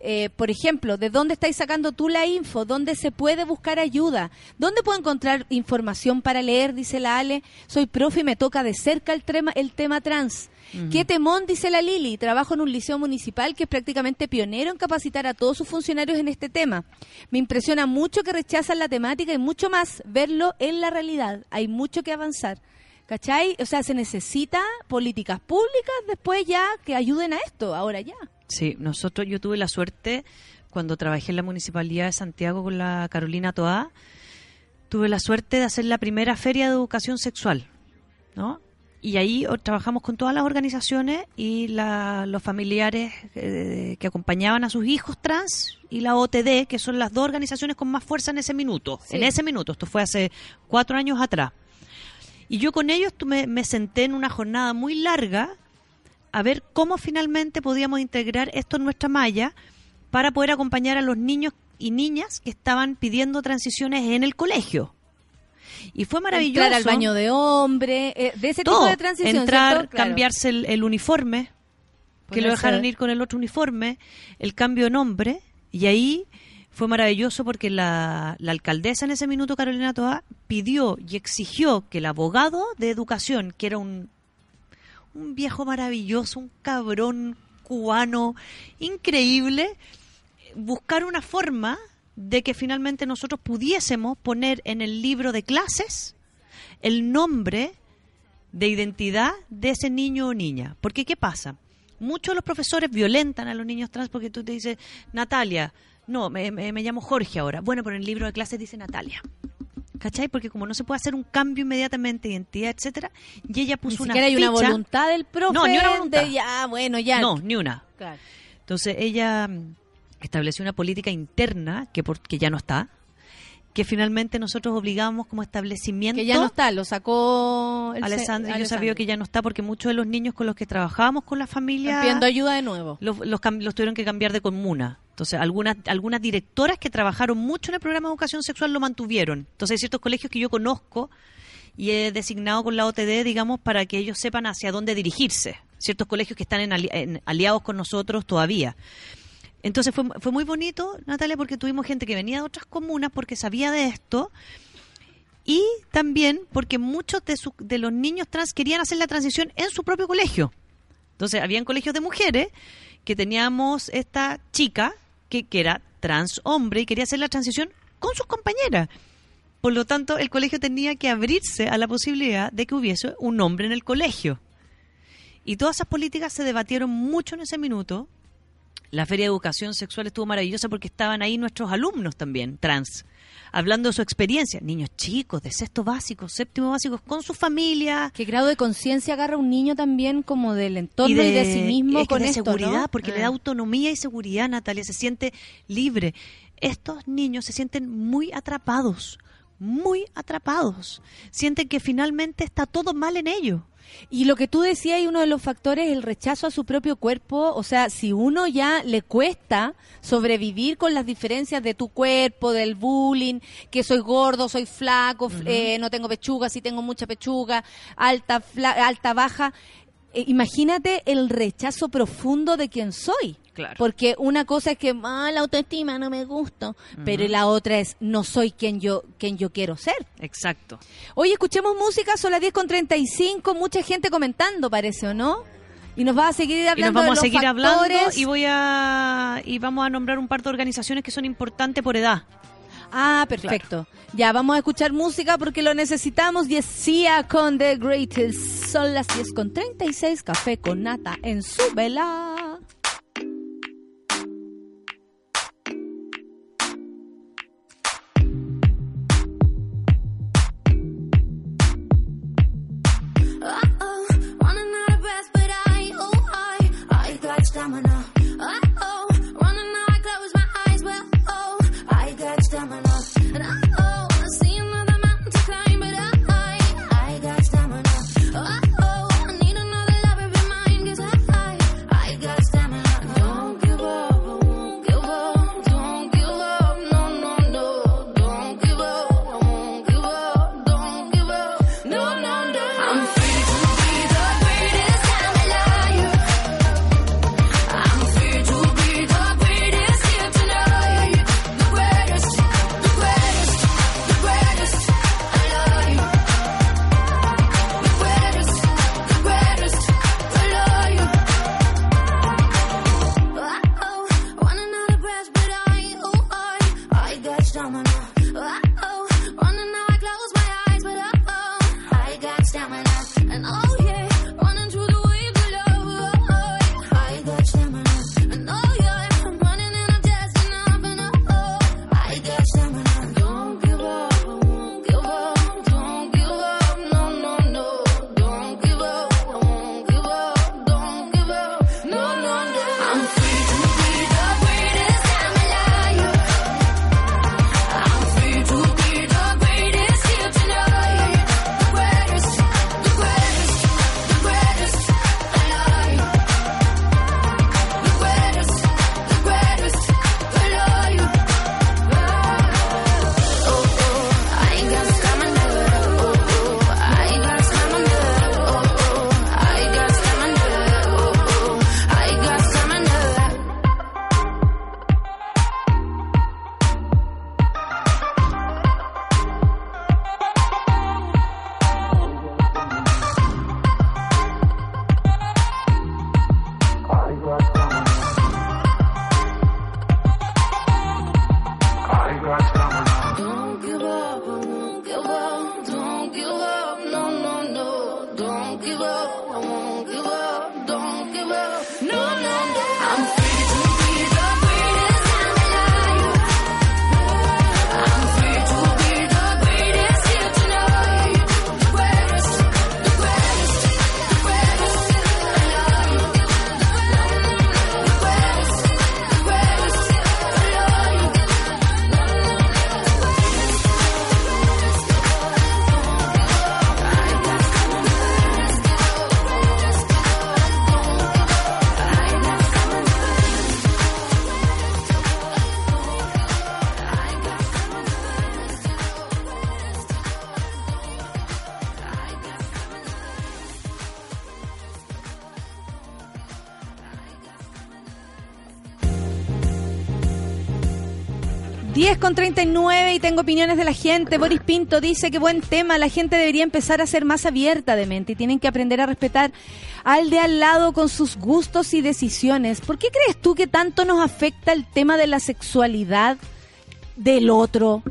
Eh, por ejemplo, ¿de dónde estáis sacando tú la info? ¿Dónde se puede buscar ayuda? ¿Dónde puedo encontrar información para leer? Dice la Ale. Soy profe y me toca de cerca el tema, el tema trans. ¿Qué temón? Dice la Lili. Trabajo en un liceo municipal que es prácticamente pionero en capacitar a todos sus funcionarios en este tema. Me impresiona mucho que rechazan la temática y mucho más verlo en la realidad. Hay mucho que avanzar. ¿Cachai? O sea, se necesita políticas públicas después ya que ayuden a esto, ahora ya.
Sí, nosotros, yo tuve la suerte cuando trabajé en la Municipalidad de Santiago con la Carolina Toá, tuve la suerte de hacer la primera feria de educación sexual, ¿no? y ahí trabajamos con todas las organizaciones y la- los familiares eh, que acompañaban a sus hijos trans y la OTD, que son las dos organizaciones con más fuerza en ese minuto.
Sí.
En ese minuto, esto fue hace cuatro años atrás. Y yo con ellos me senté en una jornada muy larga a ver cómo finalmente podíamos integrar esto en nuestra malla para poder acompañar a los niños y niñas que estaban pidiendo transiciones en el colegio. Y fue maravilloso.
Entrar al baño de hombre, eh, de ese
Todo.
tipo de transición.
Entrar, cambiarse el, el uniforme, que lo dejaron ir con el otro uniforme, el cambio de nombre, y ahí fue maravilloso porque la, la alcaldesa en ese minuto, Carolina Toa, pidió y exigió que el abogado de educación, que era un, un viejo maravilloso, un cabrón cubano increíble, buscar una forma de que finalmente nosotros pudiésemos poner en el libro de clases el nombre de identidad de ese niño o niña. Porque ¿qué pasa? Muchos de los profesores violentan a los niños trans porque tú te dices, Natalia, no, me, me- me llamo Jorge ahora. Bueno, pero en el libro de clases dice Natalia. ¿Cachai? Porque como no se puede hacer un cambio inmediatamente de identidad, etcétera, y ella
Ni
puso una
siquiera hay una voluntad del profe.
No, ni una voluntad.
de ya, bueno, ya.
No, ni una.
Claro.
Entonces ella mm, estableció una política interna que, por- que ya no está, que finalmente nosotros obligamos como establecimiento.
Que ya no está, lo sacó el
Alessandra,
se-
yo sabía que ya no está porque muchos de los niños con los que trabajábamos con la familia
pidiendo ayuda de nuevo.
los, los, los tuvieron que cambiar de comuna. Entonces, algunas, algunas directoras que trabajaron mucho en el programa de educación sexual lo mantuvieron. Entonces, hay ciertos colegios que yo conozco y he designado con la OTD, digamos, para que ellos sepan hacia dónde dirigirse. Ciertos colegios que están en ali- en aliados con nosotros todavía. Entonces fue, fue muy bonito, Natalia, porque tuvimos gente que venía de otras comunas porque sabía de esto y también porque muchos de, de los niños trans querían hacer la transición en su propio colegio. Entonces, habían colegios de mujeres que teníamos esta chica que, que era trans hombre y quería hacer la transición con sus compañeras. Por lo tanto, el colegio tenía que abrirse a la posibilidad de que hubiese un hombre en el colegio. Y todas esas políticas se debatieron mucho en ese minuto. La Feria de Educación Sexual estuvo maravillosa porque estaban ahí nuestros alumnos también, trans, hablando de su experiencia. Niños chicos, de sexto básico, séptimo básico, con su familia.
¿Qué grado de conciencia agarra un niño también como del entorno y de, sí mismo
es
con
de
esto,
seguridad,
¿no?
porque le
Ah.
da autonomía y seguridad, Natalia, se siente libre. Estos niños se sienten muy atrapados, muy atrapados. Sienten que finalmente está todo mal en ellos.
Y lo que tú decías, y uno de los factores es el rechazo a su propio cuerpo. O sea, si uno ya le cuesta sobrevivir con las diferencias de tu cuerpo, del bullying, que soy gordo, soy flaco, eh, no tengo pechuga, sí tengo mucha pechuga, alta, fla- alta, baja. Eh, imagínate el rechazo profundo de quien soy.
Claro.
Porque una cosa es que ah, la autoestima no me gusta, pero la otra es no soy quien yo quien yo quiero ser.
Exacto.
Oye, escuchemos música, son las 10 con 35, mucha gente comentando, parece, ¿o no? Y nos va a seguir
Y
hablando
nos vamos
de
a seguir hablando y voy a y vamos a nombrar un par de organizaciones que son importantes por edad.
Ah, perfecto. Ya, vamos a escuchar música porque lo necesitamos. Decía con The Greatest. Son las 10 con 36, café con nata en su vela. 39 y tengo opiniones de la gente. Boris Pinto dice que buen tema, la gente debería empezar a ser más abierta de mente y tienen que aprender a respetar al de al lado con sus gustos y decisiones. ¿Por qué crees tú que tanto nos afecta el tema de la sexualidad del otro?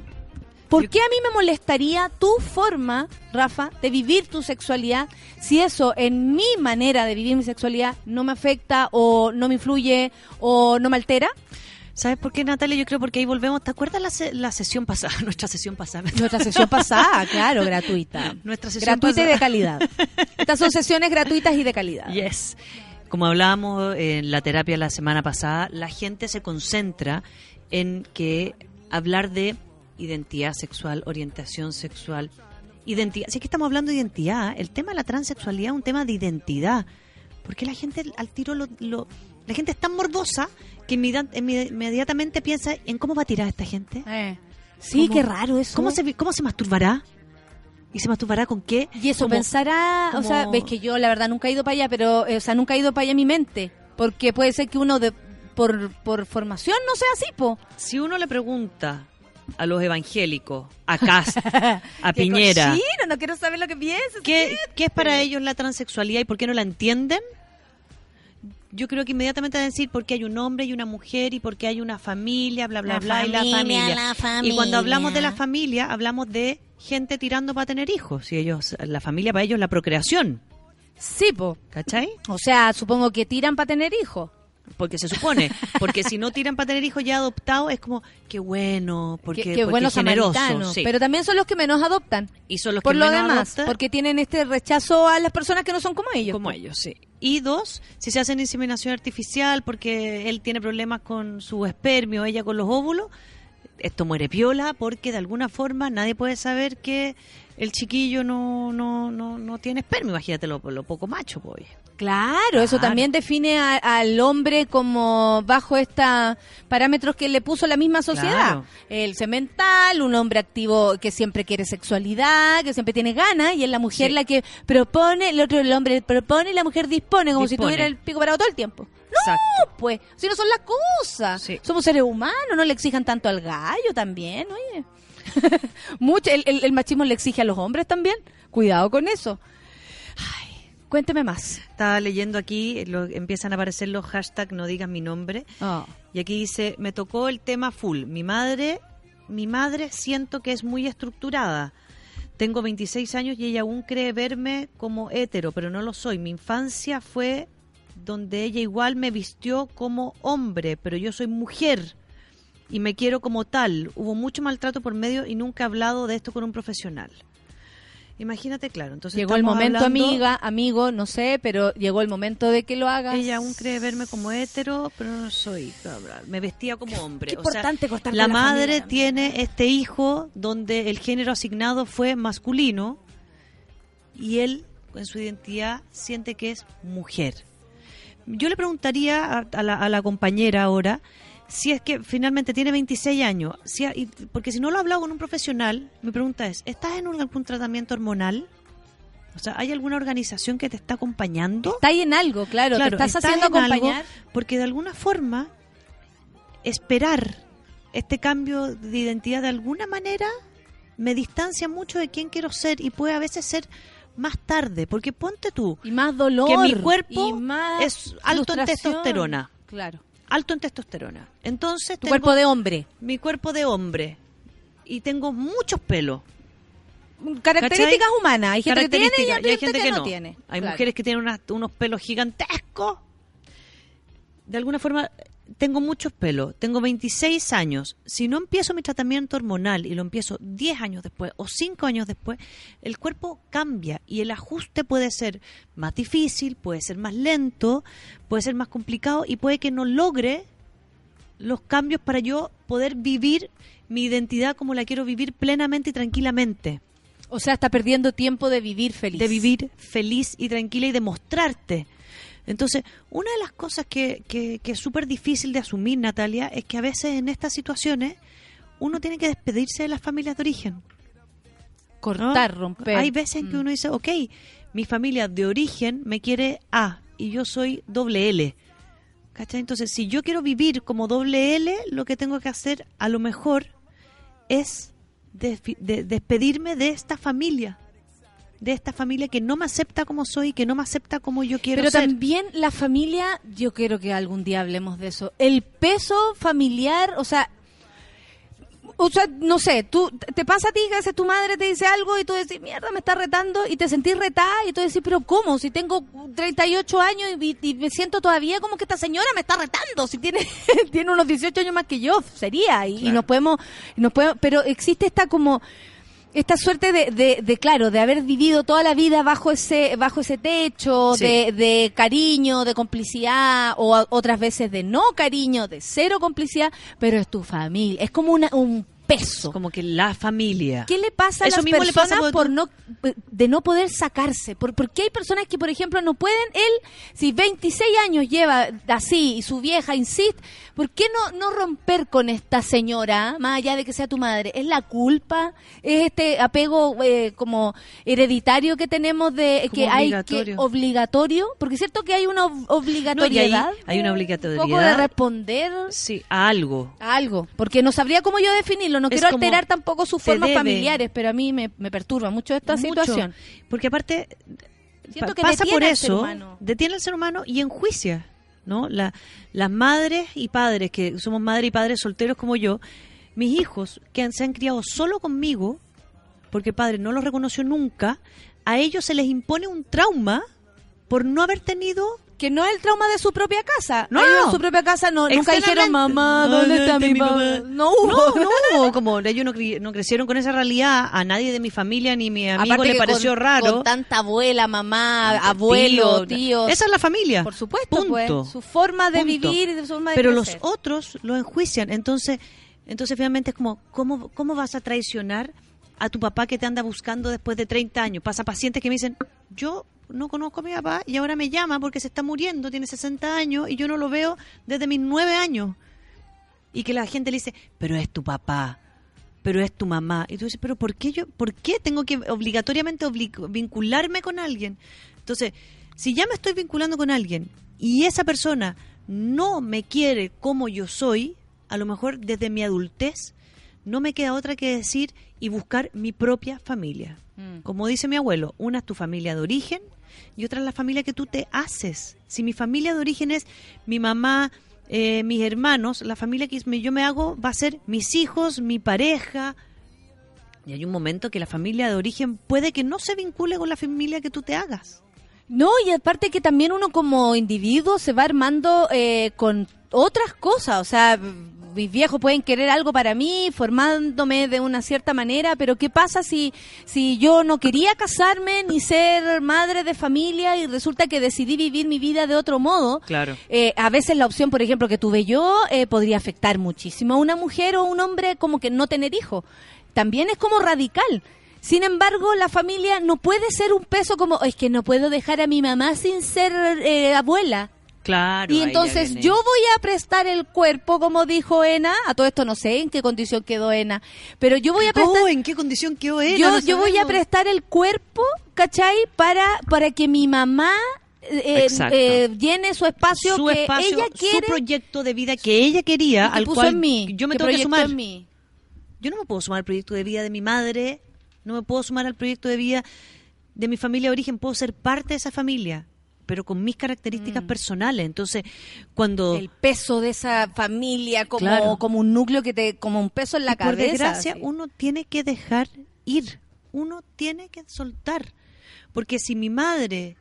¿Por qué a mí me molestaría tu forma, Rafa, de vivir tu sexualidad si eso en mi manera de vivir mi sexualidad no me afecta o no me influye o no me altera?
¿Sabes por qué, Natalia? Yo creo porque ahí volvemos. ¿Te acuerdas la, se- la sesión pasada? <laughs> Nuestra sesión pasada.
Nuestra sesión pasada, claro, gratuita.
Nuestra sesión
Gratuita y de calidad. Estas son sesiones gratuitas y de calidad.
Yes. Como hablábamos en la terapia la semana pasada, la gente se concentra en que hablar de identidad sexual, orientación sexual, identidad. Si es que estamos hablando de identidad, el tema de la transexualidad es un tema de identidad. Porque la gente al tiro lo, lo- la gente es tan morbosa que inmediat- inmedi- inmediatamente piensa en cómo va a tirar esta gente.
Eh. Sí,
¿Cómo-
qué raro eso.
¿Cómo se, cómo se masturbará? ¿Y se masturbará con qué?
Y eso pensará, o sea, ves que yo la verdad nunca he ido para allá, pero, eh, o sea, nunca he ido para allá en mi mente. Porque puede ser que uno de, por, por formación no sea así, po.
Si uno le pregunta a los evangélicos, a Cast, <laughs> a Piñera,
cochino, no quiero saber lo que piensas.
¿qué, qué es para ellos la transexualidad y por qué no la entienden? Yo creo que inmediatamente van a decir porque hay un hombre y una mujer y porque hay una familia, bla, bla,
La
bla, y la
familia,
familia. Y cuando hablamos de la
familia.
familia, hablamos de gente tirando para tener hijos. Y ellos, la familia para ellos es la procreación.
Sí, po.
¿Cachai?
O sea, supongo que tiran para tener hijos.
Porque se supone, porque si no tiran para tener hijos ya adoptados, es como, qué bueno, porque,
que, que
porque
buenos
generoso. sí.
Pero también son los que menos adoptan.
y son los
Por
que
lo
menos
demás,
adoptan.
porque tienen este rechazo a las personas que no son como ellos.
como ellos, sí. Y dos, si se hacen inseminación artificial porque él tiene problemas con su espermio, ella con los óvulos, esto muere piola porque de alguna forma nadie puede saber que el chiquillo no no no, no tiene espermio. Imagínate lo, lo poco macho, pues.
Claro, eso también define a- al hombre como bajo estos parámetros que le puso la misma sociedad.
Claro.
El semental, un hombre activo que siempre quiere sexualidad, que siempre tiene ganas, y es la mujer
Sí.
la que propone, el otro el hombre propone y la mujer dispone, como si tuviera el pico parado todo el tiempo.
Exacto.
No, pues, si no son las cosas.
Sí.
Somos seres humanos, no le exijan tanto al gallo también, oye. <laughs> Mucho, el, el- el machismo le exige a los hombres también. Cuidado con eso. Ay, cuénteme más.
Estaba leyendo aquí, lo- empiezan a aparecer los hashtags no digas mi nombre.
Oh.
Y aquí dice, me tocó el tema full. Mi madre, mi madre siento que es muy estructurada. Tengo 26 años y ella aún cree verme como hétero, pero no lo soy. Mi infancia fue donde ella igual me vistió como hombre, pero yo soy mujer y me quiero como tal. Hubo mucho maltrato por medio y nunca he hablado de esto con un profesional. Imagínate, claro. Entonces
Llegó el momento,
hablando-
amiga, amigo, no sé, pero llegó el momento de que lo hagas.
Ella aún cree verme como hétero, pero no soy. Me vestía como hombre.
Qué
O sea,
importante cortar
la madre
familia
tiene este hijo donde el género asignado fue masculino y él en su identidad siente que es mujer. Yo le preguntaría a, a la, a la compañera ahora si es que finalmente tiene 26 años, si ha- y- porque si no lo ha hablado con un profesional, mi pregunta es, ¿estás en un- algún tratamiento hormonal? O sea, ¿hay alguna organización que te está acompañando?
Está ahí en algo, claro,
Claro,
te estás,
estás
haciendo acompañar.
porque de alguna forma esperar este cambio de identidad de alguna manera me distancia mucho de quién quiero ser y puede a veces ser más tarde, porque ponte tú
Y más dolor.
que mi cuerpo
y más
es alto en testosterona,
Claro.
Alto en testosterona. Entonces
Tu
tengo
cuerpo de hombre.
mi cuerpo de hombre y tengo muchos pelos.
Características
¿Cachai?
humanas. Hay gente que tiene y hay
hay gente que no.
tiene.
Hay
Claro.
mujeres que tienen unas- unos pelos gigantescos. De alguna forma, tengo muchos pelos. Tengo 26 años. Si no empiezo mi tratamiento hormonal y lo empiezo 10 años después o 5 años después, el cuerpo cambia y el ajuste puede ser más difícil, puede ser más lento, puede ser más complicado y puede que no logre los cambios para yo poder vivir mi identidad como la quiero vivir plenamente y tranquilamente
O sea, está perdiendo tiempo de vivir feliz.
de vivir feliz y tranquila y de mostrarte. Entonces, una de las cosas que, que, que es súper difícil de asumir, Natalia, es que a veces en estas situaciones uno tiene que despedirse de las familias de origen. ¿no?
Cortar, romper.
Hay veces en que
Mm.
uno dice, ok, mi familia de origen me quiere A y yo soy doble L. ¿Cachai? Entonces, si yo quiero vivir como doble L, lo que tengo que hacer, a lo mejor, es de- despedirme de esta familia. De esta familia que no me acepta como soy, que no me acepta como yo quiero
Pero
ser.
también la familia, yo quiero que algún día hablemos de eso. El peso familiar, o sea, o sea, no sé, tú te pasa a ti que a veces tu madre te dice algo y tú decís, mierda, me está retando y te sentís retada y tú decís, pero ¿cómo? Si tengo 38 años y, y me siento todavía como que esta señora me está retando, si tiene <laughs> tiene unos 18 años más que yo, sería y, y nos podemos nos podemos, pero existe esta como esta suerte de, de, de, claro, de haber vivido toda la vida bajo ese, bajo ese techo,
Sí.
de, de cariño, de complicidad, o a- otras veces de no cariño, de cero complicidad, pero es tu familia. Es como una, un peso.
Como que la familia.
¿Qué le pasa a
Eso
las
mismo le pasa por-
no de no poder sacarse? ¿Por, porque hay personas que, por ejemplo, no pueden, él, si 26 años lleva así y su vieja insiste, ¿por qué no, no romper con esta señora, más allá de que sea tu madre? ¿Es la culpa? ¿Es este apego eh, como hereditario que tenemos de
Como
que hay que
obligatorio.
Porque es cierto que hay una
No,
obligatoriedad.
hay una
Un
obligatoriedad.
poco de responder
Sí, a algo.
a algo, porque no sabría cómo yo definirlo, no quiero alterar tampoco sus formas
debe.
familiares, pero a mí me, me perturba mucho esta
Mucho.
situación.
Porque aparte
Siento
pa-
que
pasa por eso, detiene al ser humano y enjuicia, ¿no? La, las madres y padres, que somos madres y padres solteros como yo, mis hijos que han- se han criado solo conmigo, porque el padre no los reconoció nunca, a ellos se les impone un trauma por no haber tenido...
Que no es el trauma de su propia casa.
No,
Ellos
no,
en su propia casa no, nunca dijeron, mamá, ¿dónde está mi mamá? No hubo.
No, no hubo. Como ellos no, no crecieron con esa realidad, a nadie de mi familia ni mi amigo
Aparte
le
que
pareció
con,
raro.
Con tanta abuela, mamá, abuelo, tíos.
Esa es la familia.
Por supuesto,
Punto.
pues. Su forma de
Punto.
vivir su forma de
Pero los otros lo enjuician. Entonces, entonces finalmente es como, ¿cómo, ¿cómo vas a traicionar a tu papá que te anda buscando después de 30 años? Pasa pacientes que me dicen, yo no conozco a mi papá y ahora me llama porque se está muriendo, tiene 60 años y yo no lo veo desde mis 9 años. Y que la gente le dice, pero es tu papá, pero es tu mamá. Y tú dices, pero ¿por qué yo, por qué tengo que obligatoriamente obli- vincularme con alguien? Entonces, si ya me estoy vinculando con alguien y esa persona no me quiere como yo soy, a lo mejor desde mi adultez, no me queda otra que decir y buscar mi propia familia.
Mm.
Como dice mi abuelo, una es tu familia de origen y otra es la familia que tú te haces. Si mi familia de origen es mi mamá, eh, mis hermanos, la familia que yo me hago va a ser mis hijos, mi pareja. Y hay un momento que la familia de origen puede que no se vincule con la familia que tú te hagas.
No, y aparte que también uno como individuo se va armando eh, con otras cosas, o sea, mis viejos pueden querer algo para mí, formándome de una cierta manera, pero ¿qué pasa si, si yo no quería casarme ni ser madre de familia y resulta que decidí vivir mi vida de otro modo?
Claro.
Eh, a veces la opción, por ejemplo, que tuve yo eh, podría afectar muchísimo a una mujer o un hombre como que no tener hijos. También es como radical. Sin embargo, la familia no puede ser un peso como, es que no puedo dejar a mi mamá sin ser eh, abuela.
Claro.
Y entonces yo voy a prestar el cuerpo, como dijo Ena, a todo esto no sé en qué condición quedó Ena, pero yo voy a prestar...
Oh, ¿en qué condición quedó
yo,
No
yo voy a prestar el cuerpo, ¿cachai? Para, para que mi mamá eh,
Exacto.
eh, llene su espacio
su
que
espacio,
ella
su
quiere
proyecto de vida que ella quería,
que
al
puso
cual
en mí,
yo me
que
tengo que sumar.
en mí.
Yo no me puedo sumar al proyecto de vida de mi madre, no me puedo sumar al proyecto de vida de mi familia de origen, puedo ser parte de esa familia, pero con mis características personales. Entonces, cuando
Mm. el peso de esa familia como,
Claro.
como un núcleo que te como un peso en la
Y por
cabeza
desgracia,
así.
uno tiene que dejar ir, uno tiene que soltar. Porque si mi madre,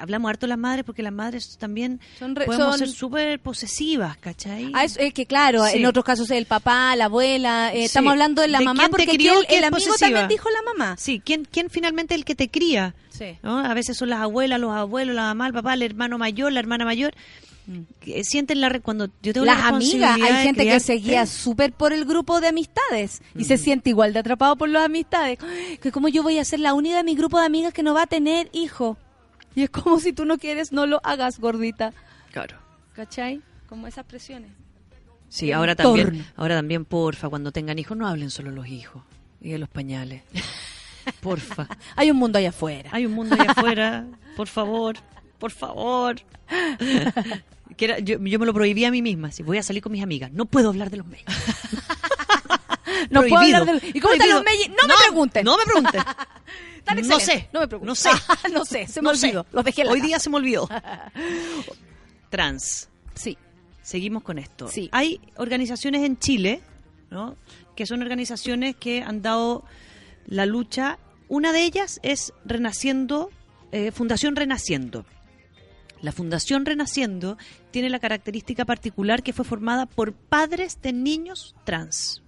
hablamos harto de las madres porque las madres también
Son re-
podemos
son-
ser súper posesivas, ¿cachai?
Ah, es, es que claro,
Sí.
en otros casos el papá, la abuela, eh,
Sí.
estamos hablando de la
¿De
mamá
te
porque
crió
el, amigo
posesiva?
también dijo la mamá.
Sí, ¿quién, quién finalmente es el que te cría?
Sí.
¿no? A veces son las abuelas, los abuelos, la mamá, el papá, el hermano mayor, la hermana mayor. Que sienten la re- cuando yo tengo
Las
la
amigas, hay gente que se guía súper por el grupo de amistades y se siente igual de atrapado por las amistades. <gasps> Que como yo voy a ser la única de mi grupo de amigas que no va a tener hijo. Y es como si tú no quieres, no lo hagas, gordita.
Claro.
¿Cachai? Como esas presiones.
Sí, ahora también, ahora también, porfa, cuando tengan hijos, no hablen solo los hijos y de los pañales. <laughs> Porfa.
Hay un mundo allá afuera.
Hay un mundo allá <laughs> afuera, por favor, por favor. <laughs> Que era- yo, yo me lo prohibí a mí misma. Si voy a salir con mis amigas, no puedo hablar de los médicos.
No puedo
prohibido.
hablar de- ¿Y cómo están
Prohibido.
los mellis? No me pregunten.
No me pregunten. No sé.
No me preguntes.
No sé. <laughs>
no sé, se me
No
olvidó. Los dejé en la
Hoy
casa.
día se me olvidó. <laughs> Trans.
Sí.
Seguimos con esto.
Sí.
Hay organizaciones en Chile, ¿no? Que son organizaciones que han dado la lucha. Una de ellas es Renaciendo, eh, Fundación Renaciendo. La Fundación Renaciendo tiene la característica particular que fue formada por padres de niños trans,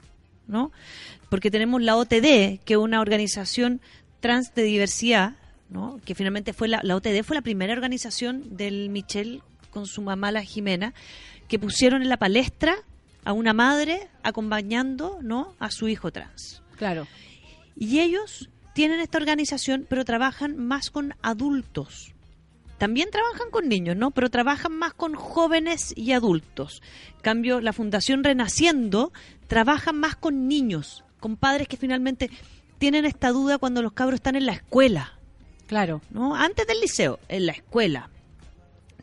¿no? Porque tenemos la OTD, que es una organización trans de diversidad, ¿no? Que finalmente fue la, la OTD fue la primera organización del Michel con su mamá la Jimena, que pusieron en la palestra a una madre acompañando, ¿no? A su hijo trans.
Claro.
Y ellos tienen esta organización, pero trabajan más con adultos. También trabajan con niños, ¿no? Pero trabajan más con jóvenes y adultos. En cambio, la Fundación Renaciendo trabaja más con niños, con padres que finalmente tienen esta duda cuando los cabros están en la escuela.
Claro.
¿no? Antes del liceo, en la escuela.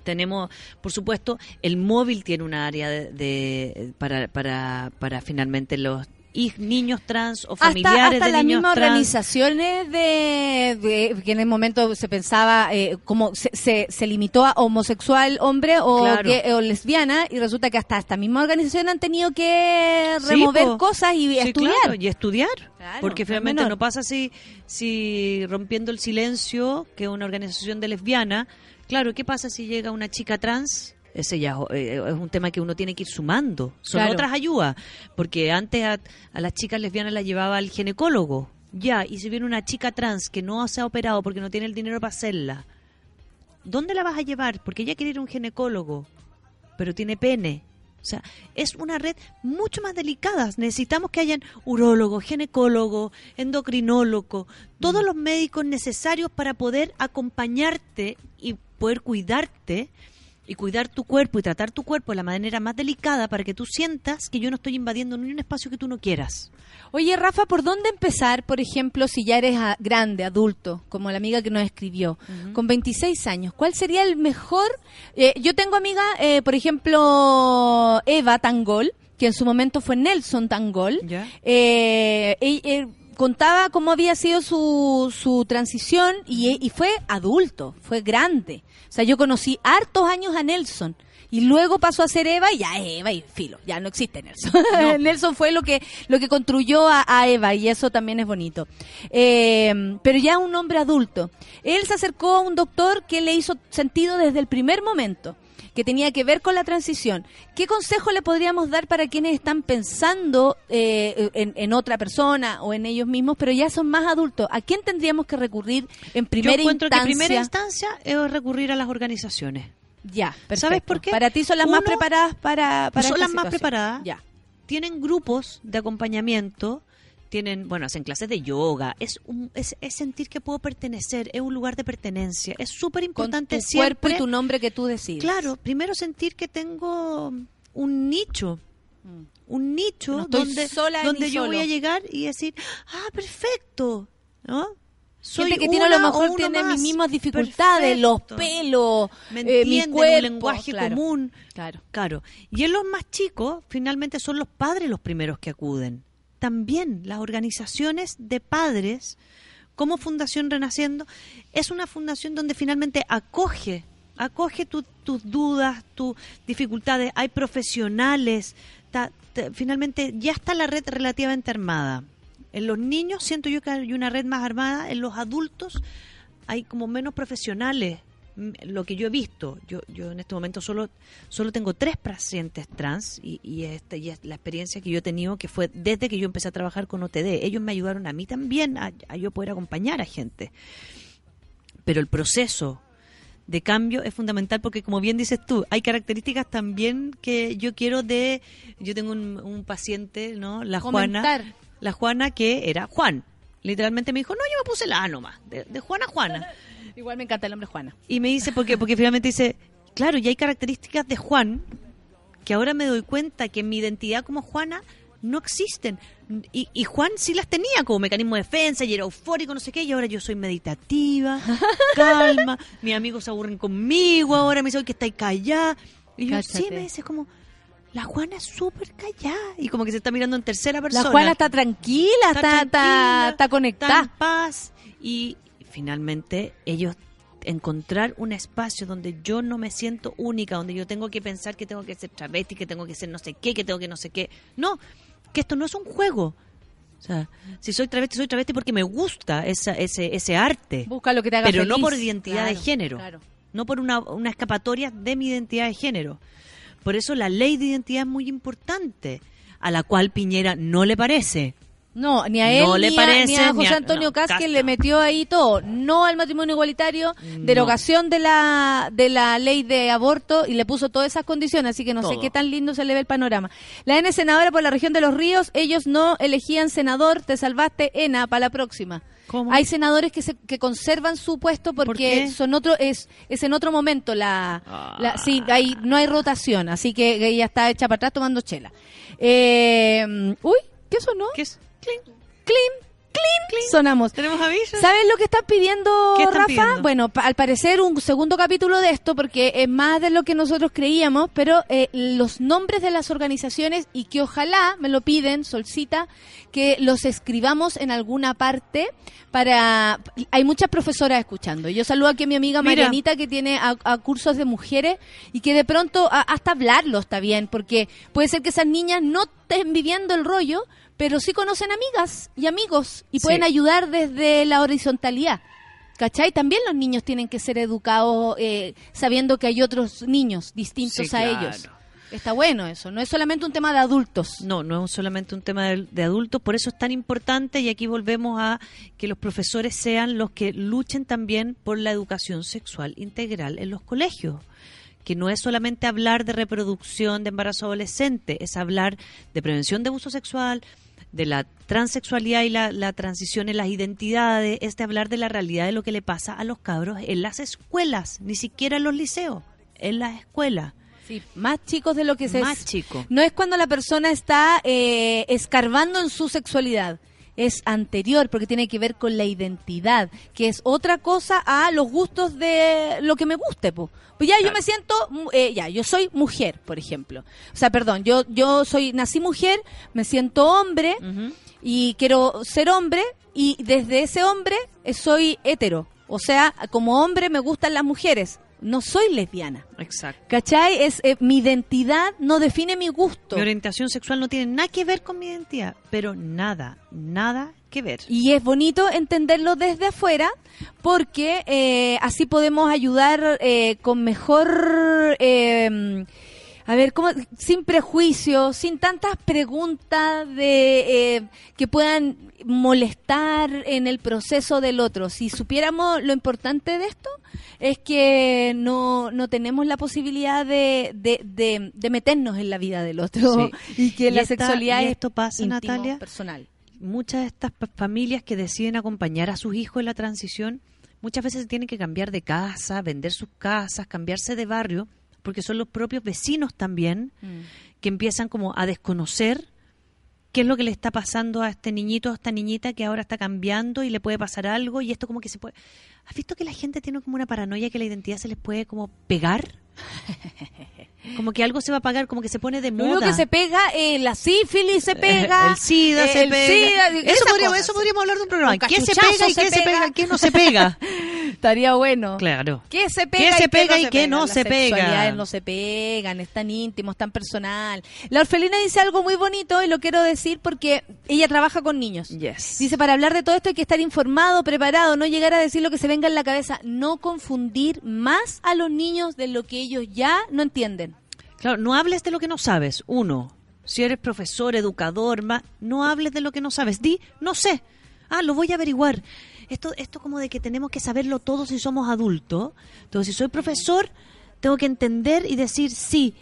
Tenemos, por supuesto, el móvil tiene un área de, de- para, para, para finalmente los hij- niños trans o
Hasta,
familiares
hasta
de
las
niños
mismas
trans.
organizaciones de, de- que en el momento se pensaba eh, como se, se, se limitó a homosexual hombre o,
Claro.
gay- o lesbiana y resulta que hasta esta misma organización han tenido que remover cosas y
Sí,
estudiar.
claro, y estudiar.
Claro,
porque finalmente no pasa si, si rompiendo el silencio, que una organización de lesbiana, claro, ¿qué pasa si llega una chica trans? Ese ya eh, es un tema que uno tiene que ir sumando. Son
Claro.
otras ayudas, porque antes a, a las chicas lesbianas las llevaba el ginecólogo. Ya, y si viene una chica trans que no se ha operado porque no tiene el dinero para hacerla, ¿dónde la vas a llevar? Porque ella quiere ir a un ginecólogo, pero tiene pene. O sea, es una red mucho más delicada. Necesitamos que hayan urólogos, ginecólogos, endocrinólogos, todos los médicos necesarios para poder acompañarte y poder cuidarte y cuidar tu cuerpo y tratar tu cuerpo de la manera más delicada para que tú sientas que yo no estoy invadiendo ni un espacio que tú no quieras.
Oye, Rafa, ¿por dónde empezar, por ejemplo, si ya eres ah, grande, adulto, como la amiga que nos escribió, con 26 años? ¿Cuál sería el mejor? Eh, yo tengo amiga, eh, por ejemplo, Eva Tangol, que en su momento fue Nelson Tangol. Eh, eh, contaba cómo había sido su, su transición y, y fue adulto, fue grande. O sea, yo conocí hartos años a Nelson. Y luego pasó a ser Eva y ya es Eva y filo, ya no existe Nelson. <laughs> Nelson fue lo que, lo que construyó a, a Eva y eso también es bonito. Eh, pero ya un hombre adulto. Él se acercó a un doctor que le hizo sentido desde el primer momento que tenía que ver con la transición. ¿Qué consejo le podríamos dar para quienes están pensando eh, en, en otra persona o en ellos mismos, pero ya son más adultos? ¿A quién tendríamos que recurrir en primera
Yo encuentro
instancia?
que primera instancia es recurrir a las organizaciones.
Ya, perfecto.
¿Sabes por qué?
Para ti son las más preparadas para, para
son las más preparadas.
Ya.
Tienen grupos de acompañamiento, tienen, bueno, hacen clases de yoga. Es, un, es, es sentir que puedo pertenecer, es un lugar de pertenencia. Es súper importante
tu
siempre.
cuerpo y tu nombre que tú decides.
Claro, primero sentir que tengo un nicho. Un nicho
No
donde,
sola
donde yo voy a llegar y decir, ah, perfecto, ¿no? Soy
Gente que tiene a lo mejor tiene mis mismas dificultades, los pelos,
¿Me
eh, mi cuerpo,
un lenguaje
claro.
común.
Claro.
Claro. Y en los más chicos, finalmente son los padres los primeros que acuden. También las organizaciones de padres, como Fundación Renaciendo, es una fundación donde finalmente acoge, acoge tu- tus dudas, tus dificultades. Hay profesionales. finalmente ya está la red relativamente armada. En los niños siento yo que hay una red más armada. En los adultos hay como menos profesionales lo que yo he visto, yo, yo en este momento solo, solo tengo tres pacientes trans y, y, esta, y es la experiencia que yo he tenido que fue desde que yo empecé a trabajar con OTD. Ellos me ayudaron a mí también a, a yo poder acompañar a gente. Pero el proceso de cambio es fundamental porque como bien dices tú, hay características también que yo quiero de, yo tengo un, un paciente, ¿no? La Juana, la Juana que era Juan. Literalmente me dijo, no, yo me puse la A nomás, de, de Juana a Juana. <laughs>
Igual me encanta el nombre Juana.
Y me dice, porque, porque finalmente dice, claro, y hay características de Juan que ahora me doy cuenta que en mi identidad como Juana no existen. Y, y Juan sí las tenía como mecanismo de defensa y era eufórico, no sé qué, y ahora yo soy meditativa, <laughs> calma, mis amigos se aburren conmigo, ahora me dicen "Oye, que estáis callada. Y yo, sí, me dice como, La Juana es súper callada y como que se está mirando en tercera persona.
La Juana está tranquila, está, está,
tranquila,
está conectada.
está en paz y finalmente ellos encontrar un espacio donde yo no me siento única, donde yo tengo que pensar que tengo que ser travesti, que tengo que ser no sé qué, que tengo que no sé qué. No, que esto no es un juego. O sea, si soy travesti, soy travesti porque me gusta esa, ese, ese arte.
Busca lo que te haga
Pero no
feliz.
por identidad de género.
claro.
No por una, una escapatoria de mi identidad de género. Por eso la ley de identidad es muy importante, a la cual Piñera no le parece.
No, ni a él
No le
ni, a, ni a José Antonio Cas le metió ahí todo. No al matrimonio igualitario, derogación de la de la ley de aborto y le puso todas esas condiciones, así que no sé qué tan lindo se le ve el panorama. La N senadora por la región de los ríos, ellos no elegían senador, te salvaste Ena para la próxima.
¿Cómo?
Hay senadores que se, que conservan su puesto porque son otro es es en otro momento la, la- sí ahí no hay rotación así que ella está hecha para atrás tomando chela eh, uy qué sonó
¿Qué es?
Clean clean sonamos
¿Tenemos aviso?
¿Sabes lo que están pidiendo,
¿Qué están
Rafa?
pidiendo?
Bueno, pa- al parecer un segundo capítulo de esto, porque es más de lo que nosotros creíamos, pero eh, los nombres de las organizaciones y que ojalá, me lo piden, Solcita, que los escribamos en alguna parte para... Hay muchas profesoras escuchando. Yo saludo aquí a mi amiga
Mira.
Marianita que tiene a, a cursos de mujeres y que de pronto a- hasta hablarlo está bien, porque puede ser que esas niñas no estén viviendo el rollo, pero sí conocen amigas y amigos y
Sí.
pueden ayudar desde la horizontalidad. ¿Cachai? También los niños tienen que ser educados eh, sabiendo que hay otros niños distintos
Sí,
a
claro.
ellos. Está bueno eso, no es solamente un tema de adultos.
No, no es solamente un tema de, de adultos, por eso es tan importante y aquí volvemos a que los profesores sean los que luchen también por la educación sexual integral en los colegios. Que no es solamente hablar de reproducción de embarazo adolescente, es hablar de prevención de abuso sexual, de la transexualidad y la, la transición en las identidades, es de hablar de la realidad de lo que le pasa a los cabros en las escuelas, ni siquiera en los liceos, en las escuelas.
Sí, más chicos de lo que se
Más chicos.
No es cuando la persona está eh, escarbando en su sexualidad. Es anterior porque tiene que ver con la identidad, que es otra cosa a los gustos de lo que me guste. po. Pues ya yo me siento, eh, ya, yo soy mujer, por ejemplo. O sea, perdón, yo, yo soy, nací mujer, me siento hombre y quiero ser hombre y desde ese hombre eh, soy hetero. O sea, como hombre me gustan las mujeres. No soy lesbiana.
Exacto.
¿Cachai? Es, eh, mi identidad no define mi gusto.
Mi orientación sexual no tiene nada que ver con mi identidad, pero nada, nada que ver.
Y es bonito entenderlo desde afuera porque eh, así podemos ayudar eh, con mejor... a ver, ¿cómo? sin prejuicios, sin tantas preguntas de eh, que puedan molestar en el proceso del otro. Si supiéramos lo importante de esto, es que no, no tenemos la posibilidad de, de, de- de meternos en la vida del otro
Sí. <laughs>
y que la
esta-
sexualidad
y esto pasa,
íntimo,
Natalia,
personal.
Muchas de estas familias que deciden acompañar a sus hijos en la transición, muchas veces tienen que cambiar de casa, vender sus casas, cambiarse de barrio, porque son los propios vecinos también que empiezan como a desconocer qué es lo que le está pasando a este niñito a esta niñita que ahora está cambiando y le puede pasar algo y esto como que se puede... ¿Has visto que la gente tiene como una paranoia que la identidad se les puede como pegar? <laughs> Como que algo se va a pagar, como que se pone de
Lo
moda.
único que se pega, eh, la sífilis se pega.
El SIDA
eh,
se
el
pega.
SIDA,
eso, podríamos, eso podríamos hablar de un programa.
Un
¿Qué se pega y
se
qué se
pega.
pega? ¿Qué no se pega? <laughs>
Estaría bueno.
Claro.
¿Qué se
¿Qué
pega,
se pega y qué
pega?
no
Las
se pega?
no se pegan, es tan íntimo, es tan personal. La orfelina dice algo muy bonito y lo quiero decir porque ella trabaja con niños.
Yes.
Dice, para hablar de todo esto hay que estar informado, preparado, no llegar a decir lo que se venga en la cabeza, no confundir más a los niños de lo que ellos ya no entienden.
Claro, no hables de lo que no sabes. Uno, si eres profesor, educador, ma- no hables de lo que no sabes. Di, no sé. Ah, lo voy a averiguar. Esto, esto como de que tenemos que saberlo todo si somos adultos. Entonces, si soy profesor, tengo que entender y decir sí.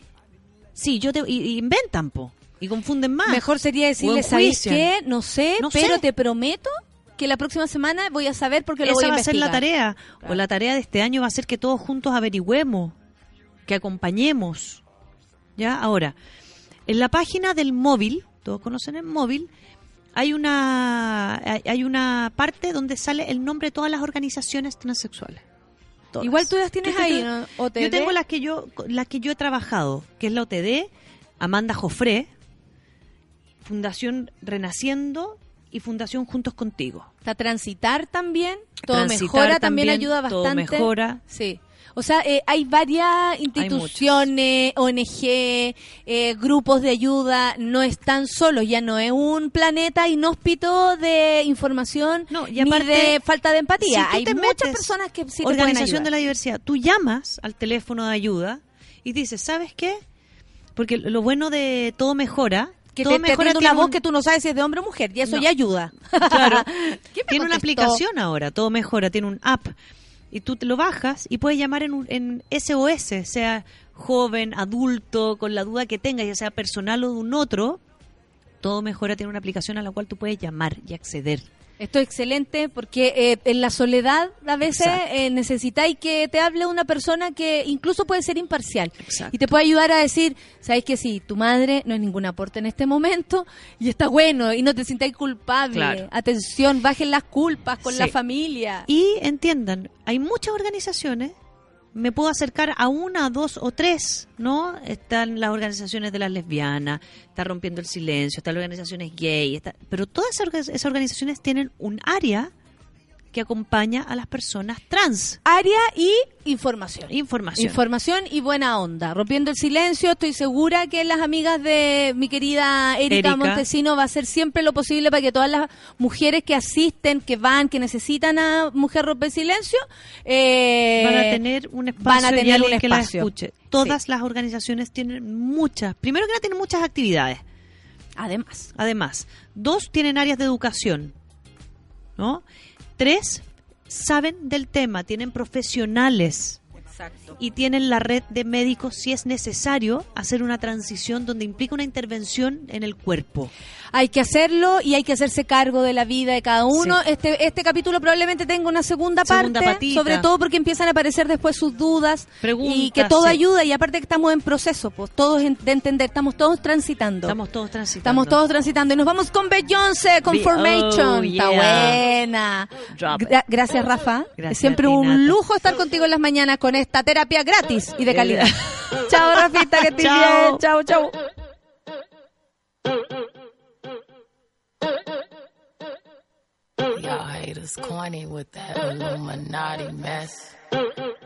Sí, yo te... Y, y inventan, po. Y confunden más.
Mejor sería decirle, ¿sabes qué? No sé,
No
pero
sé.
te prometo que la próxima semana voy a saber porque lo
Esa
voy a
va a ser la tarea. O la tarea de este año va a ser que todos juntos averigüemos, que acompañemos. ¿Ya? Ahora, en la página del móvil, todos conocen el móvil, hay una, hay- una parte donde sale el nombre de todas las organizaciones transexuales. Todas.
Igual tú las tienes
Yo
ahí,
tengo-
¿no? OTD.
Yo tengo las que yo, las que yo he trabajado, que es la OTD, Amanda Jofré, Fundación Renaciendo y Fundación Juntos Contigo.
Está transitar también, todo
Transitar
mejora, también,
también,
ayuda
Todo
bastante.
Mejora.
Sí. O sea, eh, hay varias instituciones, ONG, eh, grupos de ayuda, no están solos, ya no es un planeta inhóspito de información
No, y
ni de falta de empatía.
si
hay
te
muchas
metes,
personas que sí te
Organización de la diversidad. Tú llamas al teléfono de ayuda y dices, ¿sabes qué? Porque lo bueno de todo mejora,
que
todo
te, te
mejora tiene
una voz
un-
que tú no sabes si es de hombre o mujer, y eso
No.
ya ayuda.
Claro. <laughs>
¿Quién me
tiene una aplicación ahora, todo mejora, tiene un app. Y tú te lo bajas y puedes llamar en, en SOS, sea joven, adulto, con la duda que tenga, ya sea personal o de un otro. Todo mejora, tiene una aplicación a la cual tú puedes llamar y acceder.
Esto es excelente porque eh, en la soledad a veces eh, necesitáis que te hable una persona que incluso puede ser imparcial
Exacto.
y te puede ayudar a decir, sabes que sí, tu madre no es ningún aporte en este momento y está bueno y no te sintáis culpable.
Claro.
Atención, bajen las culpas con
Sí.
la familia.
Y entiendan, hay muchas organizaciones, me puedo acercar a una, dos o tres, ¿no? Están las organizaciones de las lesbianas, está Rompiendo el Silencio, están las organizaciones gay, está- pero todas esas, orga- esas organizaciones tienen un área que acompaña a las personas trans.
Área y información.
Información.
Información y buena onda. Rompiendo el silencio, estoy segura que las amigas de mi querida Erika,
Erika.
Montesino va a hacer siempre lo posible para que todas las mujeres que asisten, que van, que necesitan a Mujer Rompe el Silencio, eh,
van a tener un espacio
van a tener un
que las
espacio.
escuche. Todas las organizaciones tienen muchas, primero que nada tienen muchas actividades.
Además.
Además, dos tienen áreas de educación, ¿no? Tres saben del tema, tienen profesionales y tienen la red de médicos si es necesario hacer una transición donde implica una intervención en el cuerpo.
Hay que hacerlo y hay que hacerse cargo de la vida de cada uno. Este este capítulo probablemente tenga una segunda,
Segunda
parte,
patita.
sobre todo porque empiezan a aparecer después sus dudas
Preguntas,
y que todo
sí.
ayuda y aparte que estamos en proceso, pues todos en- de entender, estamos todos transitando.
Estamos todos transitando.
Estamos todos transitando y nos vamos con Beyoncé, con
Be-
Formation.
oh,
Está buena. Gra- gracias, Rafa.
Gracias
es siempre un lujo estar contigo en las mañanas con esta terapia gratis y de calidad. <laughs> chao, Rafita, que estés
Chao.
bien. Chao, chao.
Y'all haters corny with that Illuminati mess.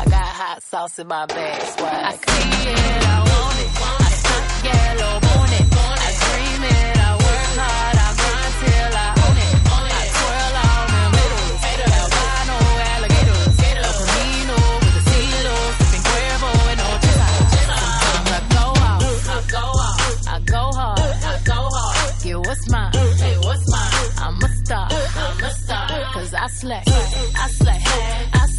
I got hot sauce in my bag, swag. I see it, I want it. I stunt yellow, want it. I dream it, I work hard, I grind till I own it. I twirl on them haters, albino alligators. El Camino with the CeeLo, sipping Cuervo and no Sometimes I go out, I go out, I go hard, I go hard. Get what's mine, hey, what's mine? I'm a star, I'm a star. Cause I slay, I slay, I slay,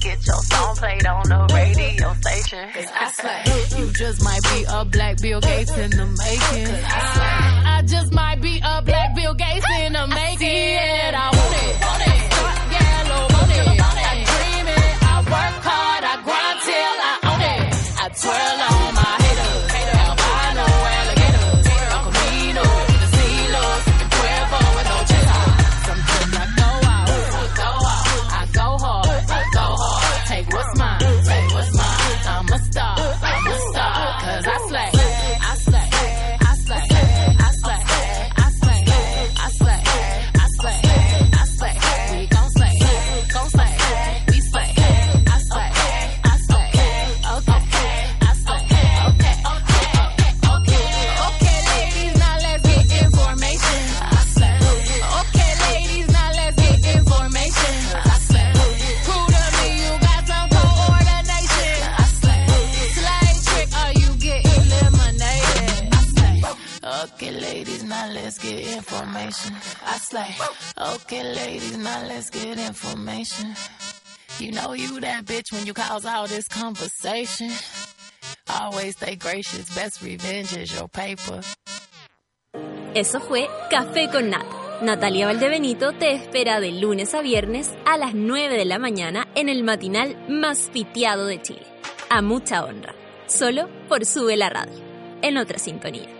get your song played on the radio station. Cause I slay. You just might be a black Bill Gates in the making. I slay. I just might be a black Bill Gates in the making. I want it. Want Slay. Okay, ladies, now let's get information. You know you that bitch when you cause all this conversation. Always stay gracious, best revenge is your paper.
Eso fue Café con Nata. Natalia Valdebenito te espera de lunes a viernes a las 9 de la mañana en el matinal más piteado de Chile. A mucha honra. Solo por Sube la Radio. En otra sintonía.